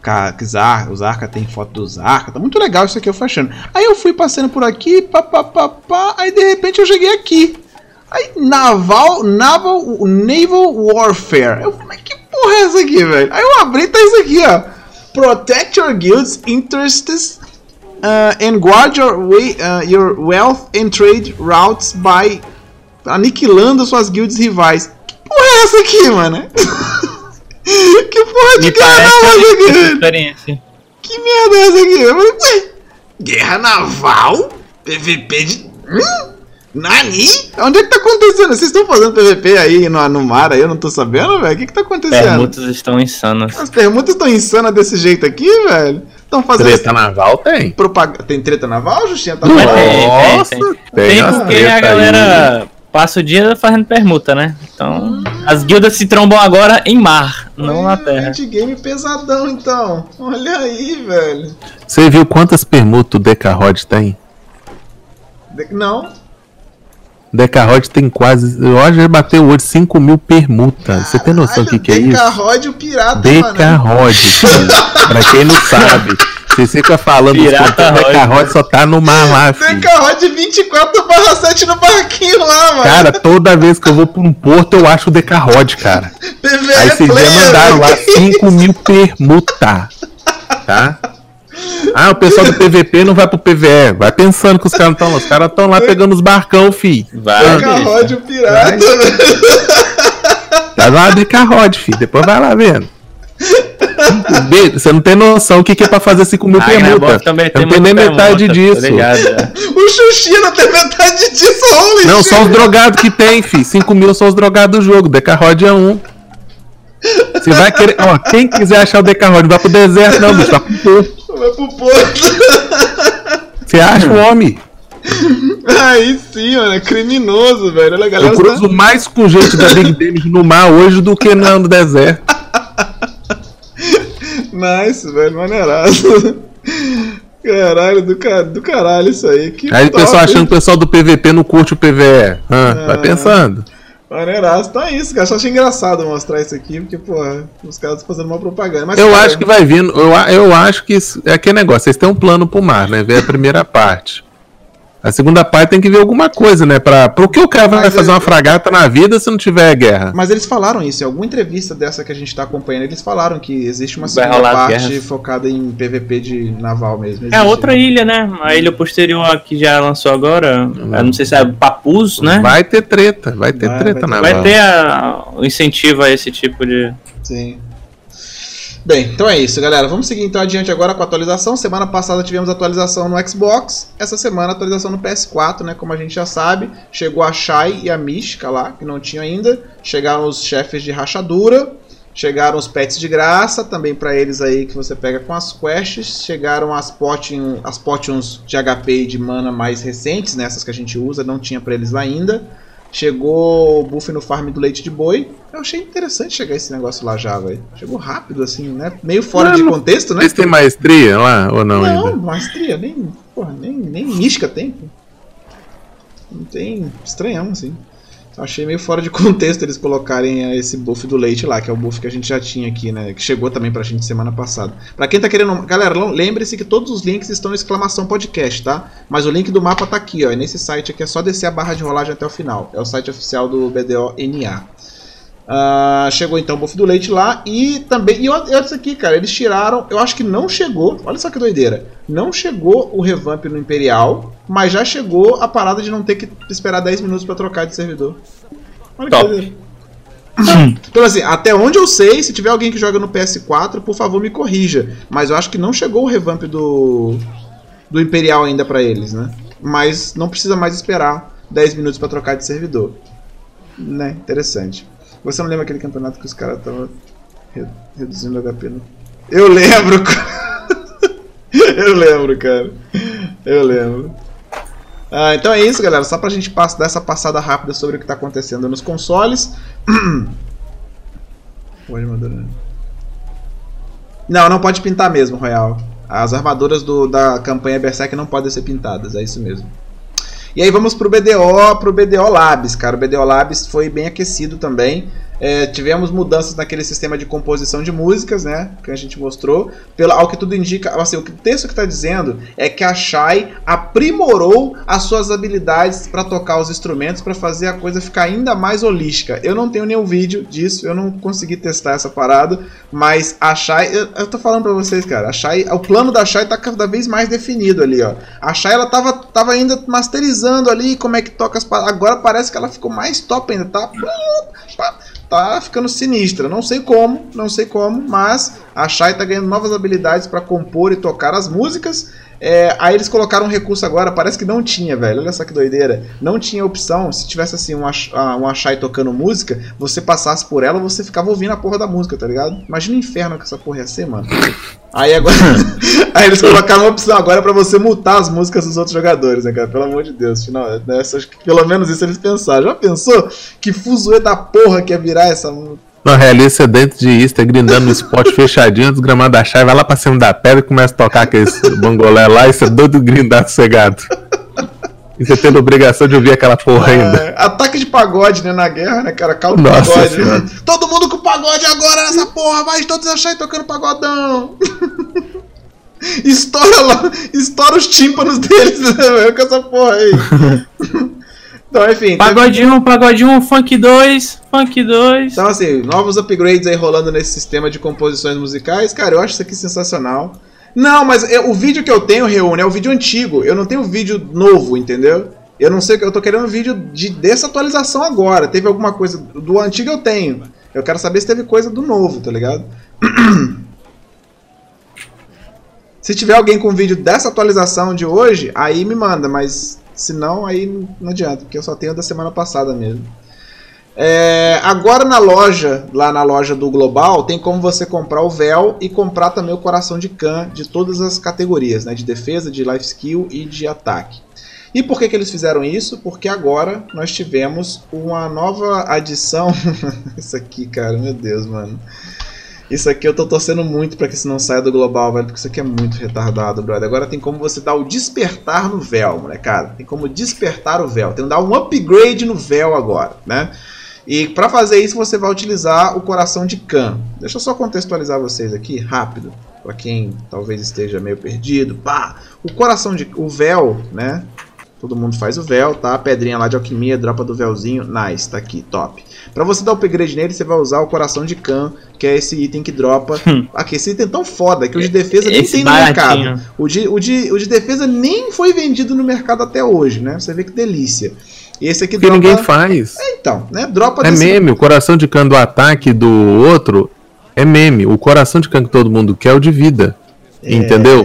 Ca- Zar, o Zarka tem foto do Zarka, tá muito legal isso aqui, eu achando. Aí eu fui passando por aqui, pá, pá, pá, pá, aí de repente eu cheguei aqui. Aí, Naval, Naval, Naval Warfare. Eu falei, mas que porra é essa aqui, velho? Aí eu abri, tá isso aqui, ó. Protect your guild's interests uh, and guard your, way, uh, your wealth and trade routes by aniquilando suas guilds rivais. Que porra é essa aqui, mano? [laughs] que porra de guerra naval é essa aqui. Que merda é essa aqui? Eu falei, ué, guerra naval? PVP de. Hum? Nani? Onde é que tá acontecendo? Vocês estão fazendo PVP aí no, no mar aí? Eu não tô sabendo, velho? O que que tá acontecendo? Permutas estão insanas. As permutas estão insanas desse jeito aqui, velho? Estão fazendo. Treta naval tem. Propag... Tem treta naval, Justinha? Tá tem, tem, Nossa, tem. tem Tem umas porque a aí. galera passa o dia fazendo permuta, né? Então, as guildas se trombam agora em mar, não na terra. game pesadão, então. Olha aí, velho. Você viu quantas permutas o Decarod tem? De- Não. Decarrod tem quase. O Roger bateu hoje 5 mil permutas. Você tem noção do que, que é isso? Decarrod o pirata, mano. Decarrod. filho. pra quem não sabe. Você fica falando Pirata Rod. Decarrod só tá no mar lá. Decarrod 24 barra 7 no barquinho lá, mano. Cara, toda vez que eu vou pra um porto, eu acho o Decarrod, cara. Aí vocês já player, mandaram lá velho. 5 mil permuta. Tá? Ah, o pessoal do PVP não vai pro PVE. Vai pensando que os caras estão lá. Os caras estão lá pegando os barcão, fi. Vai, Decarrod o pirata, Vai. velho. Tá lá Decarrod, fi. Depois vai lá vendo. Você não tem noção o que, que é pra fazer 5 mil Aí na permuta. também tem não tenho nem metade permuta, disso. tá ligado, né? O Xuxi não tem metade disso, holy Não, shit. só os drogados que tem, fi. 5 mil são os drogados do jogo. Decarrod é um. Você vai querer. Ó, quem quiser achar o Decarrod, não vai pro deserto, não, bicho. Vai pro porto. Vai pro porto. Você acha o homem? Aí sim, mano, é criminoso, velho. Olha, a galera Eu cruzo mais com gente da Big Damage no mar hoje do que no no deserto. Nice, velho, maneiraço. Caralho, do, ca... do caralho isso aí. Que Aí o pessoal achando que o pessoal do PVP não curte o PVE. Hã? Vai pensando. Maneiraço. Então é isso, cara. Só achei engraçado mostrar isso aqui, porque, porra, os caras estão fazendo uma propaganda. Mas, Eu cara, acho que vai vindo. Eu, eu acho que isso- é aquele negócio. Vocês têm um plano pro mar, né? Ver a primeira [laughs] parte. A segunda parte tem que ver alguma coisa, né? Pra, pro que o cara vai Mas fazer eu- uma fragata na vida se não tiver guerra? Mas eles falaram isso, em alguma entrevista dessa que a gente tá acompanhando, eles falaram que existe uma Vai segunda parte focada em PVP de naval mesmo. É Existe. outra ilha, né? A ilha posterior que já lançou agora. Eu não sei se é Papus, né? Vai ter treta, vai ter Vai, treta vai na ter. Vai bala. ter a- o incentivo a esse tipo de. Sim. Bem, então é isso, galera. Vamos seguir então adiante agora com a atualização. Semana passada tivemos atualização no Xbox. Essa semana atualização no PS4, né? Como a gente já sabe, chegou a Shai e a Mística lá, que não tinha ainda. Chegaram os chefes de rachadura. Chegaram os pets de graça, também pra eles aí que você pega com as quests. Chegaram as, potion, as potions de HP e de mana mais recentes, né? Essas que a gente usa, não tinha pra eles lá ainda. Chegou o buff no farm do leite de boi. Eu achei interessante chegar esse negócio lá já, velho. Chegou rápido, assim, né? Meio fora de Não, contexto, né? Vocês têm maestria lá ou não, Não, ainda? maestria, nem, porra, nem, nem mística tem. pô. Não tem. Estranhão, assim. Eu achei meio fora de [laughs] contexto eles colocarem eh, esse buff do leite lá, que é o buff que a gente já tinha aqui, né? Que chegou também pra gente semana passada. Pra quem tá querendo. Galera, lem- lembre-se que todos os links estão em exclamação podcast, tá? Mas o link do mapa tá aqui, ó. É nesse site aqui, é só descer a barra de rolagem até o final. É o site oficial do BDO-NA. Ah, chegou então o buff do leite lá e também. E olha isso aqui, cara. Eles tiraram. Eu acho que não chegou. Olha só que doideira. Não chegou o revamp no Imperial, mas já chegou a parada de não ter que esperar 10 minutos pra trocar de servidor. Olha que Top. doideira. Então, assim, até onde eu sei, se tiver alguém que joga no PS4, por favor me corrija. Mas eu acho que não chegou o revamp do, do Imperial ainda pra eles, né? Mas não precisa mais esperar 10 minutos pra trocar de servidor. Né? Interessante. Você não lembra aquele campeonato que os caras estavam reduzindo o HP? No... Eu lembro! [laughs] eu lembro, cara. Eu lembro. Ah, então é isso, galera. Só pra gente dar essa passada rápida sobre o que tá acontecendo nos consoles. [clears throat] Pode mandar. né? Não, não pode pintar mesmo, Royal. As armaduras do- da campanha Berserk não podem ser pintadas, é isso mesmo. E aí vamos pro BDO, pro BDO Labs, cara. O BDO Labs foi bem aquecido também. É, tivemos mudanças naquele sistema de composição de músicas, né? Que a gente mostrou. Pelo, ao que tudo indica, assim, o texto que está dizendo é que a Shai aprimorou as suas habilidades para tocar os instrumentos para fazer a coisa ficar ainda mais holística. Eu não tenho nenhum vídeo disso, eu não consegui testar essa parada, mas a Shai, eu, eu tô falando para vocês, cara, a Shai, o plano da Shai tá cada vez mais definido ali, ó. A Shai ela tava, tava ainda masterizando ali como é que toca as paradas. Agora parece que ela ficou mais top ainda, tá? tá ficando sinistra. Não sei como, não sei como, mas a Shai tá ganhando novas habilidades para compor e tocar as músicas. É, aí eles colocaram um recurso agora, parece que não tinha, velho. Olha só que doideira. Não tinha opção, se tivesse assim um, ah, um tocando música, você passasse por ela, você ficava ouvindo a porra da música, tá ligado? Imagina o inferno que essa porra ia ser, mano. Aí agora. [laughs] aí eles colocaram uma opção agora pra você mutar as músicas dos outros jogadores, né, cara? Pelo amor de Deus. Final, né, pelo menos isso eles pensaram. Já pensou que fuzuê da porra que ia virar essa. Não, realiza dentro de Easter, grindando no spot fechadinho, desgramado da chave, vai lá pra cima da pedra e começa a tocar aqueles bangolé lá e você é doido grindar sossegado. E você tendo obrigação de ouvir aquela porra ainda. É, ataque de pagode, né, na guerra, né, cara? De Nossa pagode. Né? Todo mundo com pagode agora nessa porra, vai todos achar tocando pagodão. [laughs] estoura lá, estoura os tímpanos deles, né, com essa porra aí. [laughs] então, enfim. Pagode 1, pagode 1, funk 2, funk 2. Então, assim, novos upgrades aí rolando nesse sistema de composições musicais. Cara, eu acho isso aqui sensacional. Não, mas eu- o vídeo que eu tenho, Reúne, é o vídeo antigo. Eu não tenho vídeo novo, entendeu? Eu não sei, eu tô querendo um vídeo de, dessa atualização agora. Teve alguma coisa do antigo eu tenho. Eu quero saber se teve coisa do novo, tá ligado? [clears throat] Se tiver alguém com vídeo dessa atualização de hoje, aí me manda, mas se não, aí não adianta, porque eu só tenho da semana passada mesmo. É, agora na loja, lá na loja do Global, tem como você comprar o véu e comprar também o coração de Khan de todas as categorias, né? De defesa, de life skill e de ataque. E por que, que eles fizeram isso? Porque agora nós tivemos uma nova adição. [laughs] isso aqui, cara, meu Deus, mano. Isso aqui eu tô torcendo muito pra que isso não saia do global, velho, porque isso aqui é muito retardado, brother. Agora tem como você dar o despertar no véu, molecada. Tem como despertar o véu. Tem que dar um upgrade no véu agora, né? E para fazer isso você vai utilizar o coração de Khan. Deixa eu só contextualizar vocês aqui rápido, para quem talvez esteja meio perdido. Pá, o coração de o véu, né? Todo mundo faz o véu, tá? A pedrinha lá de alquimia, dropa do véuzinho, nice, tá aqui, top. Pra você dar o upgrade nele, você vai usar o coração de Khan, que é esse item que dropa. [laughs] Aqui, esse item é tão foda que o de defesa nem Esse tem no baratinho. mercado. O de, o, de, o de defesa nem foi vendido no mercado até hoje, né? Você vê que delícia. E esse aqui Porque dropa. ninguém faz. Então, né? Dropa É desse- meme, o coração de cano do ataque do outro é meme. O coração de cano que todo mundo quer é o de vida. Entendeu?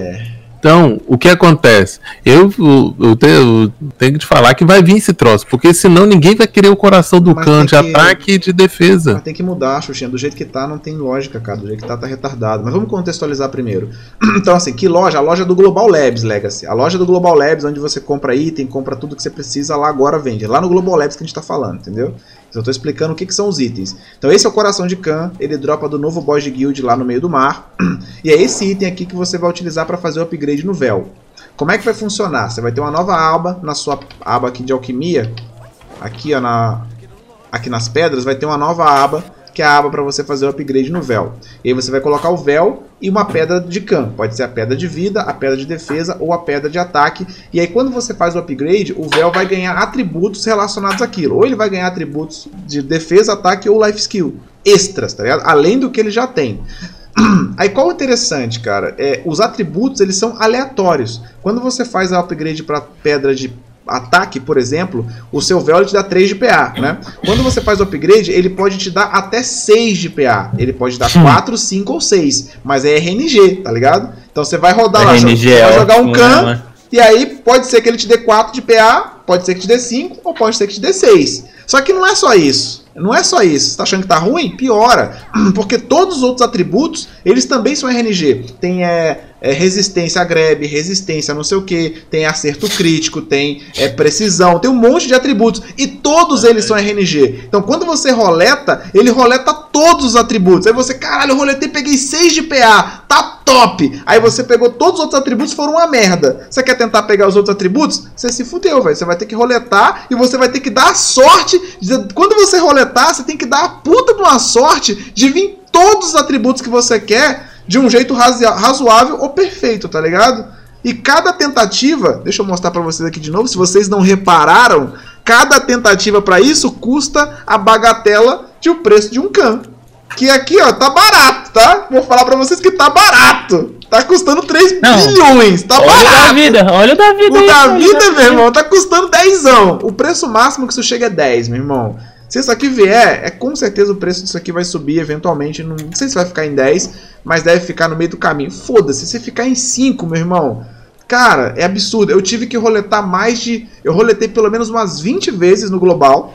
Então, o que acontece? Eu, eu, eu te- eu tenho que te falar que vai vir esse troço, porque senão ninguém vai querer o coração do cano de ataque e de defesa. Mas tem que mudar, Xuxinha. Do jeito que tá, não tem lógica, cara. Do jeito que tá, tá retardado. Mas vamos contextualizar primeiro. [clears throat] Então, assim, que loja? A loja do Global Labs Legacy. A loja do Global Labs, onde você compra item, compra tudo que você precisa, lá agora vende. Lá no Global Labs que a gente tá falando, entendeu? Eu tô explicando o que, que são os itens. Então, esse é o coração de Khan. Ele dropa do novo boss de guild lá no meio do mar. [clears throat] E é esse item aqui que você vai utilizar para fazer o upgrade no véu. Como é que vai funcionar? Você vai ter uma nova aba na sua aba aqui de alquimia. Aqui, ó, na, aqui nas pedras, vai ter uma nova aba, que é a aba para você fazer o upgrade no véu. E aí você vai colocar o véu e uma pedra de campo. Pode ser a pedra de vida, a pedra de defesa ou a pedra de ataque. E aí quando você faz o upgrade, o véu vai ganhar atributos relacionados àquilo. Ou ele vai ganhar atributos de defesa, ataque ou life skill. Extras, tá ligado? Além do que ele já tem. [clears throat] Aí qual o interessante, cara? É, os atributos eles são aleatórios. Quando você faz a upgrade para pedra de ataque, por exemplo, o seu véu te dá 3 de PA, né? Quando você faz o upgrade, ele pode te dar até 6 de PA. Ele pode dar 4, 5 ou 6, mas é RNG, tá ligado? Então você vai rodar lá, RNG você é vai jogar um né, can, e aí pode ser que ele te dê 4 de PA, pode ser que te dê 5, ou pode ser que te dê 6. Só que não é só isso. Não é só isso. Você tá achando que tá ruim? Piora. [clears throat] Porque todos os outros atributos, eles também são RNG. Tem é, é, resistência a grab, resistência a não sei o que, tem acerto crítico, tem é, precisão, tem um monte de atributos. E todos eles são RNG. Então quando você roleta, ele roleta todos os atributos. Aí você, caralho, eu roletei, peguei 6 de PA. Tá top! Aí você pegou todos os outros atributos foram uma merda. Você quer tentar pegar os outros atributos? Você se fudeu, velho. Você vai ter que roletar e você vai ter que dar sorte. Quando você roletar, você tem que dar a puta de uma sorte de vir todos os atributos que você quer de um jeito razo- razoável ou perfeito, tá ligado? E cada tentativa, deixa eu mostrar pra vocês aqui de novo, se vocês não repararam, cada tentativa pra isso custa a bagatela de o preço de um can. Que aqui, ó, tá barato, tá? Vou falar pra vocês que tá barato. Tá custando 3 Não. bilhões, tá Olha o da barato. vida, olha o da vida O da olha vida, meu irmão, tá custando 10. O preço máximo que isso chega é 10, meu irmão. Se isso aqui vier, é com certeza o preço disso aqui vai subir eventualmente. Não, não sei se vai ficar em 10, mas deve ficar no meio do caminho. Foda-se, se ficar em 5, meu irmão. Cara, é absurdo. Eu tive que roletar mais de. Eu roletei pelo menos umas 20 vezes no global.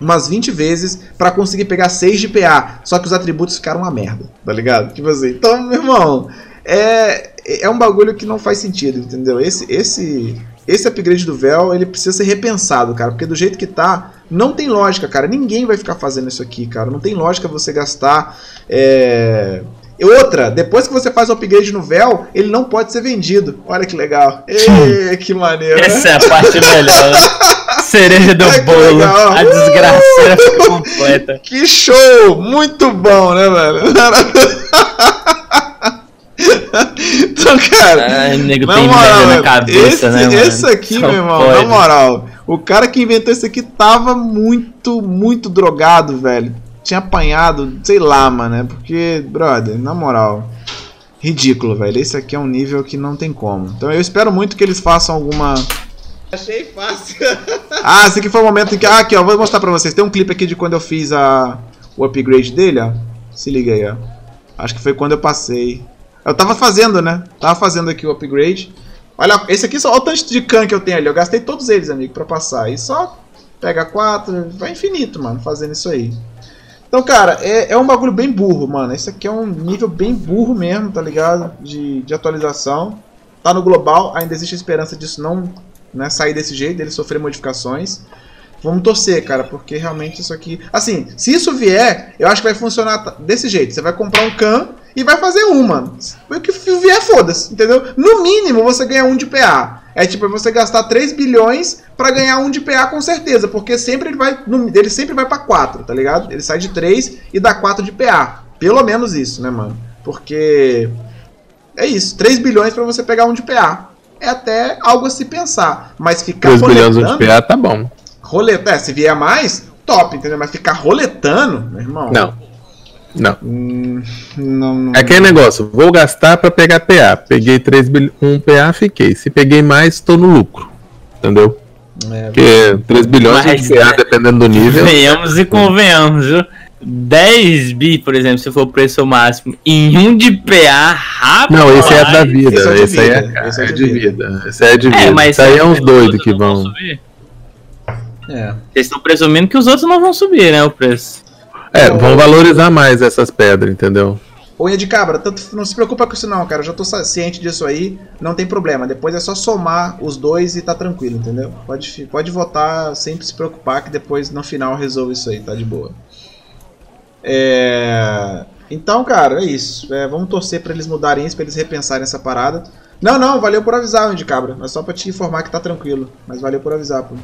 Umas 20 vezes pra conseguir pegar 6 de PA. Só que os atributos ficaram uma merda, tá ligado? Tipo assim. Então, meu irmão, é, é um bagulho que não faz sentido, entendeu? Esse, esse, esse upgrade do véu, ele precisa ser repensado, cara, porque do jeito que tá, não tem lógica, cara. Ninguém vai ficar fazendo isso aqui, cara. Não tem lógica você gastar é, outra, depois que você faz o upgrade no véu, ele não pode ser vendido. Olha que legal. [laughs] Ê, que maneiro. né? Essa é a parte melhor. [laughs] né? Cereja do que bolo. A desgraceira fica completa. [laughs] Que show! Muito bom, né, velho? [laughs] então, cara. Ai, nego na tem moral, na cabeça, esse, né, mano? esse aqui, Só meu irmão, pode. na moral, o cara que inventou esse aqui tava muito, muito drogado, velho. Tinha apanhado, sei lá, mano, é porque, brother, na moral, ridículo, velho. Esse aqui é um nível que não tem como. Então eu espero muito que eles façam alguma. Achei fácil. [laughs] ah, esse aqui foi o momento em que. Ah, aqui, ó, vou mostrar pra vocês. Tem um clipe aqui de quando eu fiz a... o upgrade dele, ó. Se liga aí, ó. Acho que foi quando eu passei. Eu tava fazendo, né? Tava fazendo aqui o upgrade. Olha, esse aqui só olha o tanto de can que eu tenho ali. Eu gastei todos eles, amigo, pra passar. E só pega quatro, vai infinito, mano, fazendo isso aí. Então, cara, é, é um bagulho bem burro, mano. Esse aqui é um nível bem burro mesmo, tá ligado? De, de atualização. Tá no global, ainda existe a esperança disso não né, sair desse jeito, dele sofrer modificações. Vamos torcer, cara, porque realmente isso aqui. Assim, se isso vier, eu acho que vai funcionar desse jeito. Você vai comprar um can e vai fazer um, mano. O que vier, foda-se, entendeu? No mínimo você ganha um de PA. É tipo você gastar 3 bilhões pra ganhar um de PA com certeza, porque sempre ele vai. Ele sempre vai pra 4, tá ligado? Ele sai de 3 e dá 4 de PA. Pelo menos isso, né, mano? Porque. É isso, 3 bilhões pra você pegar um de PA. É até algo a se pensar. Mas ficar 3 bilhões de roletando- PA tá bom. Roleta, é, se vier mais, top, entendeu? Mas ficar roletando, meu irmão. Não. Não. Hum, não, não. É aquele negócio, vou gastar pra pegar PA. Peguei 3 bilhões, 1 PA, fiquei. Se peguei mais, tô no lucro. Entendeu? É, Porque 3 bilhões Mas, de PA, né? dependendo do nível. Venhamos e convenhamos, viu? 10 bi, por exemplo, se for o preço máximo, em um de PA rápido. Não, esse é da vida. Esse é de Esse aí é, vida, esse é é de vida. vida. Esse aí é de vida. É, mas Isso aí é uns os doidos que vão. é. Vocês estão presumindo que os outros não vão subir, né? O preço. É, vão valorizar mais essas pedras, entendeu? Unha de cabra, tanto, não se preocupa com isso não, cara. Eu já tô ciente disso aí, não tem problema. Depois é só somar os dois e tá tranquilo, entendeu? Pode, pode votar sem se preocupar que depois no final resolve isso aí, tá de boa. É... Então, cara, é isso. É, vamos torcer pra eles mudarem isso, pra eles repensarem essa parada. Não, não, valeu por avisar, de cabra. É só pra te informar que tá tranquilo. Mas valeu por avisar, pô.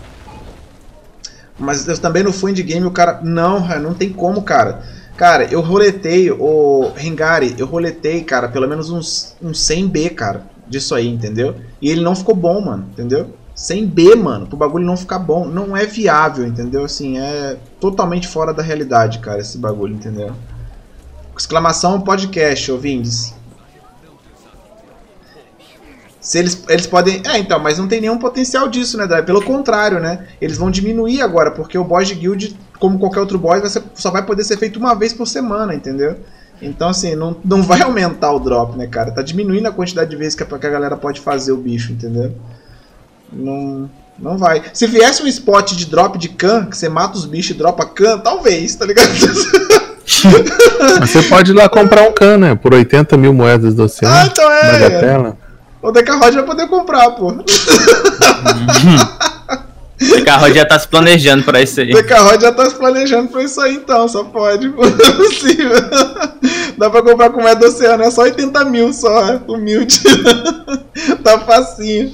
Mas eu também no fui de game o cara. Não, não tem como, cara. Cara, eu roletei, o Hengari, eu roletei, cara, pelo menos uns, uns 100B, cara, disso aí, entendeu? E ele não ficou bom, mano, entendeu? 100B, mano, pro bagulho não ficar bom. Não é viável, entendeu? Assim, é totalmente fora da realidade, cara, esse bagulho, entendeu? Exclamação podcast, ouvintes. Se eles, eles podem. É, então, mas não tem nenhum potencial disso, né, Dai? Pelo contrário, né? Eles vão diminuir agora, porque o boss de guild, como qualquer outro boss, vai ser- só vai poder ser feito uma vez por semana, entendeu? Então, assim, não, não vai aumentar o drop, né, cara? Tá diminuindo a quantidade de vezes que a, que a galera pode fazer o bicho, entendeu? Não. Não vai. Se viesse um spot de drop de can, que você mata os bichos e dropa can, talvez, tá ligado? [laughs] Mas você pode ir lá comprar um can, né? Por 80 mil moedas do oceano. Ah, então é. Bagatela. o Deca Rod vai poder comprar, pô. [laughs] O carro já tá se planejando pra isso aí. O Deca Rod já tá se planejando pra isso aí, então, só pode. pô. [laughs] Não é possível. Dá pra comprar com moeda do oceano, é só 80 mil só, é humilde. tá facinho.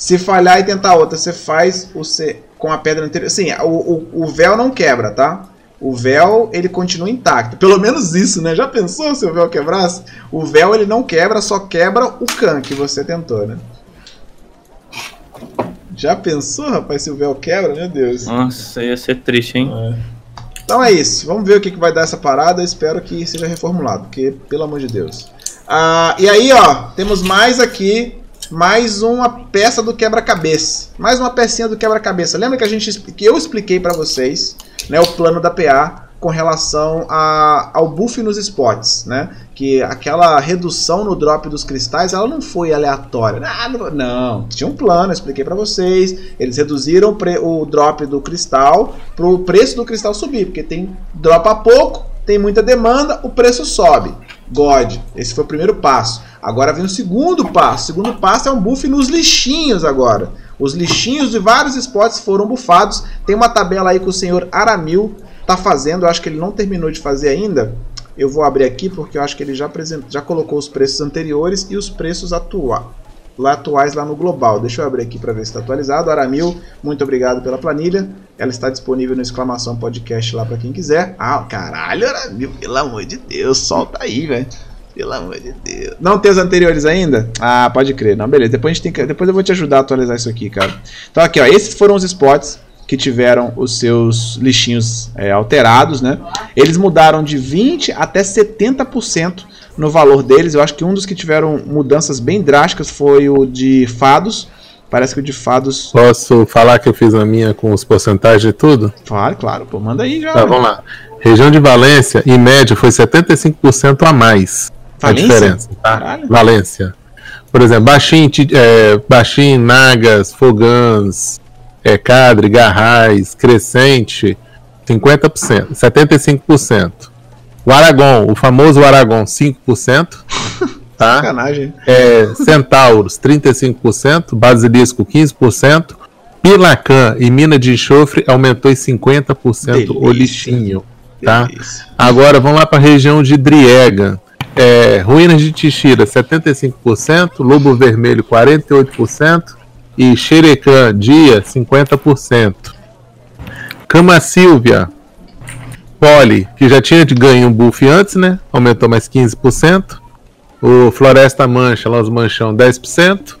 Se falhar e tentar outra, você faz o C com a pedra anterior. Sim, o, o, o véu não quebra, tá? O véu, ele continua intacto. Pelo menos isso, né? Já pensou se o véu quebrasse? O véu, ele não quebra, só quebra o can que você tentou, né? Já pensou, rapaz, se o véu quebra? Meu Deus. Nossa, ia ser triste, hein? Então é isso. Vamos ver o que, que vai dar essa parada. Eu espero que seja reformulado, porque, pelo amor de Deus. Ah, e aí, ó, temos mais aqui. Mais uma peça do quebra-cabeça. Mais uma pecinha do quebra-cabeça. Lembra que a gente que eu expliquei pra vocês, né, o plano da PA com relação a, ao buff nos spots, né? Que aquela redução no drop dos cristais, ela não foi aleatória. Ah, não, não, tinha um plano, eu expliquei pra vocês. Eles reduziram o o drop do cristal pro preço do cristal subir, porque tem dropa pouco, tem muita demanda, o preço sobe. God, esse foi o primeiro passo. Agora vem o segundo passo. O segundo passo é um buff nos lixinhos agora. Os lixinhos de vários spots foram bufados. Tem uma tabela aí que o senhor Aramil tá fazendo, eu acho que ele não terminou de fazer ainda. Eu vou abrir aqui porque eu acho que ele já, já colocou os preços anteriores e os preços atua... lá atuais lá no global. Deixa eu abrir aqui para ver se está atualizado. Aramil, muito obrigado pela planilha. Ela está disponível no exclamação podcast lá para quem quiser. Ah, caralho, Aramil, pelo amor de Deus, solta aí, velho. Pelo amor de Deus. Não tem os anteriores ainda? Ah, pode crer. Não, beleza. Depois, a gente tem que... Depois eu vou te ajudar a atualizar isso aqui, cara. Então aqui, ó. Esses foram os spots que tiveram os seus lixinhos é, alterados, né? Eles mudaram de 20 até 70% no valor deles. Eu acho que um dos que tiveram mudanças bem drásticas foi o de fados. Parece que o de fados. Posso falar que eu fiz a minha com os porcentagens e tudo? Claro, claro. Pô, manda aí já. Tá, vamos lá. Região de Valência, em média, foi 75% a mais. Valência? A diferença, tá? Caralho. Valência. Por exemplo, Baixim, é, Baixim Nagas, Fogãs, é, Cadre, Garrais, Crescente, 50%, 75%. O Aragon, o famoso Aragon, 5%. [laughs] Tá? Sacanagem. É, Centauros, 35%, Basilisco, 15%, Pilacan e Mina de Enxofre aumentou em 50% o lixinho. Tá? Delícia. Agora vamos lá para a região de Driega. É, Ruínas de Tixira, 75%, Lobo Vermelho, 48% e Xerecã Dia, 50%. Cama Silvia, Poli, que já tinha ganho um buff antes, né? Aumentou mais 15%. O Floresta Mancha, lá os Manchão, 10%.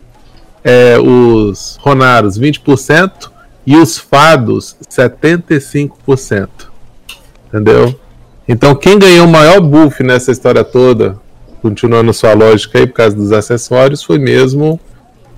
É, os Ronaros, 20%. E os Fados, 75%. Entendeu? Então, quem ganhou o maior buff nessa história toda, continuando sua lógica aí por causa dos acessórios, foi mesmo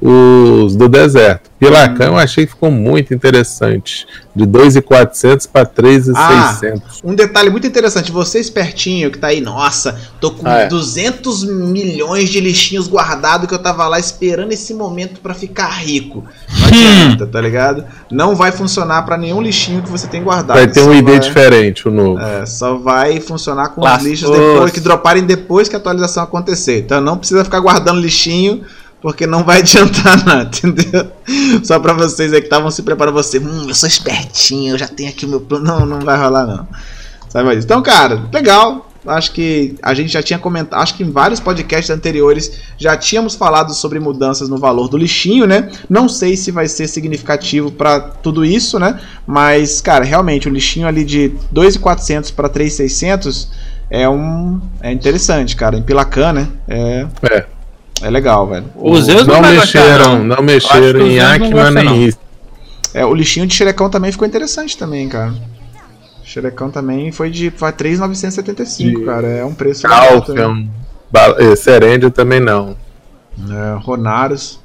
os do deserto. Pilacan eu achei que ficou muito interessante. De 2,400 para 3,600. Um detalhe muito interessante, você espertinho que tá aí, nossa, tô com Ah, é. 200 milhões de lixinhos guardados que eu tava lá esperando esse momento pra ficar rico. Não adianta, tá ligado? Não vai funcionar pra nenhum lixinho que você tem guardado. vai ter um ID vai- diferente, o novo. É, só vai funcionar com os lixos depois, que droparem depois que a atualização acontecer. Então não precisa ficar guardando lixinho, porque não vai [laughs] adiantar nada, entendeu? Só pra vocês aí que estavam se preparando, você, hum, eu sou espertinho, eu já tenho aqui o meu plano. Não, não vai rolar não. Sabe? Então, cara, legal. Acho que a gente já tinha comentado, acho que em vários podcasts anteriores já tínhamos falado sobre mudanças no valor do lixinho, né? Não sei se vai ser significativo pra tudo isso, né? Mas, cara, realmente o lixinho ali de 2.400 para 3.600 é um é interessante, cara. Em Pilacan, né? É, É. é legal, velho. O, Os Zeus não, Não mexeram, não. não acho mexeram que os em não. nem isso. é, o lixinho de xerecão também ficou interessante também, cara. Xerecão também foi de foi 3.975, De cara. É um preço legal também. Serêndia também não. É, Ronaros.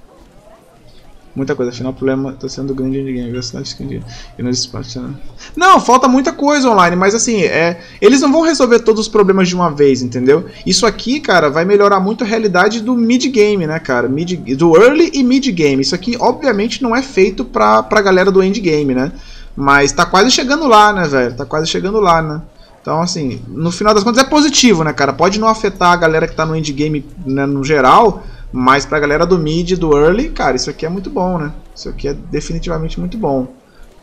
Muita coisa, afinal o problema tá sendo grande de velocidade de e nos espaços. né? Não, falta muita coisa online, mas assim, é, eles não vão resolver todos os problemas de uma vez, entendeu? Isso aqui, cara, vai melhorar muito a realidade do mid game, né, cara? Mid, do early e mid game. Isso aqui, obviamente, não é feito pra, pra galera do end game, né? Mas tá quase chegando lá, né, velho? Tá quase chegando lá, né? Então, assim, no final das contas é positivo, né, cara? Pode não afetar a galera que tá no endgame né, no geral, mas pra galera do mid do early, cara, isso aqui é muito bom, né? Isso aqui é definitivamente muito bom.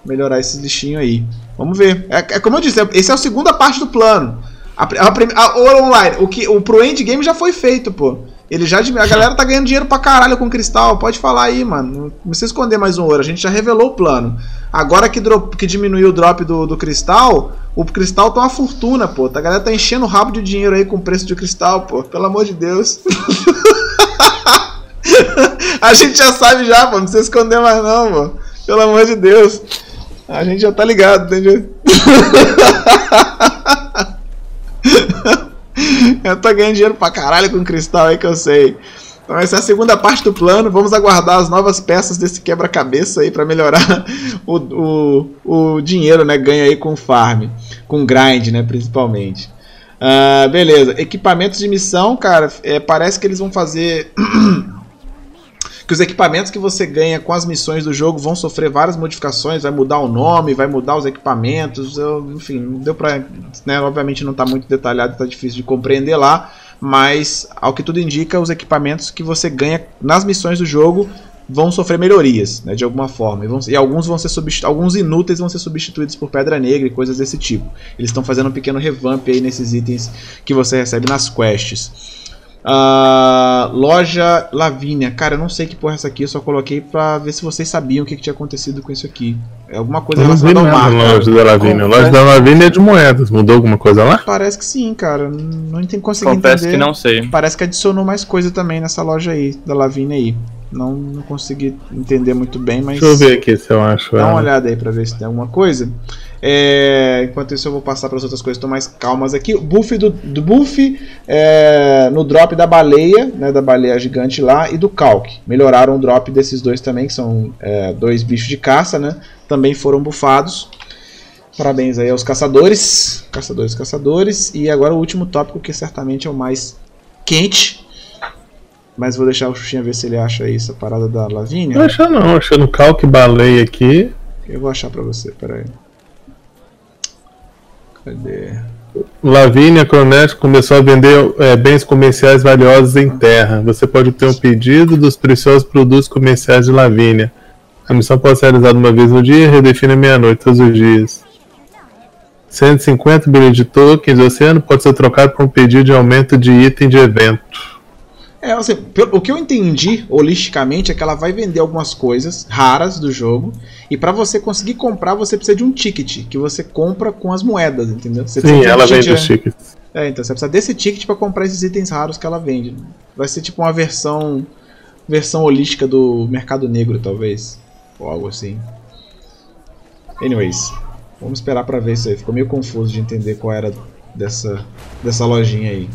Melhorar esses lixinhos aí. Vamos ver. É, é como eu disse, é- esse é a segunda parte do plano. A, a, a- o online, o, que, o pro endgame já foi feito, pô. Ele já, a galera tá ganhando dinheiro pra caralho com cristal. Pode falar aí, mano. Não precisa esconder mais um ouro. A gente já revelou o plano. Agora que, drop, que diminuiu o drop do, do cristal, o cristal tá uma fortuna, pô. A galera tá enchendo o rabo de dinheiro aí com o preço de cristal, pô. Pelo amor de Deus. [laughs] a gente já sabe já, pô. Não precisa esconder mais não, pô. Pelo amor de Deus. A gente já tá ligado, entendeu? [laughs] [laughs] eu tô ganhando dinheiro pra caralho com cristal aí que eu sei. Então essa é a segunda parte do plano. Vamos aguardar as novas peças desse quebra-cabeça aí pra melhorar [laughs] o, o, o dinheiro, né? Ganha aí com farm, com grind, né? Principalmente. Ah, beleza. Equipamentos de missão, cara. é, parece que eles vão fazer [clears throat] que os equipamentos que você ganha com as missões do jogo vão sofrer várias modificações, vai mudar o nome, vai mudar os equipamentos, eu- enfim, não deu pra. Né, obviamente não está muito detalhado, está difícil de compreender lá, mas ao que tudo indica, os equipamentos que você ganha nas missões do jogo vão sofrer melhorias, né, de alguma forma. E, vão- e alguns vão ser alguns inúteis vão ser substituídos por pedra negra e coisas desse tipo. Eles estão fazendo um pequeno revamp aí nesses itens que você recebe nas quests. Ah, loja Lavínia. Cara, eu não sei que porra é essa aqui, eu só coloquei pra ver se vocês sabiam o que, que tinha acontecido com isso aqui. É alguma coisa Eu não relacionada ao mar. na loja da Lavínia. Loja da Lavínia é de moedas. Mudou alguma coisa lá? Parece que sim, cara. Não entendi, consegui Confesso entender. que não sei. Parece que adicionou mais coisa também nessa loja aí, da Lavínia aí. Não, não consegui entender muito bem, mas. Deixa eu ver aqui se eu acho. Dá uma ela. olhada aí pra ver se tem alguma coisa. É, enquanto isso, eu vou passar para as outras coisas que estão mais calmas aqui. O buff do, do buff é, no drop da baleia, né, da baleia gigante lá, e do Calc. Melhoraram o drop desses dois também, que são é, dois bichos de caça, né? Também foram bufados. Parabéns aí aos caçadores. Caçadores, caçadores. E agora o último tópico, que certamente é o mais quente. Mas vou deixar o Xuxinha ver se ele acha aí essa parada da Lavínia. Não acha não, achando calque baleia aqui. Eu vou achar pra você, peraí. Cadê? Lavínia Cronet começou a vender é, bens comerciais valiosos em terra. Você pode ter um pedido dos preciosos produtos comerciais de Lavínia. A missão pode ser realizada uma vez no dia e redefine meia-noite todos os dias. 150 bilhões de tokens do oceano pode ser trocado por um pedido de aumento de item de evento. É, assim, pelo- o que eu entendi holisticamente é que ela vai vender algumas coisas raras do jogo. E pra você conseguir comprar, você precisa de um ticket que você compra com as moedas, entendeu? Você Sim, um ela vende os tickets. É, então você precisa desse ticket pra comprar esses itens raros que ela vende. Vai ser tipo uma versão versão holística do mercado negro, talvez, ou algo assim. Anyways, vamos esperar pra ver isso aí. Ficou meio confuso de entender qual era dessa dessa lojinha aí.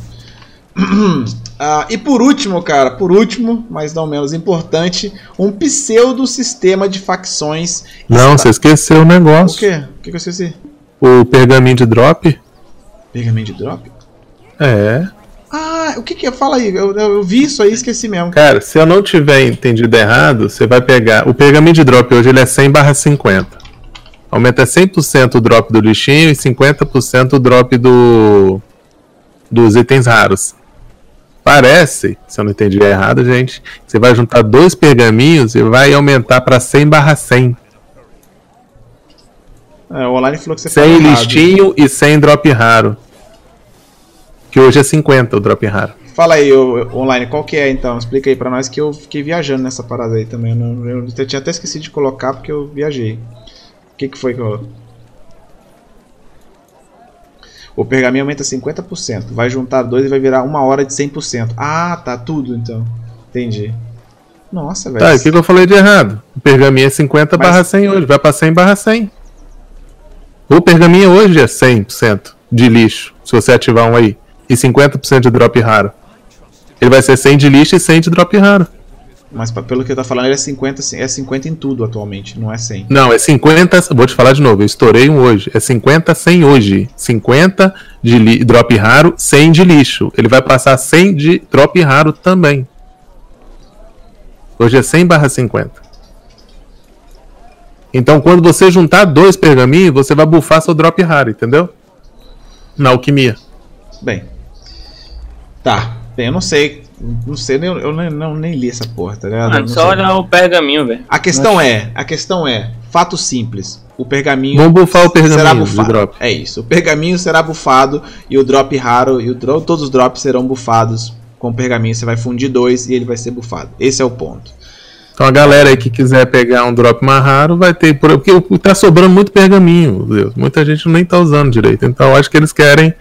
[clears throat] Ah, e por último, cara, por último, mas não menos importante, um pseudo sistema de facções. Não, está- você esqueceu o O negócio. quê? O que que eu esqueci? O pergaminho de drop. Pergaminho de drop? É. Ah, o que que é? Fala aí, eu, eu, eu vi isso aí e esqueci mesmo. Cara, se eu não tiver entendido errado, você vai pegar. O pergaminho de drop hoje ele é 100 barra 50. Aumenta 100% o drop do lixinho e 50% o drop do dos itens raros. Parece, se eu não entendi errado, gente, você vai juntar dois pergaminhos e vai aumentar para 100 barra 100. É, o online falou que você 100 falou errado. listinho e 100 drop raro. Que hoje é 50 o drop raro. Fala aí, online, qual que é então? Explica aí pra nós que eu fiquei viajando nessa parada aí também. Eu, não- eu- eu tinha até esquecido de colocar porque eu viajei. O que que foi que eu... O pergaminho aumenta 50%. Vai juntar dois e vai virar uma hora de 100%. Ah, tá, tudo então. Entendi. Nossa, velho. Tá, o que, que eu falei de errado? O pergaminho é 50 Mas- barra 100 hoje, vai pra 100 barra 100. O pergaminho hoje é 100% de lixo, se você ativar um aí. E 50% de drop raro. Ele vai ser 100 de lixo e 100 de drop raro. Mas pelo que tá falando, ele é 50, é 50 em tudo atualmente, não é 100. Não, é 50. Vou te falar de novo, eu estourei um hoje. É 50 100 hoje. 50 de li- drop raro, 100 de lixo. Ele vai passar 100 de drop raro também. Hoje é 100 barra 50. Então, quando você juntar dois pergaminhos, você vai bufar seu drop raro, entendeu? Na alquimia. Bem. Tá. Bem, eu não sei. Não sei, eu, eu nem, não, nem li essa porra, tá Mano, não só sei. olhar o pergaminho, velho. A questão é, a questão é, fato simples. O pergaminho Vamos bufar o pergaminho será bufado. drop. É isso. O pergaminho será bufado e o drop raro e o dro- todos os drops serão bufados com o pergaminho. Você vai fundir dois e ele vai ser bufado. Esse é o ponto. Então a galera aí que quiser pegar um drop mais raro vai ter. por- Porque tá sobrando muito pergaminho, Deus. Muita gente nem tá usando direito. Então eu acho que eles querem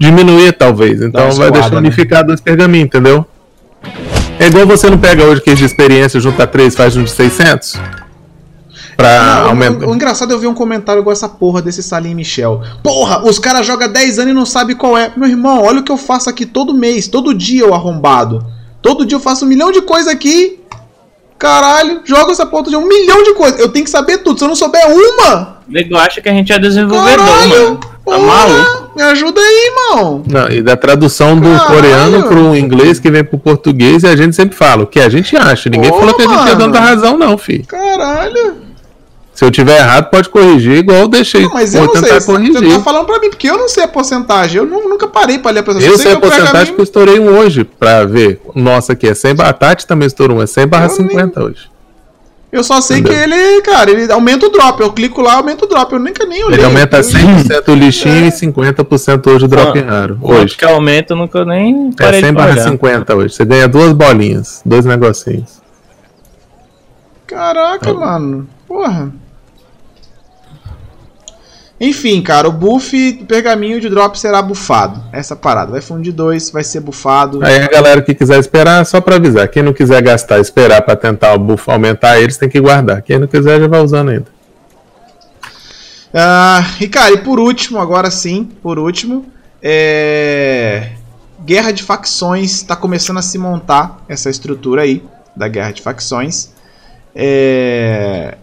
diminuir, talvez. Então vai deixar né? unificar dois pergaminhos, entendeu? É igual você não pega hoje que de experiência, junta três, faz um de 600? Pra aumentar. o, o engraçado é eu ver um comentário igual essa porra desse Salim Michel. Porra, os caras jogam 10 anos e não sabem qual é. Meu irmão, olha o que eu faço aqui todo mês, todo dia eu arrombado. Todo dia eu faço um milhão de coisas aqui. Caralho, joga essa porra de um milhão de coisas. Eu tenho que saber tudo. Se eu não souber uma, Nego acha que a gente é desenvolvedor, caralho, mano. Tá porra, maluco? Me ajuda aí, irmão. Não, e da tradução do Caralho. coreano pro inglês que vem pro português, e a gente sempre fala o que a gente acha. Ninguém Pô, falou que a gente é mano. dono da razão, não, filho. Caralho. Se eu tiver errado, pode corrigir, igual eu deixei. Não, mas eu Vou não sei. Você corrigir. tá falando pra mim, porque eu não sei a porcentagem. Eu nu- nunca parei pra ler a porcentagem. Eu sei a que o porcentagem que eu estourei um hoje pra ver. Nossa, aqui é 100 batata também estourou um, é 100 barra Eu nem- 50 hoje. Eu só sei Entendeu? que ele, cara, ele aumenta o drop. Eu clico lá, aumenta o drop. Eu nunca nem olhei. Ele aumenta Eu- 100% o lixinho É. e 50% hoje o drop Ah, raro. Hoje que aumenta, eu nunca nem É parei 100 de barra olhar. 50 hoje. Você ganha duas bolinhas, dois negocinhos. Caraca, mano. Porra. Enfim, cara, o buff do pergaminho de drop será bufado. Essa parada. Vai fundir dois, vai ser bufado. Aí a galera que quiser esperar, só pra avisar. Quem não quiser gastar esperar pra tentar o buff aumentar eles, tem que guardar. Quem não quiser já vai usando ainda. Ah, e cara, e por último, agora sim, por último, é... Guerra de facções está começando a se montar essa estrutura aí da guerra de facções. É...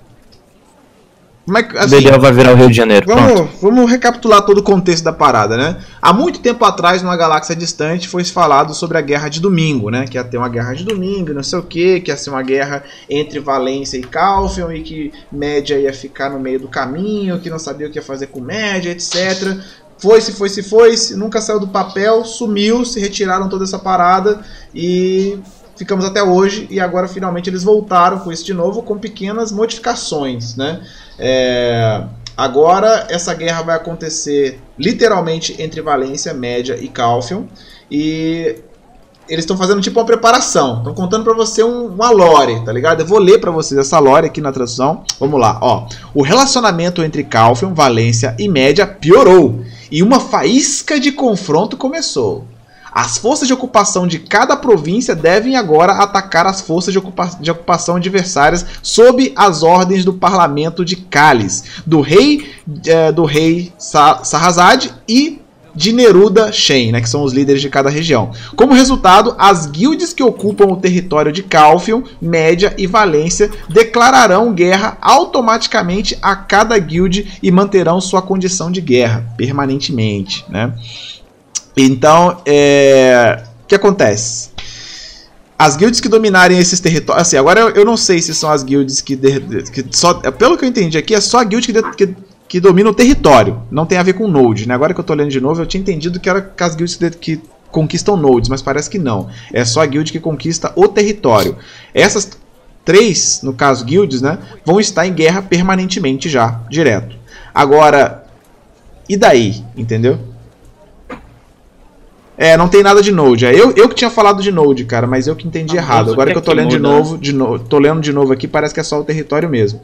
Como é que, assim, vai virar o Rio de Janeiro. Pronto. Vamos, vamos recapitular todo o contexto da parada, né? Há muito tempo atrás, numa galáxia distante, foi falado sobre a guerra de domingo, né? Que ia ter uma guerra de domingo, não sei o que, que ia ser uma guerra entre Valência e Calfion e que Média ia ficar no meio do caminho, que não sabia o que ia fazer com Média, etc. Foi, se foi, se foi, se nunca saiu do papel, sumiu, se retiraram toda essa parada e ficamos até hoje. E agora finalmente eles voltaram com isso de novo, com pequenas modificações, né? É, agora essa guerra vai acontecer literalmente entre Valência, Média e Calfion. E eles estão fazendo tipo uma preparação. Estão contando pra você um, uma lore, tá ligado? Eu vou ler pra vocês essa lore aqui na tradução. Vamos lá, ó. O relacionamento entre Calfion, Valência e Média piorou. E uma faísca de confronto começou. As forças de ocupação de cada província devem agora atacar as forças de, ocupa- de ocupação adversárias sob as ordens do parlamento de Cálice, do rei eh, do rei Sa Sarrazad e de Neruda Shen, né, que são os líderes de cada região. Como resultado, as guildes que ocupam o território de Calfion, Média e Valência declararão guerra automaticamente a cada guilde e manterão sua condição de guerra permanentemente, né? Então, é... o que acontece? As guilds que dominarem esses territórios. Assim, agora eu, eu não sei se são as guilds que. de- que só, pelo que eu entendi aqui, é só a guild que, de- que, que domina o território. Não tem a ver com node, né? Agora que eu tô lendo de novo, eu tinha entendido que era com as guilds que, de- que conquistam nodes, mas parece que não. É só a guild que conquista o território. Essas três, no caso guilds, né? Vão estar em guerra permanentemente já, direto. Agora, e daí? Entendeu? É, não tem nada de Node. É, Eu, eu que tinha falado de Node, cara, mas eu que entendi Famoso errado. Agora que que eu tô lendo de novo, de no, tô lendo de novo aqui, parece que é só o território mesmo.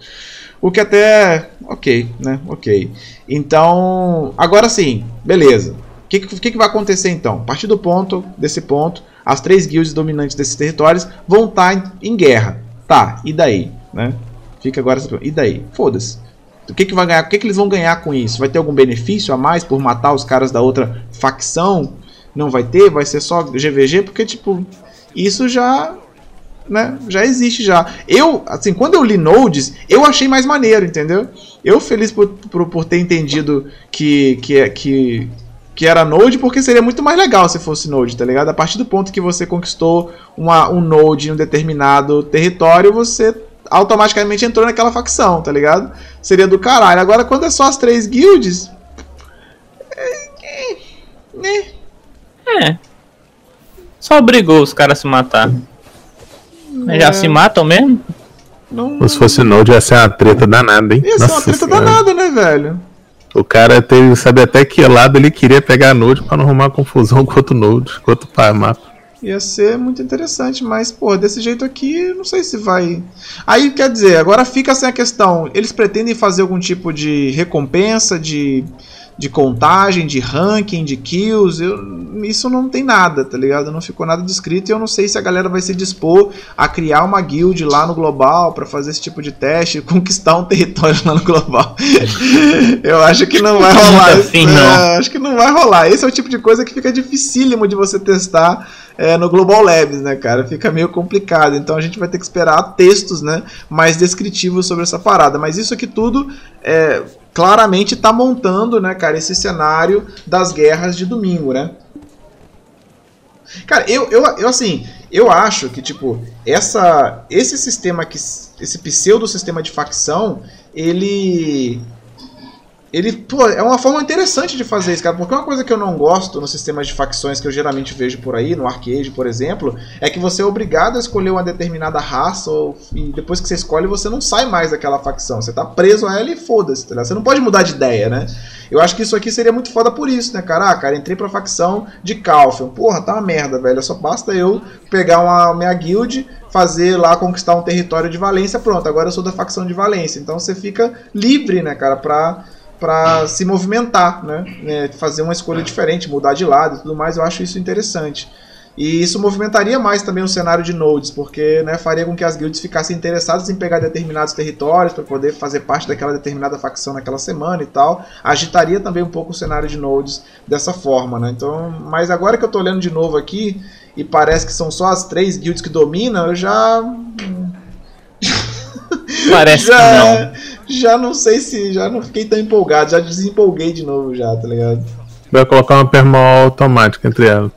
O que até. Ok, né? Ok. Então. Agora sim, beleza. O que, que, que vai acontecer então? A partir do ponto, desse ponto, as três guilds dominantes desses territórios vão estar em, em guerra. Tá, e daí? Né? Fica agora. essa pergunta. E daí? Foda-se. O que, que vai ganhar? O que, que eles vão ganhar com isso? Vai ter algum benefício a mais por matar os caras da outra facção? Não vai ter? Vai ser só GVG? Porque, tipo, isso já. Né, já existe já. Eu, assim, quando eu li Nodes, eu achei mais maneiro, entendeu? Eu feliz por, por, por ter entendido que, que, é- que, que era Node, porque seria muito mais legal se fosse Node, tá ligado? A partir do ponto que você conquistou uma, um Node em um determinado território, você automaticamente entrou naquela facção, tá ligado? Seria do caralho. Agora, quando é só as três guilds. É, é, né? É. Só obrigou os caras a se matar. Mas Já É. se matam mesmo? Não, Se fosse Node, ia ser uma treta danada, hein? ia ser uma treta Senhora. danada, né, velho? O cara teve, sabe até que lado ele queria pegar a Node pra não arrumar confusão com outro Node, com outro pa- mapa. Ia ser muito interessante, mas, pô, desse jeito aqui, não sei se vai. Aí, quer dizer, agora fica sem a questão. Eles pretendem fazer algum tipo de recompensa, de, de contagem, de ranking, de kills. Eu, isso não tem nada, tá ligado? Não ficou nada descrito e eu não sei se a galera vai se dispor a criar uma guild lá no global pra fazer esse tipo de teste, [laughs] conquistar um território lá no global. [laughs] eu acho que não vai rolar. Muito afim, É, não. acho que não vai rolar. Esse é o tipo de coisa que fica dificílimo de você testar é, no Global Labs, né, cara? Fica meio complicado. Então a gente vai ter que esperar textos, né, mais descritivos sobre essa parada. Mas isso aqui tudo é, claramente tá montando, né, cara, esse cenário das guerras de domingo, né? Cara, eu, eu, eu assim, eu acho que, tipo, essa, esse sistema que. Esse pseudo sistema de facção, ele. Ele, pô, é uma forma interessante de fazer isso, cara. Porque uma coisa que eu não gosto nos sistemas de facções que eu geralmente vejo por aí, no arcade, por exemplo, é que você é obrigado a escolher uma determinada raça ou, e depois que você escolhe, você não sai mais daquela facção. Você tá preso a ela e foda-se, tá? Você não pode mudar de ideia, né? Eu acho que isso aqui seria muito foda por isso, né, cara? Ah, cara, entrei pra facção de Calfion. Porra, tá uma merda, velho. Só basta eu pegar uma minha guild, fazer lá, conquistar um território de Valência, pronto. Agora eu sou da facção de Valência. Então você fica livre, né, cara, pra para se movimentar, né? É, fazer uma escolha diferente, mudar de lado e tudo mais, eu acho isso interessante. E isso movimentaria mais também o cenário de nodes, porque né, faria com que as guilds ficassem interessadas em pegar determinados territórios para poder fazer parte daquela determinada facção naquela semana e tal. Agitaria também um pouco o cenário de nodes dessa forma, né? Então, mas agora que eu estou olhando de novo aqui e parece que são só as três guilds que dominam, eu já Parece já, que não. Já não sei se. Já não fiquei tão empolgado, já desempolguei de novo já, tá ligado? Vai colocar uma permal automática entre elas.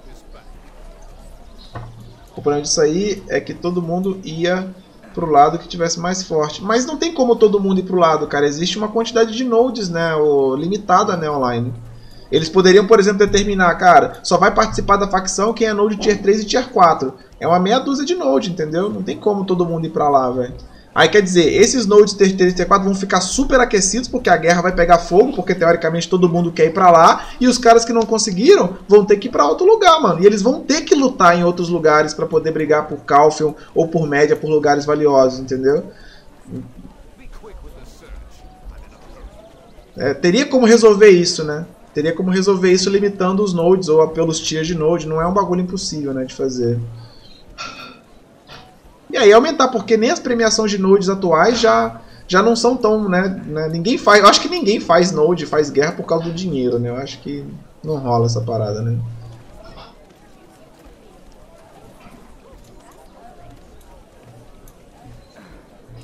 O problema disso aí é que todo mundo ia pro lado que tivesse mais forte. Mas não tem como todo mundo ir pro lado, cara. Existe uma quantidade de nodes, né? Ou, limitada, né, online. Eles poderiam, por exemplo, determinar, cara, só vai participar da facção quem é node tier 3 e tier 4. É uma meia dúzia de node, entendeu? Não tem como todo mundo ir pra lá, velho. Aí quer dizer, esses nodes Tier 3 e Tier 4 vão ficar super aquecidos porque a guerra vai pegar fogo, porque teoricamente todo mundo quer ir pra lá, e os caras que não conseguiram vão ter que ir pra outro lugar, mano. E eles vão ter que lutar em outros lugares para poder brigar por Calfion ou por média por lugares valiosos, entendeu? É, teria como resolver isso, né? Teria como resolver isso limitando os nodes ou pelos tiers de node. Não é um bagulho impossível, né, de fazer. E aí aumentar, porque nem as premiações de nodes atuais já, já não são tão, né, né, Ninguém faz. Eu acho que ninguém faz node, faz guerra por causa do dinheiro, né? Eu acho que não rola essa parada, né?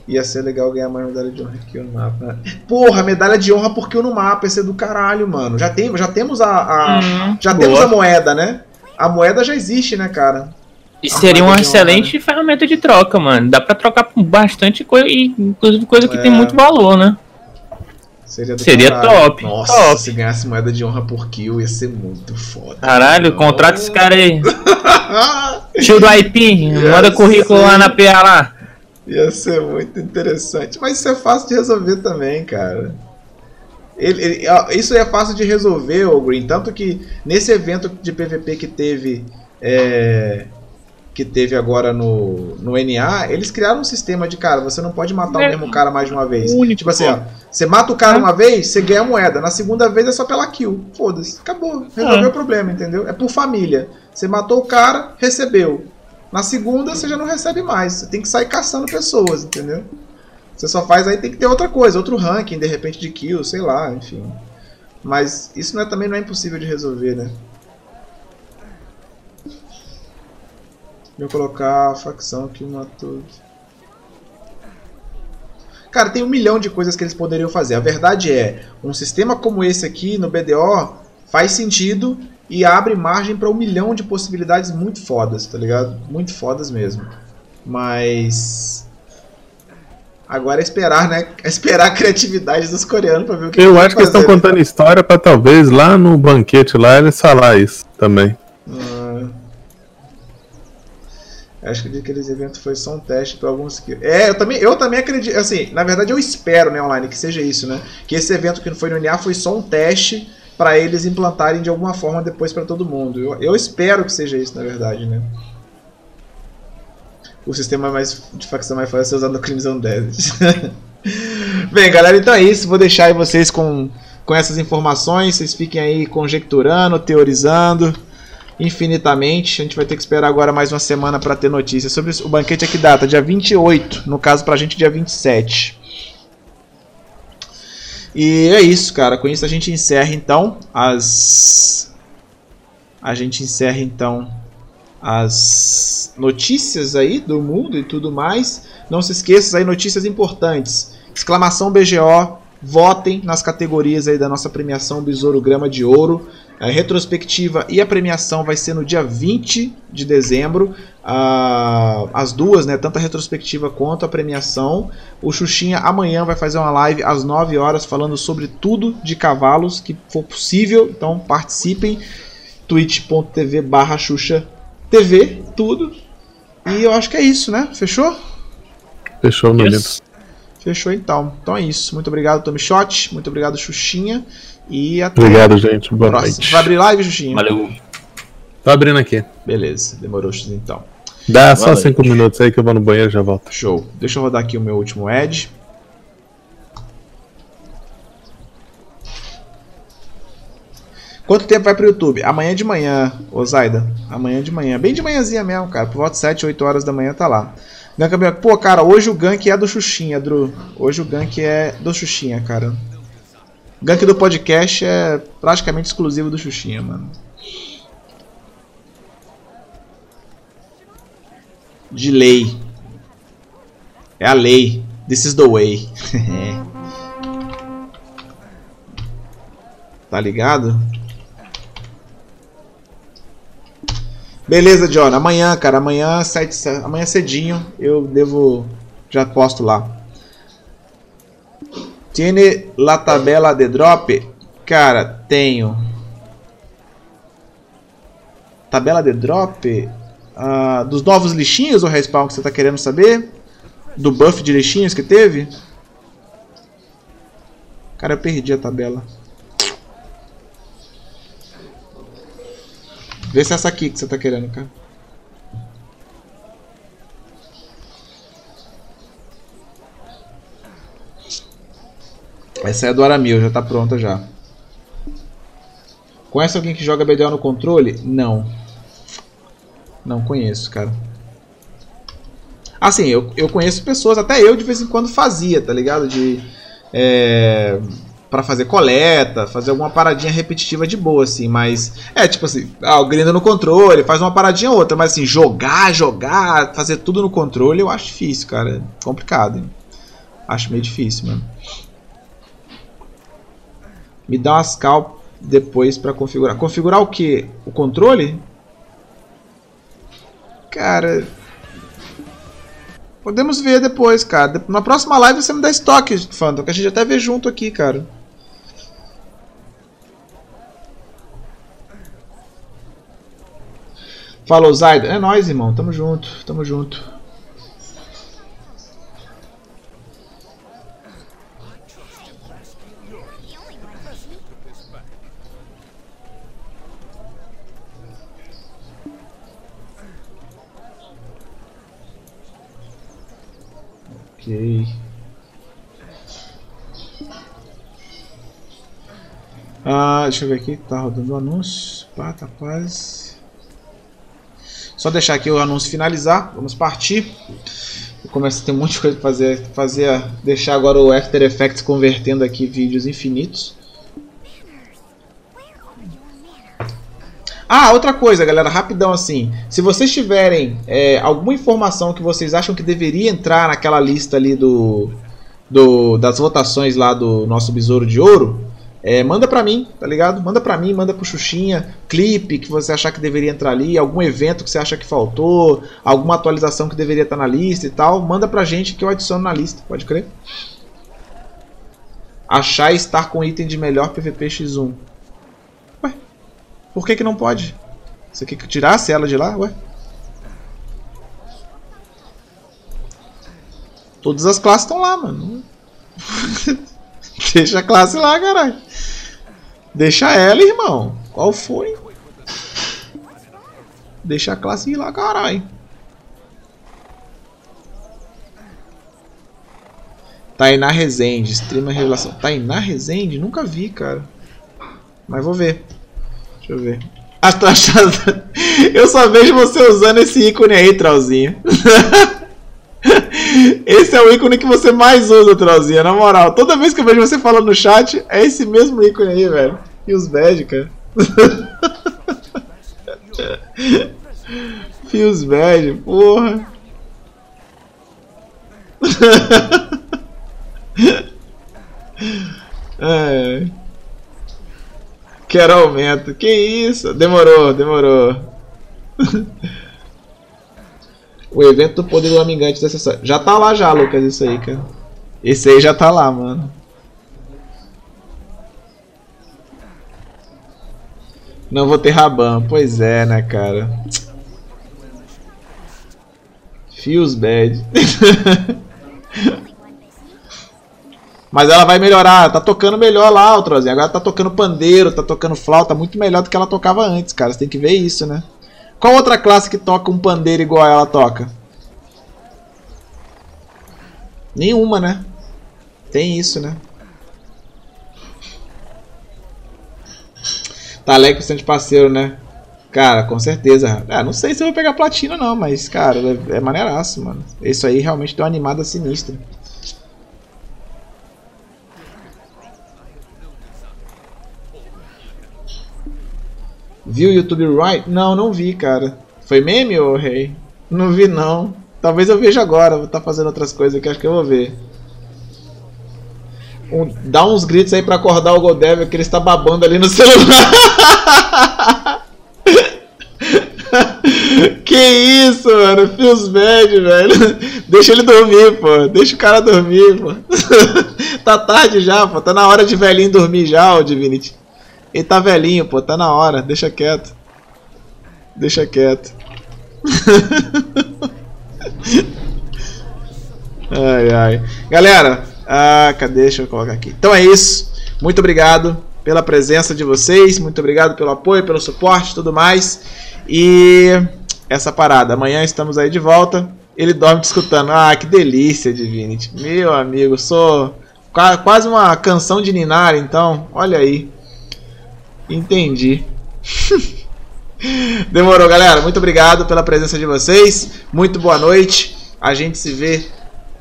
Ia ser legal ganhar mais medalha de honra aqui no mapa. né? Porra, medalha de honra porque eu no mapa, ia ser do caralho, mano. Já, tem, já temos a. a- Hum, já boa. temos a moeda, né? A moeda já existe, né, cara? E seria uma excelente ferramenta de troca, mano. Dá pra trocar bastante coisa, inclusive coisa que É. tem muito valor, né? Seria, Seria top, Nossa, top. se ganhasse moeda de honra por kill, ia ser muito foda. Caralho, contrata esse cara aí. [laughs] Tio do IP, manda currículo lá na PA lá. ia ser muito interessante. Mas isso é fácil de resolver também, cara. Ele- ele- isso é fácil de resolver, o Green. Tanto que nesse evento de PVP que teve. é, que teve agora no, no NA, eles criaram um sistema de, cara, você não pode matar o É. mesmo cara mais de uma vez. Único, tipo assim, ó, você mata o cara uma vez, você ganha a moeda. Na segunda vez é só pela kill. Foda-se, acabou. Resolveu É. o problema, entendeu? É por família. Você matou o cara, recebeu. Na segunda você já não recebe mais. Você tem que sair caçando pessoas, entendeu? Você só faz aí, tem que ter outra coisa, outro ranking, de repente, de kill, sei lá, enfim. Mas isso não é, também não é impossível de resolver, né? Vou colocar a facção que matou. Cara, tem um milhão de coisas que eles poderiam fazer. A verdade é, um sistema como esse aqui no BDO faz sentido e abre margem para um milhão de possibilidades muito fodas, tá ligado? Muito fodas mesmo. Mas. Agora é esperar, né? É esperar a criatividade dos coreanos pra ver o que Eu acho que eles estão né? contando história pra talvez lá no banquete lá eles falar isso também. Acho que aqueles eventos foi só um teste para alguns que. É, eu também, eu também acredito. Assim, na verdade eu espero, né, online, que seja isso, né? Que esse evento que não foi no NA foi só um teste para eles implantarem de alguma forma depois para todo mundo. Eu, eu espero que seja isso, na verdade, né? O sistema mais de facção mais fácil é usando o Crimson Desert. [laughs] Bem, galera, então é isso. Vou deixar aí vocês com, com essas informações. Vocês fiquem aí conjecturando, teorizando infinitamente. A gente vai ter que esperar agora mais uma semana para ter notícias sobre o banquete. É que data? Dia 28. No caso, pra gente, dia 27. E é isso, cara. Com isso a gente encerra então as. A gente encerra então as notícias aí do mundo e tudo mais. Não se esqueça aí, notícias importantes. Exclamação BGO. Votem nas categorias aí da nossa premiação Besouro Grama de Ouro. A retrospectiva e a premiação vai ser no dia 20 de dezembro. as duas, né? Tanto a retrospectiva quanto a premiação. O Xuxinha amanhã vai fazer uma live às 9 horas falando sobre tudo de cavalos que for possível. Então participem. twitch.tv barra Xuxa TV, tudo. E eu acho que é isso, né? Fechou? Fechou, meu lindo. Yes. Fechou então. Então é isso. Muito obrigado, Tommy Shot. Muito obrigado, Xuxinha. E até Obrigado, gente. Boa próxima. noite. Vai abrir live, Xuxinha? Valeu. Tô abrindo aqui. Beleza, demorou X então. Dá só Valeu. cinco minutos aí que eu vou no banheiro e já volto. Show. Deixa eu rodar aqui o meu último ad. Quanto tempo vai pro YouTube? Amanhã de manhã, ô Zaida. Amanhã de manhã. Bem de manhãzinha mesmo, cara. Por volta de 7, 8 horas da manhã tá lá. Gank Pô, cara, hoje o gank é do Xuxinha, Drew. Hoje o gank é do Xuxinha, cara. O gank do podcast é praticamente exclusivo do Xuxinha, mano. De lei. É a lei. This is the way. [laughs] tá ligado? Beleza, John. Amanhã, cara. Amanhã, sete, se- amanhã cedinho, eu devo. Já posto lá. Tiene la tabela de drop? Cara, tenho. Tabela de drop? Ah, dos novos lixinhos, o respawn que você tá querendo saber? Do buff de lixinhos que teve? Cara, eu perdi a tabela. Vê se é essa aqui que você tá querendo, cara. Essa é a do Aramil, já tá pronta já. Conhece alguém que joga BDO no controle? Não. Não conheço, cara. Assim, eu, eu conheço pessoas, até eu de vez em quando fazia, tá ligado? De. É, para fazer coleta, fazer alguma paradinha repetitiva de boa, assim, mas. É tipo assim, ah, o grinda no controle, faz uma paradinha ou outra, mas assim, jogar, jogar, fazer tudo no controle eu acho difícil, cara. É complicado, hein? Acho meio difícil, mano. Me dá umas cal depois pra configurar. Configurar o que? O controle? Cara. Podemos ver depois, cara. Na próxima live você me dá estoque, Phantom, que a gente até vê junto aqui, cara. Falou, Zaida. É nóis, irmão. Tamo junto, tamo junto. Ok. Ah, deixa eu ver aqui, tá rodando o anúncio. Pá, tá quase. Só deixar aqui o anúncio finalizar. Vamos partir. Eu começo a ter um monte de coisa pra fazer. fazer deixar agora o After Effects convertendo aqui vídeos infinitos. Ah, outra coisa, galera, rapidão assim. Se vocês tiverem é, alguma informação que vocês acham que deveria entrar naquela lista ali do, do das votações lá do nosso Besouro de Ouro, é, manda pra mim, tá ligado? Manda pra mim, manda pro Xuxinha, clipe que você achar que deveria entrar ali, algum evento que você acha que faltou, alguma atualização que deveria estar na lista e tal, manda pra gente que eu adiciono na lista, pode crer? Achar estar com item de melhor PVP X1. Por que que não pode? Você quer que eu tirasse ela de lá? Ué? Todas as classes estão lá, mano. [laughs] Deixa a classe lá, caralho. Deixa ela, irmão. Qual foi? Deixa a classe ir lá, caralho. Tainá Rezende, streamer revelação. Tainá Rezende? Nunca vi, cara. Mas vou ver. Deixa eu ver. Tô achando... Eu só vejo você usando esse ícone aí, Trauzinho. Esse é o ícone que você mais usa, Trollzinha, na moral. Toda vez que eu vejo você falando no chat, é esse mesmo ícone aí, velho. E os bad, cara. Fios bad, porra. É. Quero aumento. Que isso? Demorou, demorou. [laughs] o evento do poder do Amigante. Já tá lá já, Lucas, isso aí, cara. Esse aí já tá lá, mano. Não vou ter Raban. Pois é, né, cara. Feels bad. [laughs] Mas ela vai melhorar, tá tocando melhor lá, o Trozinho. Agora tá tocando pandeiro, tá tocando flauta, muito melhor do que ela tocava antes, cara. Você tem que ver isso, né? Qual outra classe que toca um pandeiro igual ela toca? Nenhuma, né? Tem isso, né? Tá alegre bastante parceiro, né? Cara, com certeza. Ah, não sei se eu vou pegar platina não, mas, cara, é, é maneiraço, mano. Isso aí realmente deu uma animada sinistra. Viu o YouTube Right? Não, não vi, cara. Foi meme ou rei? Não vi, não. Talvez eu veja agora. Vou estar tá fazendo outras coisas aqui, acho que eu vou ver. Um, dá uns gritos aí pra acordar o Godev, que ele está babando ali no [laughs] celular. que isso, mano? Feels bad, velho. Deixa ele dormir, pô. Deixa o cara dormir, pô. [laughs] tá tarde já, pô. Tá na hora de velhinho dormir já, o Divinity. Ele tá velhinho, pô, tá na hora, deixa quieto. Deixa quieto. [laughs] ai, ai. Galera, ah, cadê? Deixa eu colocar aqui. Então é isso. Muito obrigado pela presença de vocês. Muito obrigado pelo apoio, pelo suporte tudo mais. E essa parada. Amanhã estamos aí de volta. Ele dorme te escutando. Ah, que delícia, Divinity. Meu amigo, sou quase uma canção de Ninar, então. Olha aí. Entendi. [laughs] Demorou, galera. Muito obrigado pela presença de vocês. Muito boa noite. A gente se vê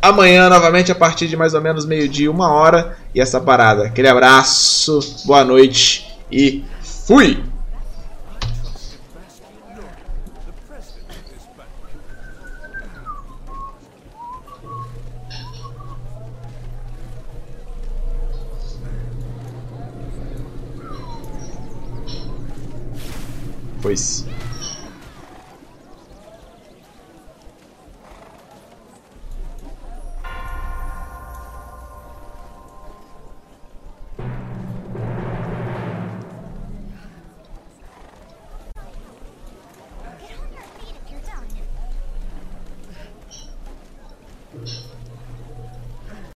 amanhã novamente a partir de mais ou menos meio-dia, uma hora. E essa parada. Aquele abraço, boa noite e fui! Pois.